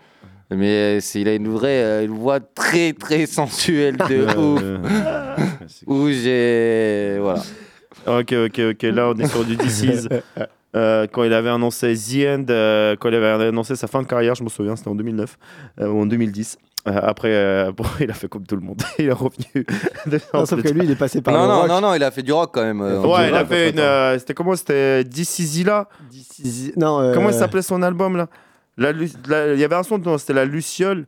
mais c'est, il a une vraie euh, une voix très très sensuelle de ouf. [laughs] Où j'ai. Voilà. Ok, ok, ok. Là, on est sur du DC's. [laughs] Euh, quand il avait annoncé The End, euh, quand il avait annoncé sa fin de carrière, je me souviens, c'était en 2009 euh, ou en 2010. Euh, après, euh, [laughs] bon, il a fait comme tout le monde. il est revenu. [laughs] Non, sauf que lui, il est passé par Non, le non, rock. non, non, il a fait du rock quand même. euh, Ouais, du il a fait une. euh, c'était comment C'était là D'ici- Non, euh, Comment il s'appelait son album là? La Lu- la- Il y avait un son, non, c'était la Luciole.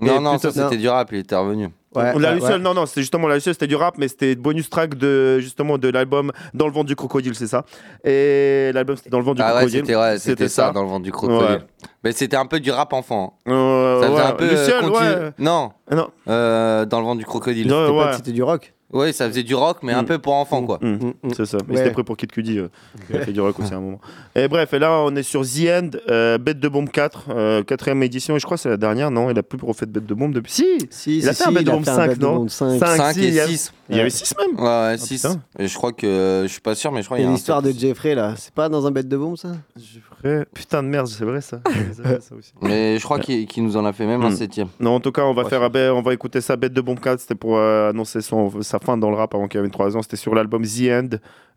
Non, non, ça c'était du rap, il était revenu. la Luciole, non, non, c'était justement la Luciole, c'était du rap, mais c'était bonus track de justement de l'album Dans le vent du crocodile, c'est ça. Et l'album c'était Dans le vent du Ah ouais, crocodile. c'était ouais, c'était ça, dans le vent du crocodile. Ouais. Mais c'était un peu du rap enfant. Euh, ça faisait ouais. un peu euh, continu- ouais. Non. Non. Euh, dans le vent du crocodile. Non, C'était pas- ouais. C'était du rock. Oui, ça faisait du rock, mais un Mm. peu pour enfants, quoi. Mm, C'est ça. Mais c'était prêt pour Kid Cudi. euh, qui a fait du rock [laughs] aussi à un moment. Et bref, et là, on est sur The End, euh, Bête de Bombe 4, euh, quatrième édition. Et je crois que c'est la dernière, non? Il a plus refait de Bête de Bombe depuis. Si Si, Il a si, fait un si, Bête il de Bombe fait un 5, Bête de non? Bombe 5. 5 si, il y et a- 6. Il y avait 6 même Ouais, ouais, 6. et je crois que. Je suis pas sûr, mais je crois Il y qu'il a y a l'histoire de Jeffrey là. C'est pas dans un bête de bombe ça? Jeffrey. Putain de merde, c'est vrai ça. [laughs] Mais je crois qu'il nous en a fait même un Hmm. septième. Non, en tout cas, on va faire, ben, on va écouter ça, Bête de Bombe 4. C'était pour euh, annoncer son, sa fin dans le rap avant qu'il ait 23 ans. C'était sur l'album The End.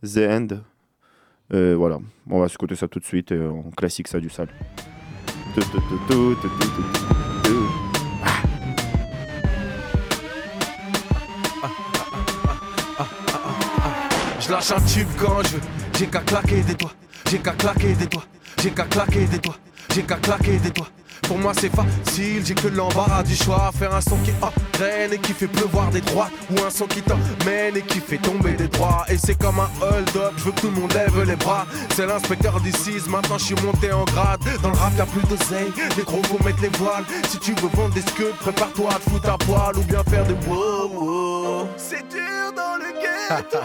The End. Euh, voilà, on va s'écouter ça tout de suite. Et on classique ça du sale. Je lâche un tube quand je veux, j'ai qu'à claquer des doigts, j'ai qu'à claquer des doigts, j'ai qu'à claquer des doigts, j'ai qu'à claquer des doigts. Pour moi c'est facile, j'ai que l'embarras du choix. Faire un son qui entraîne et qui fait pleuvoir des droites Ou un son qui t'emmène et qui fait tomber des droits. Et c'est comme un hold-up, je veux que tout le monde lève les bras. C'est l'inspecteur d'ici, maintenant je suis monté en grade. Dans le rap y'a plus d'oseille, les gros vont mettre les voiles. Si tu veux vendre des scuds, prépare-toi à te foutre à poil Ou bien faire des wow wow. C'est dur dans le ghetto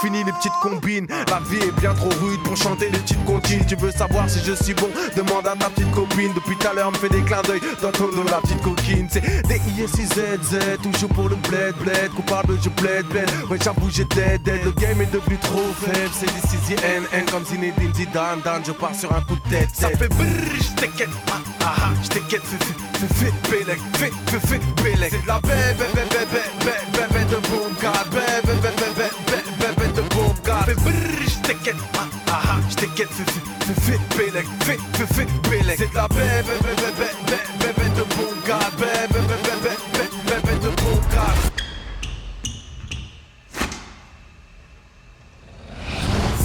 Fini les petites combines, la vie est bien trop rude pour chanter les petites comptines. Tu veux savoir si je suis bon? Demande à ta petite copine. Depuis tout à l'heure, me fait des clins d'œil dans ton dos, la petite coquine. C'est des ISIZZ, toujours pour le bled, bled. Coupable, je bled, bled. Ouais, j'avoue, j'ai dead, dead. Le game est devenu trop faible. C'est des CZ N, comme Zinedine Zidane, Dan. Je pars sur un coup de tête. Ça fait brrr, je t'inquiète, ah, ah, ah, je t'inquiète, fais, fais, fais, fais, bélec, fais, fais, fais, bélec. C'est de la bébé, bébé, bébé, bébé, de boom, car bébé, bébé, bébé, bébé, bébé de boom, car fais brrr, je t'inquiète, ah, ah, ah, je t'inquiète, fais, fais, fais, fais, fais, bélec. C'est la bébé, bébé, bébé, bébé, de boom, car bébé, bébé, bébé, bébé, de boom, car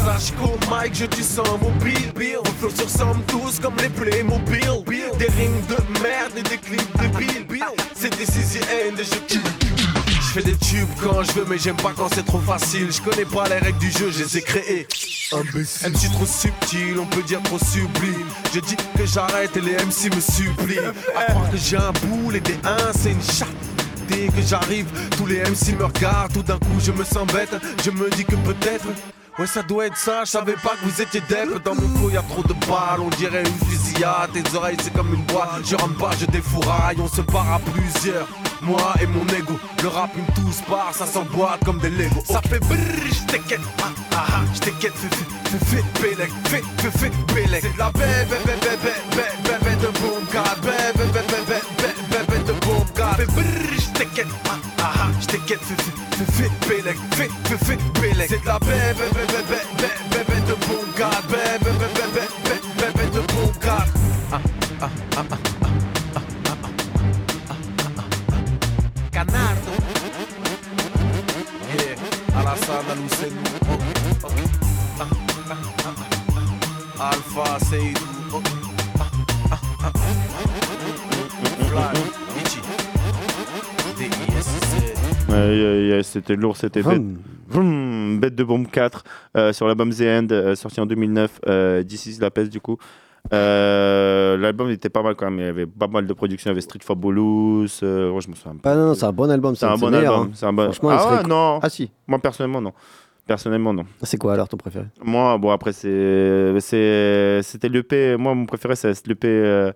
Sache qu'au mic je tu sens mobile Bill On flotte sur somme tous comme les Playmobil Des rimes de merde et des clips de Bill C'est des CZN et je je fais des tubes quand je veux mais j'aime pas quand c'est trop facile. Je connais pas les règles du jeu, je les ai créées. MC trop subtil, on peut dire trop sublime. Je dis que j'arrête et les MC me supplient À croire que j'ai un boule et des 1 c'est une chatte Dès que j'arrive, tous les MC me regardent. Tout d'un coup je me sens bête, je me dis que peut-être Ouais ça doit être ça, je savais pas que vous étiez dep Dans mon flow y a trop de balles, on dirait une fusillade. Tes oreilles c'est comme une boîte, je rentre pas, je défouraille. On se part à plusieurs, moi et mon ego Le rap une tous part, ça s'emboîte comme des Lego Ça fait brrr, ah ah ah, C'est la bébé de god Bébé de brrr, je t'inquiète, ah ah ah, C'est la bébé de god Bébé de god Ichi D-I-S-Z c'était lourd, c'était bête. Bête de Bombe 4 euh, sur l'album The End, euh, sorti en 2009. Euh, This is La Peste, du coup. Euh, L'album était pas mal quand même. Il y avait pas mal de productions. Il y avait Street Fabulous. Euh, ouais, je me souviens pas. Pas non, c'est un bon album. C'est un bon album. hein. C'est un bon... Franchement, ah serait ouais, co- non. Ah si. Moi personnellement non. Personnellement non. C'est quoi alors ton préféré? Moi bon après c'est c'était l'EP. Moi mon préféré c'est l'EP.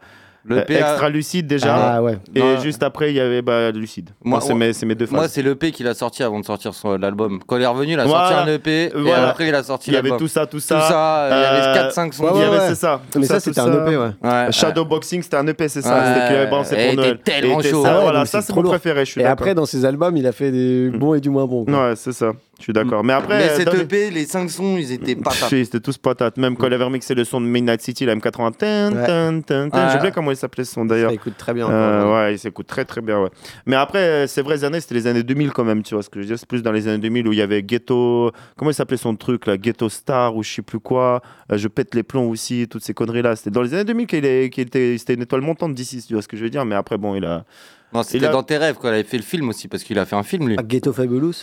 Euh, L'EP euh, extra lucide déjà. Ah ouais. Et Non. juste après il y avait bah, lucide. Moi, c'est ouais. mes, c'est mes deux phases. Moi, c'est l'EP qu'il a sorti avant de sortir son- l'album. Quand il est revenu, il a sorti un EP et après il a sorti Il y avait tout ça, tout ça. Tout ça, il y avait Euh, 4-5 sons. il y avait, ouais. c'est ça. Mais tout ça, tout c'était un EP, ouais. Ouais. Shadowboxing, c'était un EP, c'est ça. Ouais. C'était pour Noël. était tellement chaud. ça, ouais, ça c'est mon préféré, je suis Et après, dans ses albums, il a fait des bons et du moins bons. Ouais, c'est ça. Je suis d'accord. Mais après. Mais cette dans les- EP, les 5 sons, ils étaient pas Si, C'était tous patates. Même quand il avait remixé le son de Midnight City, la M80. Tin, Ouais. tin, tin, tin. Ouais. J'ai oublié comment il s'appelait ce son d'ailleurs. Ça écoute très bien. Euh, encore, ouais, il s'écoute très très bien. Ouais. Mais après, ces vraies années, c'était les années 2000 quand même, tu vois ce que je veux dire. C'est plus dans les années 2000 où il y avait Ghetto. Comment il s'appelait son truc là Ghetto Star ou je sais plus quoi. Euh, je pète les plombs aussi, toutes ces conneries là. C'était dans les années 2000 qu'il était, c'était une étoile montante d'ici, tu vois ce que je veux dire. Mais après, bon, il a. Non, c'était dans tes rêves, quoi. Il avait fait le film aussi, parce qu'il a fait un film, lui. Ah, Ghetto Fabulous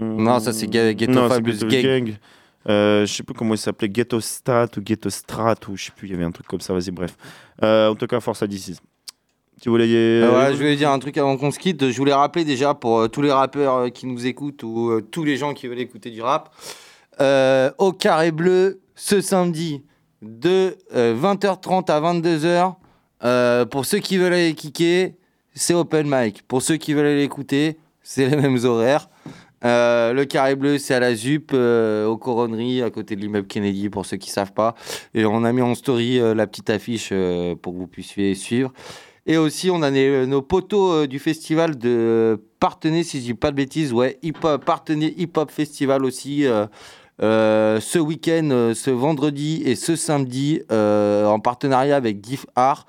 Non, ça, c'est Ghetto Non, Fabulous Gang. Euh, je sais plus comment il s'appelait, Ghetto Stat ou Ghetto Strat ou je sais plus, il y avait un truc comme ça, vas-y, bref. Euh, en tout cas, force à DC. Tu voulais y... Euh, ouais, je voulais dire un truc avant qu'on se quitte. Je voulais rappeler déjà pour euh, tous les rappeurs euh, qui nous écoutent ou euh, tous les gens qui veulent écouter du rap. euh, au Carré Bleu, ce samedi, de euh, 20h30 à 22h. euh, pour ceux qui veulent aller kicker, c'est open mic. Pour ceux qui veulent aller écouter, c'est les mêmes horaires. Euh, le Carré Bleu, c'est à la ZUP, euh, aux Coronneries, à côté de l'immeuble Kennedy, pour ceux qui savent pas. Et on a mis en story euh, la petite affiche pour que vous puissiez suivre. Et aussi, on a nos poteaux du festival de Partenay, si je dis pas de bêtises, ouais, hip -hop, Partenay Hip Hop Festival aussi. ce week-end, ce vendredi et ce samedi, en partenariat avec GIF Art.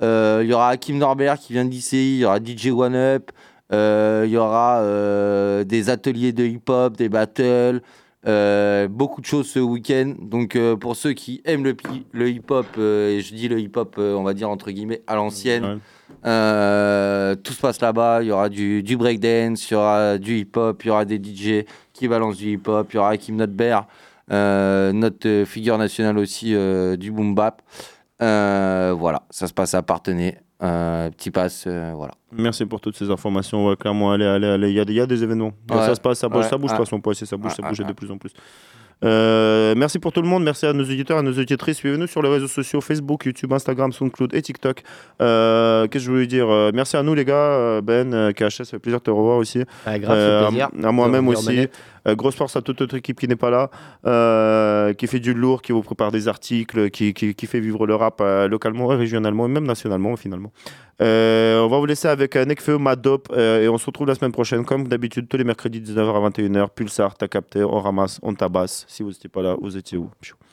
Il y aura Hakim Norbert qui vient d'ICI, il y aura DJ One Up, il y aura euh, des ateliers de hip-hop, des battles, euh, beaucoup de choses ce week-end. Donc euh, pour ceux qui aiment le, hip-hop, euh, et je dis le hip-hop, euh, on va dire entre guillemets à l'ancienne, euh, tout se passe là-bas. Il y aura du, du breakdance, il y aura du hip-hop, il y aura des DJ qui balancent du hip-hop, il y aura Hakim Notbert, euh, notre euh, figure nationale aussi euh, du boom bap. Euh, voilà, ça se passe à Partenay. Euh, petit pass, euh, voilà. Merci pour toutes ces informations. Ouais, clairement, allez, allez, allez. Il y a, il y a des événements. Ouais. Ça se passe, ça bouge, Ouais. ça bouge. Façon, pour essayer, ça bouge, Ouais, ça bouge de plus en plus. Euh, merci pour tout le monde. Merci à nos auditeurs, à nos auditrices. Suivez-nous sur les réseaux sociaux Facebook, YouTube, Instagram, SoundCloud et TikTok. Euh, Qu'est-ce que je voulais dire? Euh, Merci à nous, les gars. Ben, KHS, ça fait plaisir de te revoir aussi. Ah, grave, Euh, plaisir à moi-même aussi. Euh, grosse force à toute notre équipe qui n'est pas là, euh, qui fait du lourd, qui vous prépare des articles, qui, fait vivre le rap euh, localement, régionalement et même nationalement finalement. On va vous laisser avec Nekfeu, Madop et on se retrouve la semaine prochaine comme d'habitude tous les mercredis 19h à 21h. Pulsar, t'as capté, on ramasse, on tabasse. Si vous n'étiez pas là, vous étiez où?